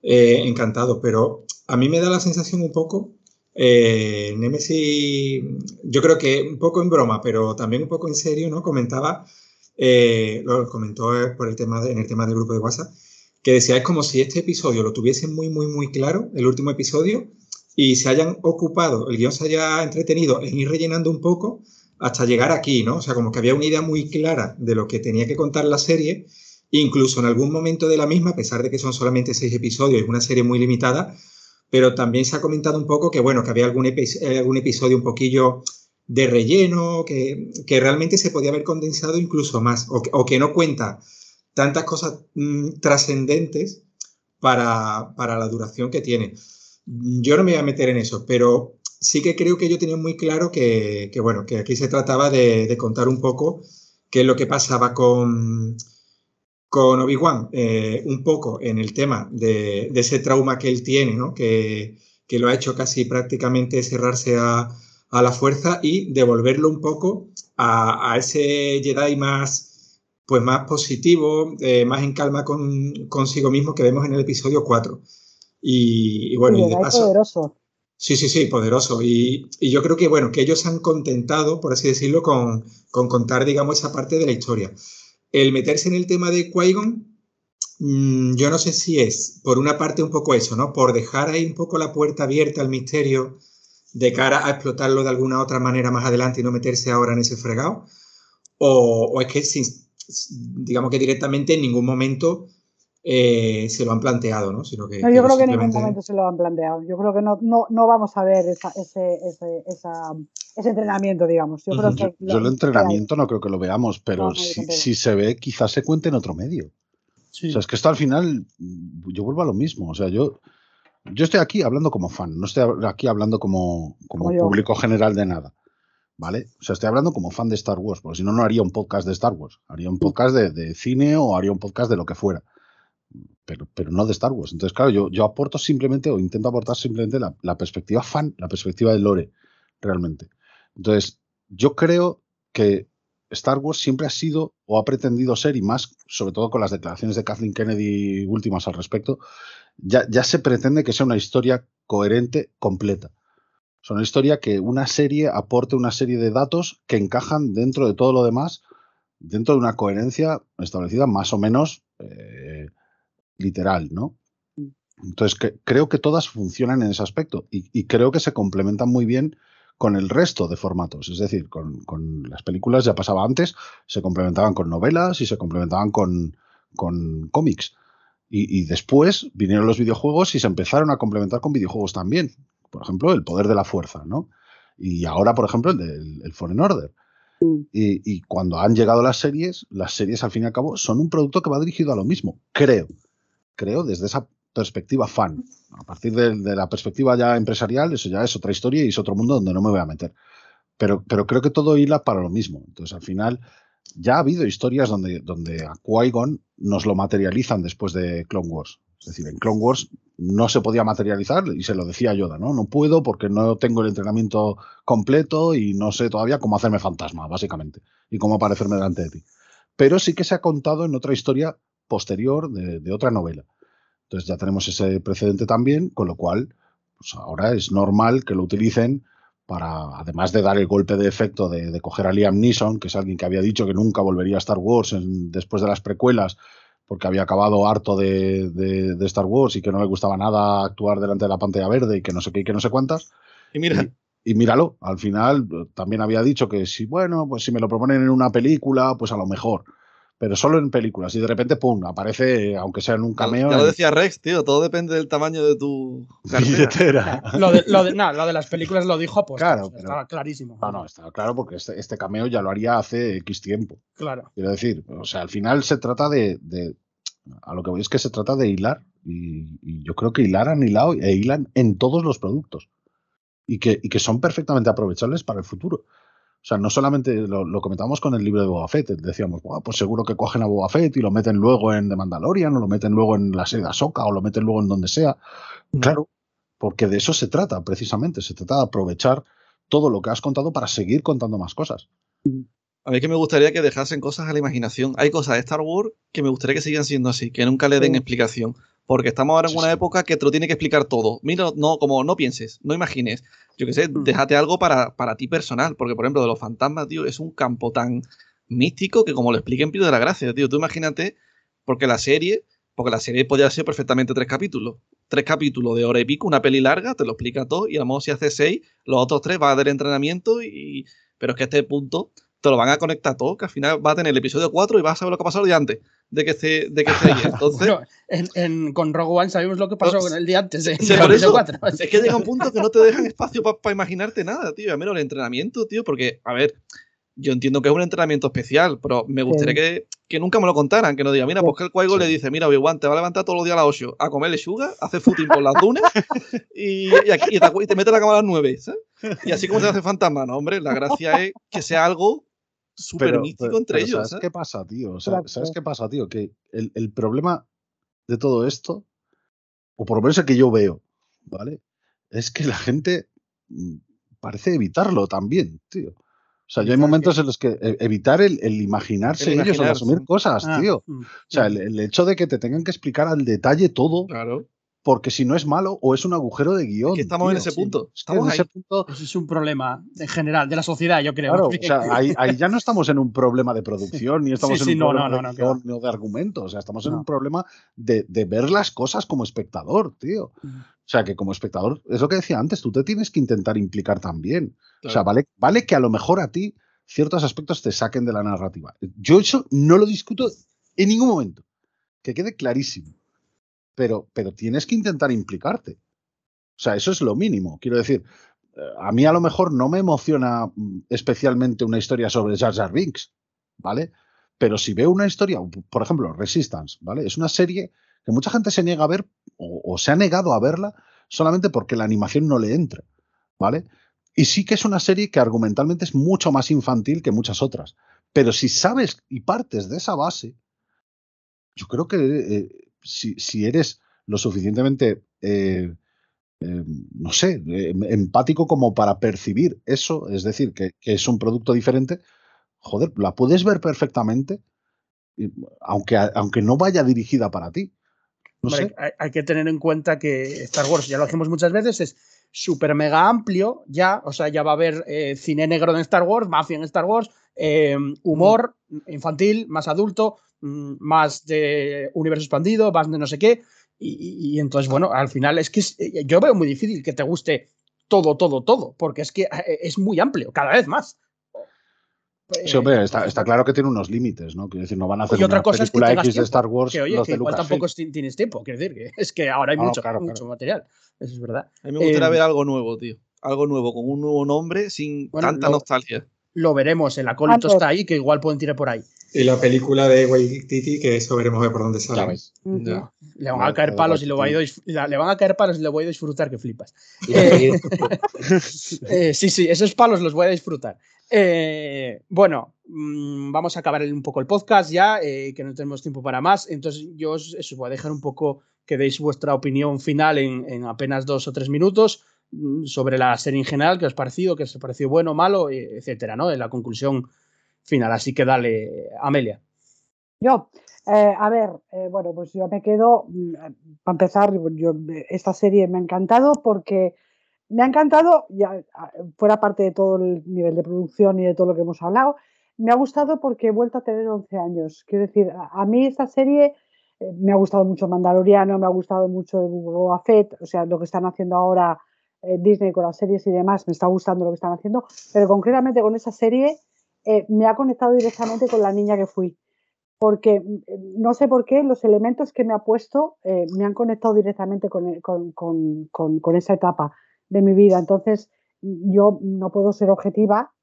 eh, encantado. Pero a mí me da la sensación un poco, eh, Nemesis, yo creo que un poco en broma, pero también un poco en serio, ¿no? Comentaba, eh, lo comentó eh, por el tema en el tema del grupo de WhatsApp, que decía, es como si este episodio lo tuviesen muy, muy, muy claro, el último episodio, y se hayan ocupado, el guion se haya entretenido en ir rellenando un poco hasta llegar aquí, ¿no? O sea, como que había una idea muy clara de lo que tenía que contar la serie, incluso en algún momento de la misma, a pesar de que son solamente seis episodios, es una serie muy limitada, pero también se ha comentado un poco que, bueno, que había algún, eh, episodio un poquillo de relleno, que, realmente se podía haber condensado incluso más, o que, no cuenta tantas cosas mm, trascendentes para, para la duración que tiene. Yo no me voy a meter en eso, pero sí que creo que yo tenía muy claro que, que, bueno, que aquí se trataba de, de contar un poco qué es lo que pasaba con, con Obi-Wan, eh, un poco en el tema de, de ese trauma que él tiene, ¿no? que, que lo ha hecho casi prácticamente cerrarse a, a la fuerza y devolverlo un poco a, a ese Jedi más, pues más positivo, eh, más en calma con, consigo mismo que vemos en el episodio 4. Y, y bueno, Y y de paso... poderoso. Sí, sí, sí, poderoso. Y, y yo creo que, bueno, que ellos se han contentado, por así decirlo, con, con contar, digamos, esa parte de la historia. El meterse en el tema de Qui-Gon, mm, yo no sé si es, por una parte, un poco eso, ¿no? Por dejar ahí un poco la puerta abierta al misterio de cara a explotarlo de alguna otra manera más adelante y no meterse ahora en ese fregado. O, o es que, sin- digamos que directamente en ningún momento eh, se lo han planteado, ¿no? Sino que, No, yo creo que en ningún momento se lo han planteado. Yo creo que no, no, no vamos a ver esa- ese, ese, esa- ese entrenamiento, digamos. Yo creo Ujú. que Yo el lo- entrenamiento no creo que lo veamos, pero No, si, si se ve, quizás se cuente en otro medio. Sí. O sea, es que esto al final, yo vuelvo a lo mismo. O sea, yo, yo estoy aquí hablando como fan, no estoy aquí hablando como, como Como público general de nada. ¿Vale? O sea, estoy hablando como fan de Star Wars, porque si no, no haría un podcast de Star Wars. Haría un podcast de, de cine o haría un podcast de lo que fuera. Pero, pero no de Star Wars. Entonces, claro, yo, yo aporto simplemente o intento aportar simplemente la, la perspectiva fan, la perspectiva de Lore, realmente. Entonces, yo creo que Star Wars siempre ha sido o ha pretendido ser, y más, sobre todo con las declaraciones de Kathleen Kennedy últimas al respecto, ya, ya se pretende que sea una historia coherente, completa. Sea, una historia que una serie aporte una serie de datos que encajan dentro de todo lo demás, dentro de una coherencia establecida más o menos eh, literal, ¿no? Entonces, que- creo que todas funcionan en ese aspecto y, y creo que se complementan muy bien con el resto de formatos. Es decir, con, con las películas ya pasaba antes, se complementaban con novelas y se complementaban con, con cómics. Y, y después vinieron los videojuegos y se empezaron a complementar con videojuegos también. Por ejemplo, el poder de la fuerza, ¿no? Y ahora, por ejemplo, el Fallen Order. Y, y cuando han llegado las series, las series al fin y al cabo son un producto que va dirigido a lo mismo, creo. Creo desde esa perspectiva fan. A partir de, la perspectiva ya empresarial, eso ya es otra historia y es otro mundo donde no me voy a meter. Pero, pero creo que todo hila para lo mismo. Entonces, al final, ya ha habido historias donde, donde a Qui-Gon nos lo materializan después de Clone Wars. Es decir, en Clone Wars no se podía materializar y se lo decía Yoda, ¿no? No puedo porque no tengo el entrenamiento completo y no sé todavía cómo hacerme fantasma, básicamente, y cómo aparecerme delante de ti. Pero sí que se ha contado en otra historia posterior de, otra novela. Entonces ya tenemos ese precedente también, con lo cual pues ahora es normal que lo utilicen para, además de dar el golpe de efecto de, coger a Liam Neeson, que es alguien que había dicho que nunca volvería a Star Wars después de las precuelas, porque había acabado harto de, Star Wars y que no le gustaba nada actuar delante de la pantalla verde y que no sé qué y que no sé cuántas. Y mira. Y, míralo, al final también había dicho que si, bueno, pues si me lo proponen en una película, pues a lo mejor pero solo en películas. Y de repente, pum, aparece, aunque sea en un cameo. Ya lo decía Rex, tío, todo depende del tamaño de tu billetera. lo, de, lo, de, lo de las películas lo dijo, pues claro, estaba clarísimo. No, no, estaba claro porque este, este, cameo ya lo haría hace X tiempo. Claro. Quiero decir, o sea, al final se trata de, de a lo que voy es que se trata de hilar. Y, y, yo creo que hilar han hilado e hilan en todos los productos. Y que, y que son perfectamente aprovechables para el futuro. O sea, no solamente lo, lo comentábamos con el libro de Boba Fett, decíamos, pues seguro que cogen a Boba Fett y lo meten luego en The Mandalorian, o lo meten luego en la serie de Ahsoka, o lo meten luego en donde sea. Mm. Claro, porque de eso se trata, precisamente. Se trata de aprovechar todo lo que has contado para seguir contando más cosas. A mí que me gustaría que dejasen cosas a la imaginación. Hay cosas de Star Wars que me gustaría que sigan siendo así, que nunca le den explicación. Porque estamos ahora en una época que te lo tiene que explicar todo. Mira, no, como no pienses, no imagines. Yo qué sé, mm. déjate algo para, para ti personal. Porque, por ejemplo, de los fantasmas, tío, es un campo tan místico que como lo expliquen pido de la gracia, tío. Tú imagínate, porque la serie, porque la serie podría ser perfectamente tres capítulos. Tres capítulos de hora y pico, una peli larga, te lo explica todo, y a lo mejor si hace seis, los otros tres va a dar entrenamiento y. Pero es que a este punto te lo van a conectar todo, que al final va a tener el episodio 4 y vas a saber lo que ha pasado el día antes de que esté, de que esté Entonces, en, con Rogue One sabemos lo que pasó con el día antes de, episodio 4. Es que llega un punto que no te dejan espacio para imaginarte nada, tío. A menos el entrenamiento, tío, porque, a ver, yo entiendo que es un entrenamiento especial, pero me gustaría que, que, nunca me lo contaran, que no diga, mira, pues que el Cuaigo le dice, mira, Obi-Wan, te va a levantar todos los días a las 8 a comer lechuga, a hacer footing por las dunas y, y, aquí, y, te, mete la cama a las 9, ¿sabes? Y así como se hace fantasma, no, hombre, la gracia es que sea algo súper místico entre ellos. ¿Sabes qué pasa, tío? ¿Sabes qué pasa, tío? Que el, el, problema de todo esto, o por lo menos el que yo veo, ¿vale? Es que la gente mm, parece evitarlo también, tío. O sea, yo hay momentos en los que e, evitar el, el imaginarse ellos o asumir cosas, ah, tío. Mm, o sea, el, el, hecho de que te tengan que explicar al detalle todo. Claro porque si no es malo o es un agujero de guion. estamos en ese punto. Estamos en ese punto. Es un problema en general de la sociedad, yo creo. Claro, o sea, ahí, ya no estamos en un problema de producción, ni estamos en un problema de, no, de argumento. O sea, estamos en un problema de, de, ver las cosas como espectador, tío. O sea, que como espectador, es lo que decía antes, tú te tienes que intentar implicar también. O sea, vale, vale que a lo mejor a ti ciertos aspectos te saquen de la narrativa. Yo eso no lo discuto en ningún momento. Que quede clarísimo pero, pero tienes que intentar implicarte. O sea, eso es lo mínimo. Quiero decir, eh, a mí a lo mejor no me emociona mm, especialmente una historia sobre Jar Jar Binks, ¿vale? Pero si veo una historia, por ejemplo, Resistance, ¿vale? Es una serie que mucha gente se niega a ver o, se ha negado a verla solamente porque la animación no le entra, ¿vale? Y sí que es una serie que argumentalmente es mucho más infantil que muchas otras. Pero si sabes y partes de esa base, yo creo que eh, si, eres lo suficientemente, eh, eh, no sé, em, empático como para percibir eso, es decir, que, es un producto diferente, joder, la puedes ver perfectamente, aunque, aunque no vaya dirigida para ti. No sé. hay, que tener en cuenta que Star Wars, ya lo dijimos muchas veces, es súper mega amplio ya, o sea, ya va a haber eh, cine negro en Star Wars, mafia en Star Wars, humor infantil, más adulto, Mm, más de universo expandido, más de no sé qué. Y, entonces, bueno, al final es que eh, yo veo muy difícil que te guste todo, todo, todo, porque es que eh, es muy amplio, cada vez más. Sí, hombre, está, claro que tiene unos límites, ¿no? Quiero decir, no van a hacer y otra una cosa película X de Star Wars. Que oye, que igual tampoco tienes tiempo, quiero decir, que es que ahora hay mucho, mucho material. Eso es verdad. A mí me gustaría eh, ver algo nuevo, tío. Algo nuevo, con un nuevo nombre, sin tanta nostalgia. Lo veremos, el acólito está ahí, que igual pueden tirar por ahí. Y la película de Waititi, que eso veremos por dónde sale. Le van a caer palos y lo voy a le van a caer palos y lo voy a disfrutar que flipas. Eh, eh, sí, sí, esos palos los voy a disfrutar. Eh, bueno, mm, vamos a acabar un poco el podcast ya, que no tenemos tiempo para más. Entonces, yo os, voy a dejar un poco que deis vuestra opinión final en, apenas dos o tres minutos sobre la serie en general, qué os ha parecido, qué os ha parecido bueno, malo, etcétera, ¿no? En la conclusión final. Así que dale, Amelia. Yo, eh, a ver, eh, bueno, pues yo me quedo, mm, para empezar, yo, esta serie me ha encantado porque me ha encantado, ya fuera parte de todo el nivel de producción y de todo lo que hemos hablado, me ha gustado porque he vuelto a tener 11 años. Quiero decir, a, mí esta serie eh, me ha gustado mucho Mandaloriano, me ha gustado mucho Boba Fett, o sea, lo que están haciendo ahora Disney con las series y demás, me está gustando lo que están haciendo, pero concretamente con esa serie me ha conectado directamente con la niña que fui porque mm, no sé por qué los elementos que me ha puesto eh, me han conectado directamente con, con, esa etapa de mi vida. Entonces, yo no puedo ser objetiva.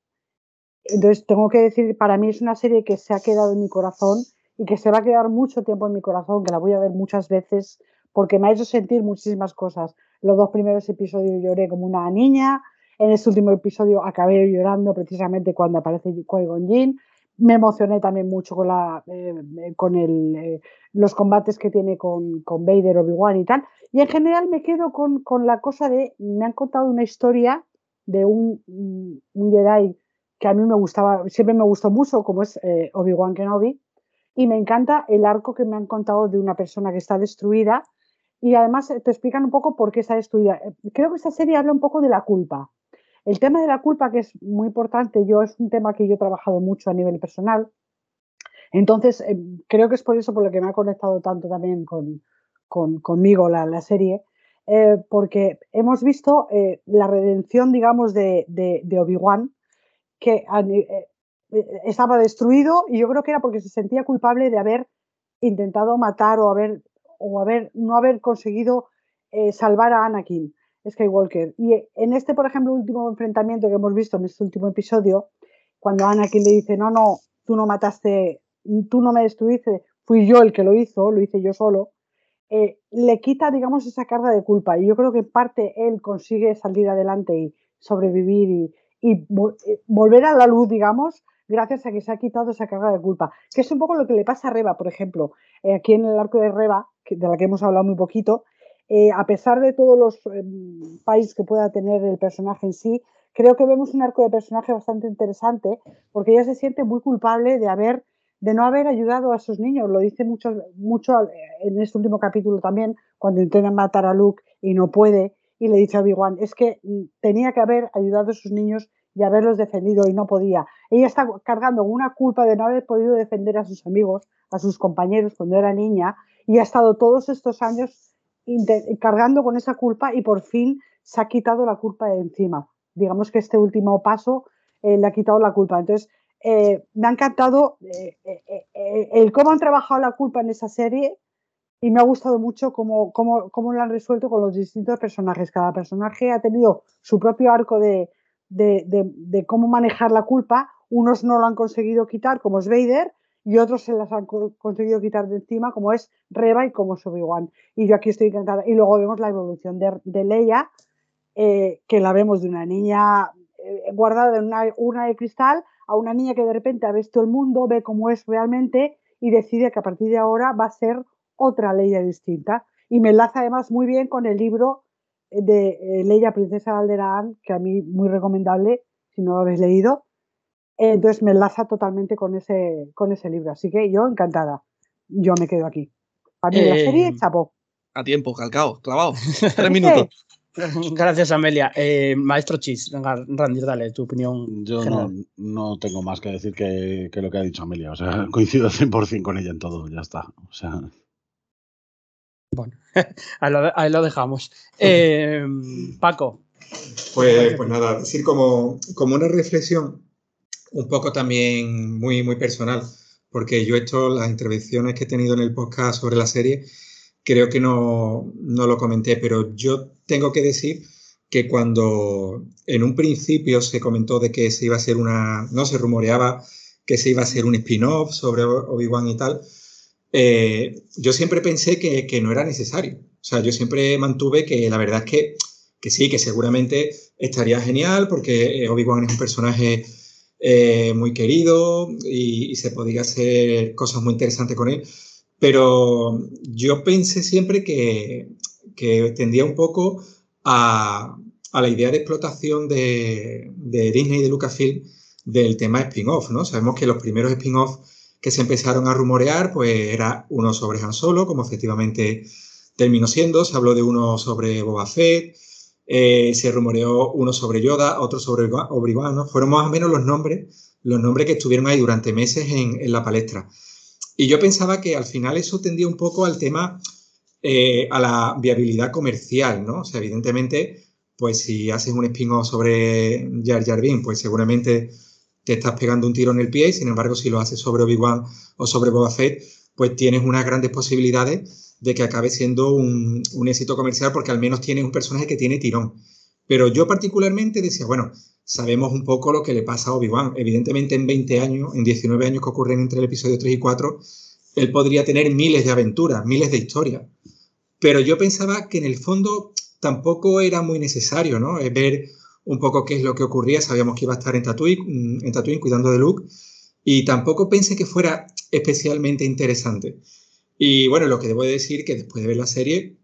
Entonces, tengo que decir, para mí es una serie que se ha quedado en mi corazón y que se va a quedar mucho tiempo en mi corazón, que la voy a ver muchas veces, porque me ha hecho sentir muchísimas cosas. Los dos primeros episodios lloré como una niña, en este último episodio acabé llorando precisamente cuando aparece Qui-Gon me emocioné también mucho con, eh, eh, eh, los combates que tiene con, Vader, Obi-Wan y tal. Y en general me quedo con, la cosa de, me han contado una historia de un, un, Jedi que a mí me gustaba, siempre me gustó mucho, como es Obi-Wan Kenobi. Y me encanta el arco que me han contado de una persona que está destruida. Y además te explican un poco por qué está destruida. Creo que esta serie habla un poco de la culpa el tema de la culpa, que es muy importante, yo es un tema que yo he trabajado mucho a nivel personal. Entonces, eh, creo que es por eso por lo que me ha conectado tanto también con, conmigo la, serie, eh, porque hemos visto eh, la redención, digamos, de, de, Obi-Wan, que estaba destruido y yo creo que era porque se sentía culpable de haber intentado matar o haber, o haber no haber conseguido salvar a Anakin. Skywalker. Y en este, por ejemplo, último enfrentamiento que hemos visto en este último episodio, cuando Anakin le dice, no, no, tú no mataste, tú no me destruiste, fui yo el que lo hizo, lo hice yo solo, eh, le quita, digamos, esa carga de culpa. Y yo creo que en parte él consigue salir adelante y sobrevivir y, y eh, volver a la luz, digamos, gracias a que se ha quitado esa carga de culpa. Que es un poco lo que le pasa a Reba, por ejemplo. Eh, aquí en el arco de Reba, de la que hemos hablado muy poquito, eh, a pesar de todos los eh, países que pueda tener el personaje en sí, creo que vemos un arco de personaje bastante interesante porque ella se siente muy culpable de haber de no haber ayudado a esos niños. Lo dice mucho, mucho en este último capítulo también, cuando intentan matar a Luke y no puede, y le dice a Obi-Wan, es que mm, tenía que haber ayudado a esos niños y haberlos defendido y no podía. Ella está cargando una culpa de no haber podido defender a sus amigos, a sus compañeros cuando era niña, y ha estado todos estos años cargando con esa culpa y por fin se ha quitado la culpa de encima. Digamos que este último paso eh, le ha quitado la culpa. Entonces, eh, me ha encantado eh, el cómo han trabajado la culpa en esa serie y me ha gustado mucho cómo, cómo, cómo lo han resuelto con los distintos personajes. Cada personaje ha tenido su propio arco de, de, de cómo manejar la culpa. Unos no lo han conseguido quitar, como es Vader, y otros se las han conseguido quitar de encima, como es Reba y como es Obi-Wan. Y yo aquí estoy encantada. Y luego vemos la evolución de, de Leia, eh, que la vemos de una niña eh, guardada en una urna de cristal a una niña que de repente ha visto el mundo, ve cómo es realmente y decide que a partir de ahora va a ser otra Leia distinta. Y me enlaza además muy bien con el libro de eh, Leia, Princesa de Alderaan, que a mí muy recomendable, si no lo habéis leído, entonces me enlaza totalmente con ese, con ese libro. Así que yo encantada. Yo me quedo aquí. Para mí la serie, Eh, chapo. A tiempo, calcao, clavado. Tres minutos. Gracias, Amelia. Eh, Maestro Chis, venga, Randy, dale tu opinión. Yo no, no tengo más que decir que, que lo que ha dicho Amelia. O sea, coincido 100% con ella en todo, ya está. O sea, Bueno, ahí lo, ahí lo dejamos. Eh, Paco, Pues, pues nada, decir como, como una reflexión un poco también muy, muy personal, porque yo he hecho las intervenciones que he tenido en el podcast sobre la serie, creo que no, no lo comenté, pero yo tengo que decir que cuando en un principio se comentó de que se iba a hacer una, no se rumoreaba que se iba a hacer un spin-off sobre Obi-Wan y tal, eh, yo siempre pensé que, no era necesario. O sea, yo siempre mantuve que la verdad es que, que sí, que seguramente estaría genial porque eh, Obi-Wan es un personaje eh, muy querido y, se podría hacer cosas muy interesantes con él. pero yo pensé siempre que, que tendía un poco a, a la idea de explotación de, de, Disney y de Lucasfilm del tema spin-off, ¿no? Sabemos que los primeros spin-off que se empezaron a rumorear, pues era uno sobre Han Solo, como efectivamente terminó siendo, se habló de uno sobre Boba Fett, eh, se rumoreó uno sobre Yoda, otro sobre Obi-Wan, ¿no? Fueron más o menos los nombres, los nombres que estuvieron ahí durante meses en, en la palestra. Y yo pensaba que al final eso tendía un poco al tema, eh, a la viabilidad comercial, ¿no? O sea, evidentemente, pues si haces un spin-off sobre Jar Jar Binks, pues seguramente te estás pegando un tiro en el pie, y sin embargo, si lo haces sobre Obi-Wan o sobre Boba Fett, pues tienes unas grandes posibilidades de que acabe siendo un, éxito comercial porque al menos tienes un personaje que tiene tirón. Pero yo particularmente decía, bueno, sabemos un poco lo que le pasa a Obi-Wan. Evidentemente en 20 años, en 19 años que ocurren entre el episodio 3 y 4, él podría tener miles de aventuras, miles de historias. Pero yo pensaba que en el fondo tampoco era muy necesario, ¿no? Ver un poco qué es lo que ocurría. Sabíamos que iba a estar en Tatooine, mm, en Tatooine cuidando de Luke. Y tampoco pensé que fuera especialmente interesante. Y bueno, lo que debo decir que después de ver la serie,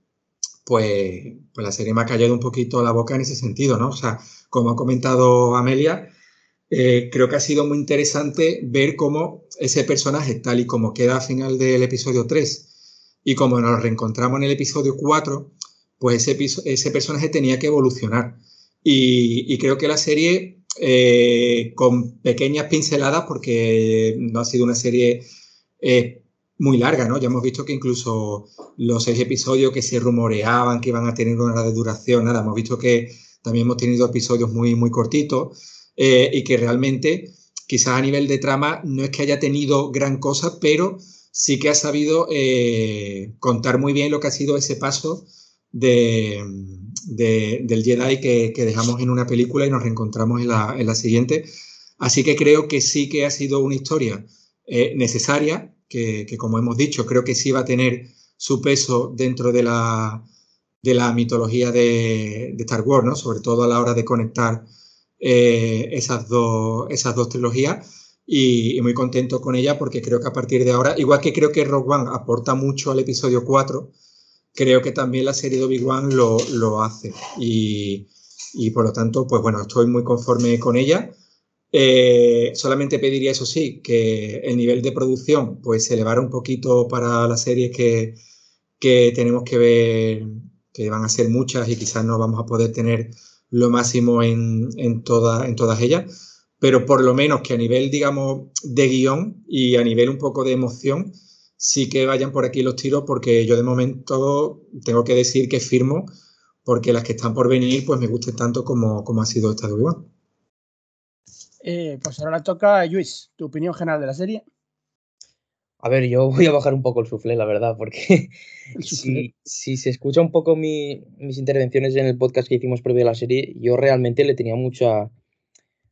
pues, pues la serie me ha callado un poquito la boca en ese sentido, ¿no? O sea, como ha comentado Amelia, eh, creo que ha sido muy interesante ver cómo ese personaje, tal y como queda al final del episodio 3 y como nos reencontramos en el episodio 4, pues ese, ese personaje tenía que evolucionar. Y, y creo que la serie, eh, con pequeñas pinceladas, porque no ha sido una serie eh, muy larga, ¿no? Ya hemos visto que incluso los seis episodios que se rumoreaban que iban a tener una hora de duración, nada, hemos visto que también hemos tenido episodios muy, muy cortitos eh, y que realmente quizás a nivel de trama no es que haya tenido gran cosa, pero sí que ha sabido eh, contar muy bien lo que ha sido ese paso de, de, del Jedi que, dejamos en una película y nos reencontramos en la, en la, siguiente. Así que creo que sí que ha sido una historia eh, necesaria, que, como hemos dicho, creo que sí va a tener su peso dentro de la, de la mitología de, de Star Wars, ¿no? sobre todo a la hora de conectar eh, esas, dos, esas dos trilogías. Y, y, muy contento con ella porque creo que a partir de ahora, igual que creo que Rogue One aporta mucho al episodio 4, creo que también la serie de Obi-Wan lo, lo, hace. Y, y, por lo tanto, pues bueno, estoy muy conforme con ella. Eh, solamente pediría, eso sí, que el nivel de producción pues se elevara un poquito para las series que, que tenemos que ver, que van a ser muchas y quizás no vamos a poder tener lo máximo en, en, toda, en todas ellas, pero por lo menos que a nivel, digamos, de guion y a nivel un poco de emoción, sí que vayan por aquí los tiros, porque yo de momento tengo que decir que firmo, porque las que están por venir, pues me gusten tanto como, como ha sido esta de Obi-Wan. Eh, pues ahora toca Luis, tu opinión general de la serie. A ver, yo voy a bajar un poco el suflé, la verdad, porque si, si, se escucha un poco mi, mis intervenciones en el podcast que hicimos previo a la serie, yo realmente le tenía mucha,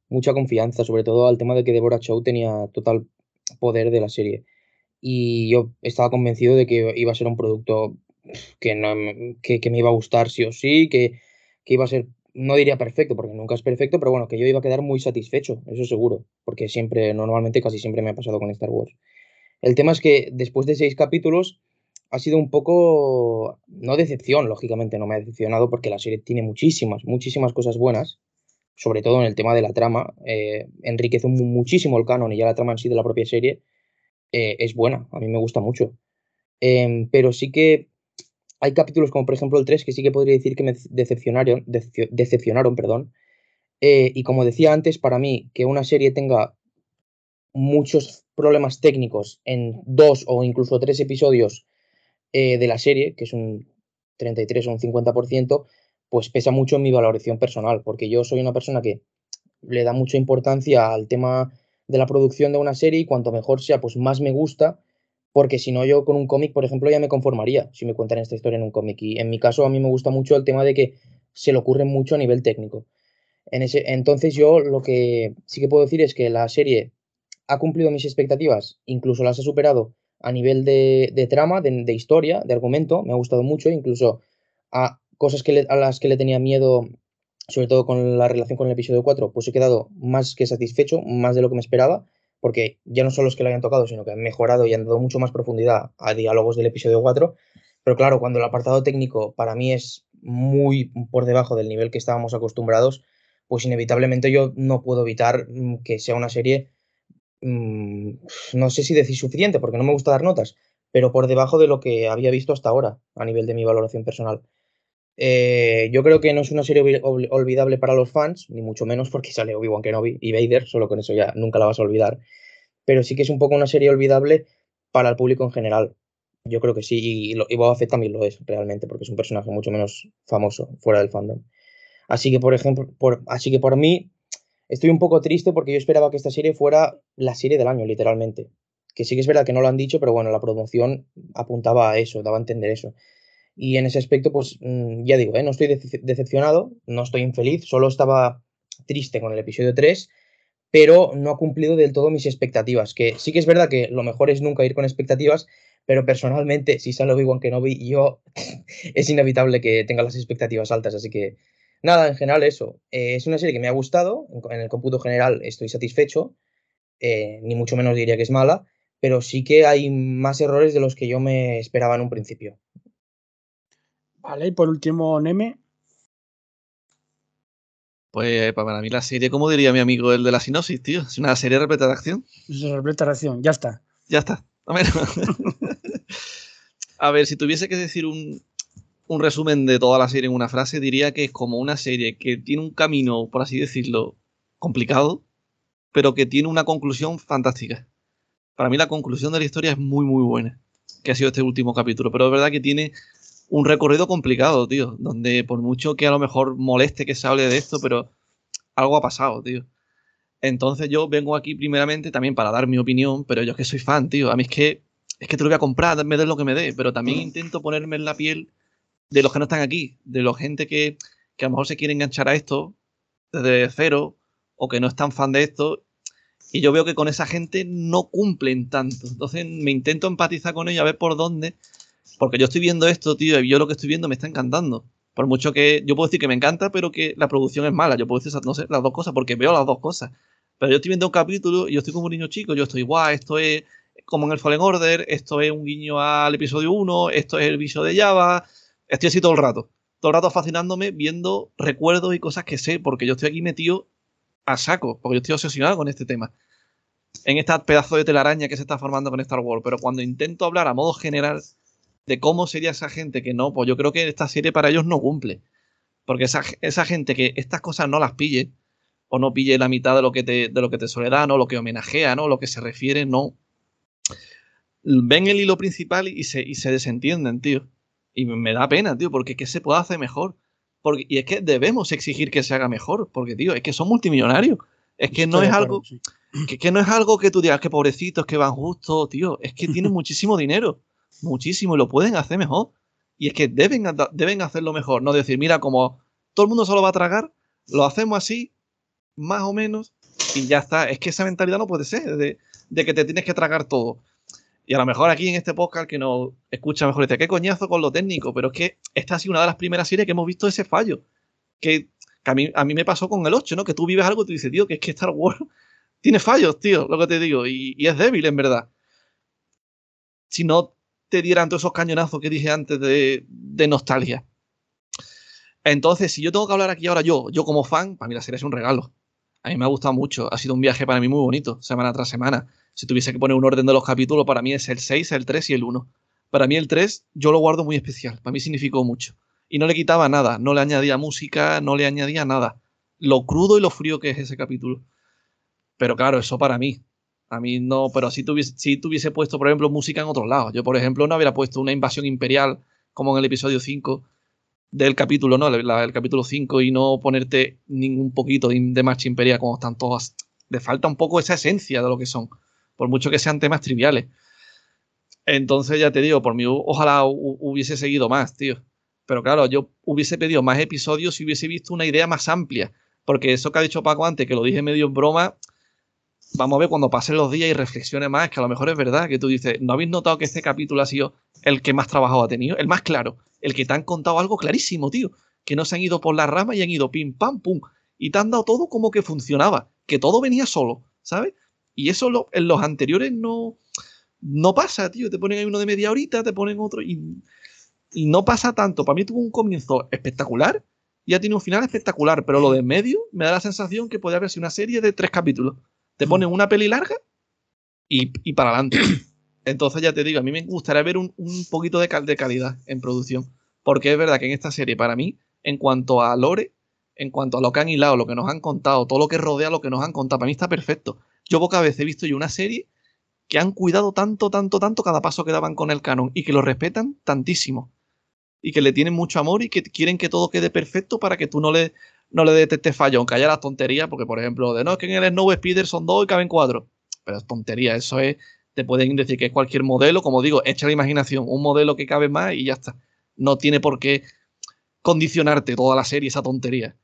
mucha confianza, sobre todo al tema de que Deborah Chow tenía total poder de la serie. Y yo estaba convencido de que iba a ser un producto que, no, que, que me iba a gustar sí o sí, que, que iba a ser no diría perfecto, porque nunca es perfecto, pero bueno, que yo iba a quedar muy satisfecho, eso seguro, porque siempre, normalmente casi siempre me ha pasado con Star Wars. El tema es que después de seis capítulos ha sido un poco, no decepción, lógicamente no me ha decepcionado, porque la serie tiene muchísimas, muchísimas cosas buenas, sobre todo en el tema de la trama, eh, enriquece muchísimo el canon y ya la trama en sí de la propia serie eh, es buena, a mí me gusta mucho. Eh, pero sí que hay capítulos como por ejemplo el 3 que sí que podría decir que me decepcionaron, decepcionaron perdón. Eh, y como decía antes, para mí que una serie tenga muchos problemas técnicos en dos o incluso tres episodios eh, de la serie, que es un 33 o un 50%, pues pesa mucho en mi valoración personal, porque yo soy una persona que le da mucha importancia al tema de la producción de una serie y cuanto mejor sea, pues más me gusta porque si no yo con un cómic, por ejemplo, ya me conformaría si me cuentan esta historia en un cómic. Y en mi caso a mí me gusta mucho el tema de que se le ocurre mucho a nivel técnico. Entonces yo lo que sí que puedo decir es que la serie ha cumplido mis expectativas, incluso las ha superado a nivel de, trama, de, historia, de argumento, me ha gustado mucho, incluso a cosas que a las que le tenía miedo, sobre todo con la relación con el episodio 4, pues he quedado más que satisfecho, más de lo que me esperaba, porque ya no solo es que lo hayan tocado, sino que han mejorado y han dado mucho más profundidad a diálogos del episodio 4. Pero claro, cuando el apartado técnico para mí es muy por debajo del nivel que estábamos acostumbrados, pues inevitablemente yo no puedo evitar mm, que sea una serie, mm, no sé si decir suficiente, porque no me gusta dar notas, pero por debajo de lo que había visto hasta ahora a nivel de mi valoración personal. Eh, yo creo que no es una serie olvidable para los fans, ni mucho menos porque sale Obi-Wan Kenobi y Vader, solo con eso ya nunca la vas a olvidar. Pero sí que es un poco una serie olvidable para el público en general. Yo creo que sí, y, y Boba Fett también lo es realmente, porque es un personaje mucho menos famoso fuera del fandom. Así que, por ejemplo, así que por mí, estoy un poco triste porque yo esperaba que esta serie fuera la serie del año, literalmente. Que sí que es verdad que no lo han dicho, pero bueno, la promoción apuntaba a eso, daba a entender eso. Y en ese aspecto, pues mm, ya digo, ¿eh? no estoy decepcionado, no estoy infeliz, solo estaba triste con el episodio 3, pero no ha cumplido del todo mis expectativas. Que sí que es verdad que lo mejor es nunca ir con expectativas, pero personalmente, si sale Obi-Wan Kenobi, yo es inevitable que tenga las expectativas altas. Así que nada, en general eso. Eh, es una serie que me ha gustado, en, el cómputo general estoy satisfecho, eh, ni mucho menos diría que es mala, pero sí que hay más errores de los que yo me esperaba en un principio. Vale, y por último, Neme. Pues para mí la serie, como diría mi amigo el de la sinopsis, tío, es una serie repleta de acción. Repleta de acción, ya está. Ya está. A ver, a ver si tuviese que decir un, un resumen de toda la serie en una frase, diría que es como una serie que tiene un camino, por así decirlo, complicado, pero que tiene una conclusión fantástica. Para mí la conclusión de la historia es muy, muy buena, que ha sido este último capítulo, pero es verdad que tiene un recorrido complicado, tío, donde por mucho que a lo mejor moleste que se hable de esto, pero algo ha pasado, tío. Entonces yo vengo aquí primeramente también para dar mi opinión, pero yo es que soy fan, tío. A mí es que es que te lo voy a comprar, me des lo que me dé, pero también intento ponerme en la piel de los que no están aquí, de la gente que, que a lo mejor se quiere enganchar a esto desde cero o que no es tan fan de esto. Y yo veo que con esa gente no cumplen tanto. Entonces me intento empatizar con ellos a ver por dónde porque yo estoy viendo esto, tío, y yo lo que estoy viendo me está encantando. Por mucho que yo puedo decir que me encanta, pero que la producción es mala. Yo puedo decir, no las dos cosas, porque veo las dos cosas. Pero yo estoy viendo un capítulo y yo estoy como un niño chico. Yo estoy, guau, esto es como en el Fallen Order, esto es un guiño al episodio 1, esto es el viso de Java. Estoy así todo el rato. Todo el rato fascinándome, viendo recuerdos y cosas que sé, porque yo estoy aquí metido a saco, porque yo estoy obsesionado con este tema. En este pedazo de telaraña que se está formando con Star Wars. Pero cuando intento hablar a modo general de cómo sería esa gente que no, pues yo creo que esta serie para ellos no cumple. Porque esa, esa gente que estas cosas no las pille, o no pille la mitad de lo que te, de lo que te suele dar, ¿no? Lo que homenajea, ¿no? Lo que se refiere, no. Ven el hilo principal y se, y se desentienden, tío. Y me da pena, tío, porque ¿qué se puede hacer mejor? Porque, y es que debemos exigir que se haga mejor, porque, tío, es que son multimillonarios. Es que no es algo. Que, que, no es algo que tú digas que pobrecitos, que van justo, tío. Es que tienen muchísimo dinero muchísimo y lo pueden hacer mejor. Y es que deben, deben hacerlo mejor, no decir, mira, como todo el mundo solo va a tragar, lo hacemos así, más o menos, y ya está. Es que esa mentalidad no puede ser, de, que te tienes que tragar todo. Y a lo mejor aquí en este podcast que nos escucha mejor dice, qué coñazo con lo técnico, pero es que esta ha sido una de las primeras series que hemos visto ese fallo. Que, a, mí, a mí me pasó con el 8, ¿no? Que tú vives algo y tú dices, tío, que es que Star Wars tiene fallos, tío, lo que te digo, y es débil en verdad. Si no te dieran todos esos cañonazos que dije antes de, nostalgia. Entonces, si yo tengo que hablar aquí ahora yo, yo como fan, para mí la serie es un regalo. A mí me ha gustado mucho, ha sido un viaje para mí muy bonito, semana tras semana. Si tuviese que poner un orden de los capítulos, para mí es el 6, el 3 y el 1. Para mí el 3 yo lo guardo muy especial, para mí significó mucho. Y no le quitaba nada, no le añadía música, no le añadía nada. Lo crudo y lo frío que es ese capítulo. Pero claro, eso para mí. A mí no, pero si tuviese, si tuviese puesto, por ejemplo, música en otros lados. Yo, por ejemplo, no hubiera puesto una invasión imperial como en el episodio 5 del capítulo, ¿no? El, capítulo 5 y no ponerte ningún poquito de, marcha imperial como están todas. Le falta un poco esa esencia de lo que son, por mucho que sean temas triviales. Entonces, ya te digo, por mí, ojalá hubiese seguido más, tío. Pero claro, yo hubiese pedido más episodios si hubiese visto una idea más amplia. Porque eso que ha dicho Paco antes, que lo dije medio en broma, vamos a ver cuando pasen los días y reflexione más, que a lo mejor es verdad que tú dices, ¿no habéis notado que este capítulo ha sido el que más trabajo ha tenido? El más claro, el que te han contado algo clarísimo, tío, que no se han ido por la rama y han ido pim, pam, pum, y te han dado todo como que funcionaba, que todo venía solo, ¿sabes? Y eso en los anteriores no, no pasa, tío. Te ponen ahí uno de media horita, te ponen otro y, no pasa tanto. Para mí tuvo un comienzo espectacular y ha tenido un final espectacular, pero lo de en medio me da la sensación que podría haber sido una serie de tres capítulos. Te ponen una peli larga y, y para adelante. Entonces ya te digo, a mí me gustaría ver un, un poquito de, cal- de calidad en producción. Porque es verdad que en esta serie, para mí, en cuanto a lore, en cuanto a lo que han hilado, lo que nos han contado, todo lo que rodea lo que nos han contado, para mí está perfecto. Yo pocas veces he visto yo una serie que han cuidado tanto, tanto, tanto cada paso que daban con el canon y que lo respetan tantísimo. Y que le tienen mucho amor y que quieren que todo quede perfecto para que tú no le, no le detestes fallo, aunque haya las tonterías, porque por ejemplo, de no, es que en el Snow Speeder son dos y caben cuatro. Pero es tontería, eso es, te pueden decir que es cualquier modelo, como digo, echa la imaginación, un modelo que cabe más y ya está. No tiene por qué condicionarte toda la serie esa tontería.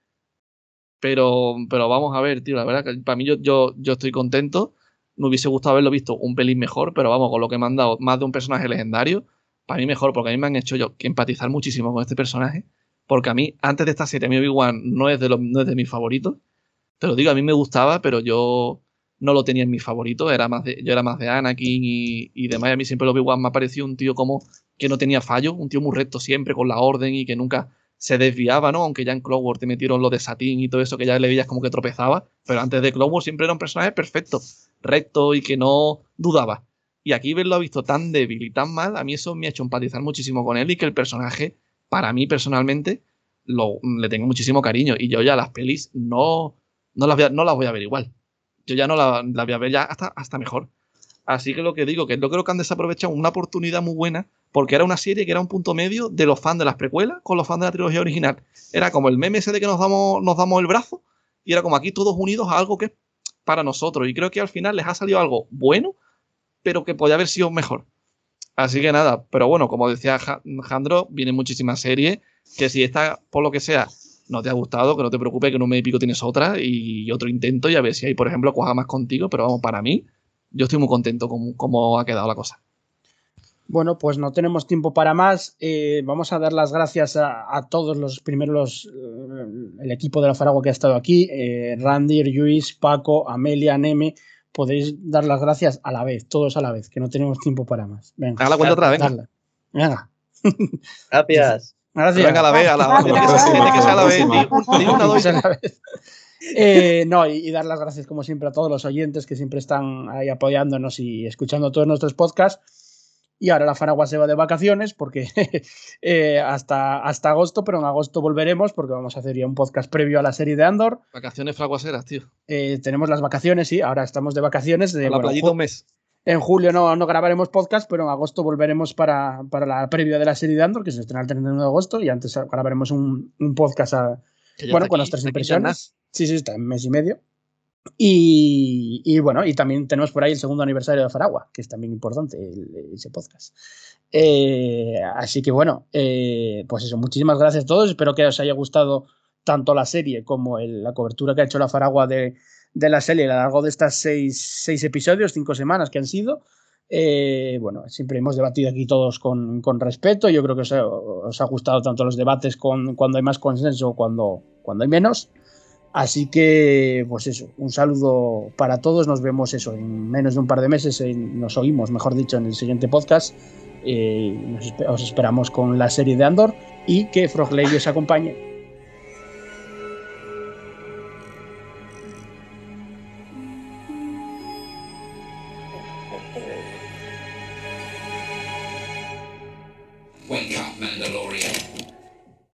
Pero, pero vamos a ver, tío, la verdad que para mí yo, yo, yo estoy contento. Me hubiese gustado haberlo visto un pelín mejor, pero vamos, con lo que me han dado más de un personaje legendario, para mí mejor, porque a mí me han hecho yo empatizar muchísimo con este personaje. Porque a mí, antes de esta serie, a mí Obi-Wan no es de no es de mis favoritos. Te lo digo, a mí me gustaba, pero yo no lo tenía en mis favoritos. Era más de, yo era más de Anakin y, y demás. A mí siempre Obi-Wan me ha parecido un tío como que no tenía fallo, un tío muy recto siempre, con la orden y que nunca se desviaba, ¿no? Aunque ya en Clone Wars te metieron lo de Satín y todo eso, que ya le veías como que tropezaba. Pero antes de Clone Wars siempre era un personaje perfecto, recto y que no dudaba. Y aquí verlo ha visto tan débil y tan mal, a mí eso me ha hecho empatizar muchísimo con él y que el personaje, para mí personalmente, lo, le tengo muchísimo cariño. Y yo ya las pelis no, no, las, voy a, no las voy a ver igual. Yo ya no las la voy a ver ya hasta, hasta mejor. Así que lo que digo, que yo creo que han desaprovechado una oportunidad muy buena, porque era una serie que era un punto medio de los fans de las precuelas con los fans de la trilogía original. Era como el meme ese de que nos damos, nos damos el brazo, y era como aquí todos unidos a algo que es para nosotros. Y creo que al final les ha salido algo bueno, pero que podía haber sido mejor. Así que nada, pero bueno, como decía Ja- Jandro, vienen muchísimas series, que si esta, por lo que sea, no te ha gustado, que no te preocupes, que en un mes y pico tienes otra y otro intento y a ver si hay, por ejemplo, cuaja más contigo, pero vamos, para mí, yo estoy muy contento con cómo ha quedado la cosa. Bueno, pues no tenemos tiempo para más. Eh, vamos a dar las gracias a, todos los primeros, eh, el equipo de la Faragua que ha estado aquí, eh, Randy, Luis, Paco, Amelia, Neme. Podéis dar las gracias a la vez, todos a la vez, que no tenemos tiempo para más. Venga, Haga la cuenta otra vez, venga. Venga. Gracias. Gracias. Venga, a la vez, a la vez, tiene que ser- tiene que ser a la vez, di un- di una, dos a la vez. Eh, no, y, y dar las gracias, como siempre, a todos los oyentes que siempre están ahí apoyándonos y escuchando todos nuestros podcasts. Y ahora la Faragua se va de vacaciones porque eh, hasta, hasta agosto, pero en agosto volveremos porque vamos a hacer ya un podcast previo a la serie de Andor. Vacaciones fraguaseras, tío. Eh, tenemos las vacaciones, sí, ahora estamos de vacaciones. De, A la bueno, playita ju- un mes. en julio no, no grabaremos podcast, pero en agosto volveremos para, para la previa de la serie de Andor, que se estrena el 31 de agosto, y antes grabaremos un, un podcast a, bueno, con nuestras impresiones. Sí, sí, está en mes y medio. Y, y bueno, y también tenemos por ahí el segundo aniversario de Faragua, que es también importante el- ese podcast. Eh, así que bueno, eh, pues eso, muchísimas gracias a todos. Espero que os haya gustado tanto la serie como el- la cobertura que ha hecho la Faragua de, de la serie a lo largo de estas seis, seis episodios, cinco semanas que han sido. Eh, bueno, siempre hemos debatido aquí todos con, con respeto. Yo creo que os ha, os ha gustado tanto los debates con, cuando hay más consenso cuando, cuando hay menos. Así que, pues eso, un saludo para todos. Nos vemos eso en menos de un par de meses. nos oímos, mejor dicho, en el siguiente podcast. Eh, nos os esperamos con la serie de Andor y que Frogley os acompañe.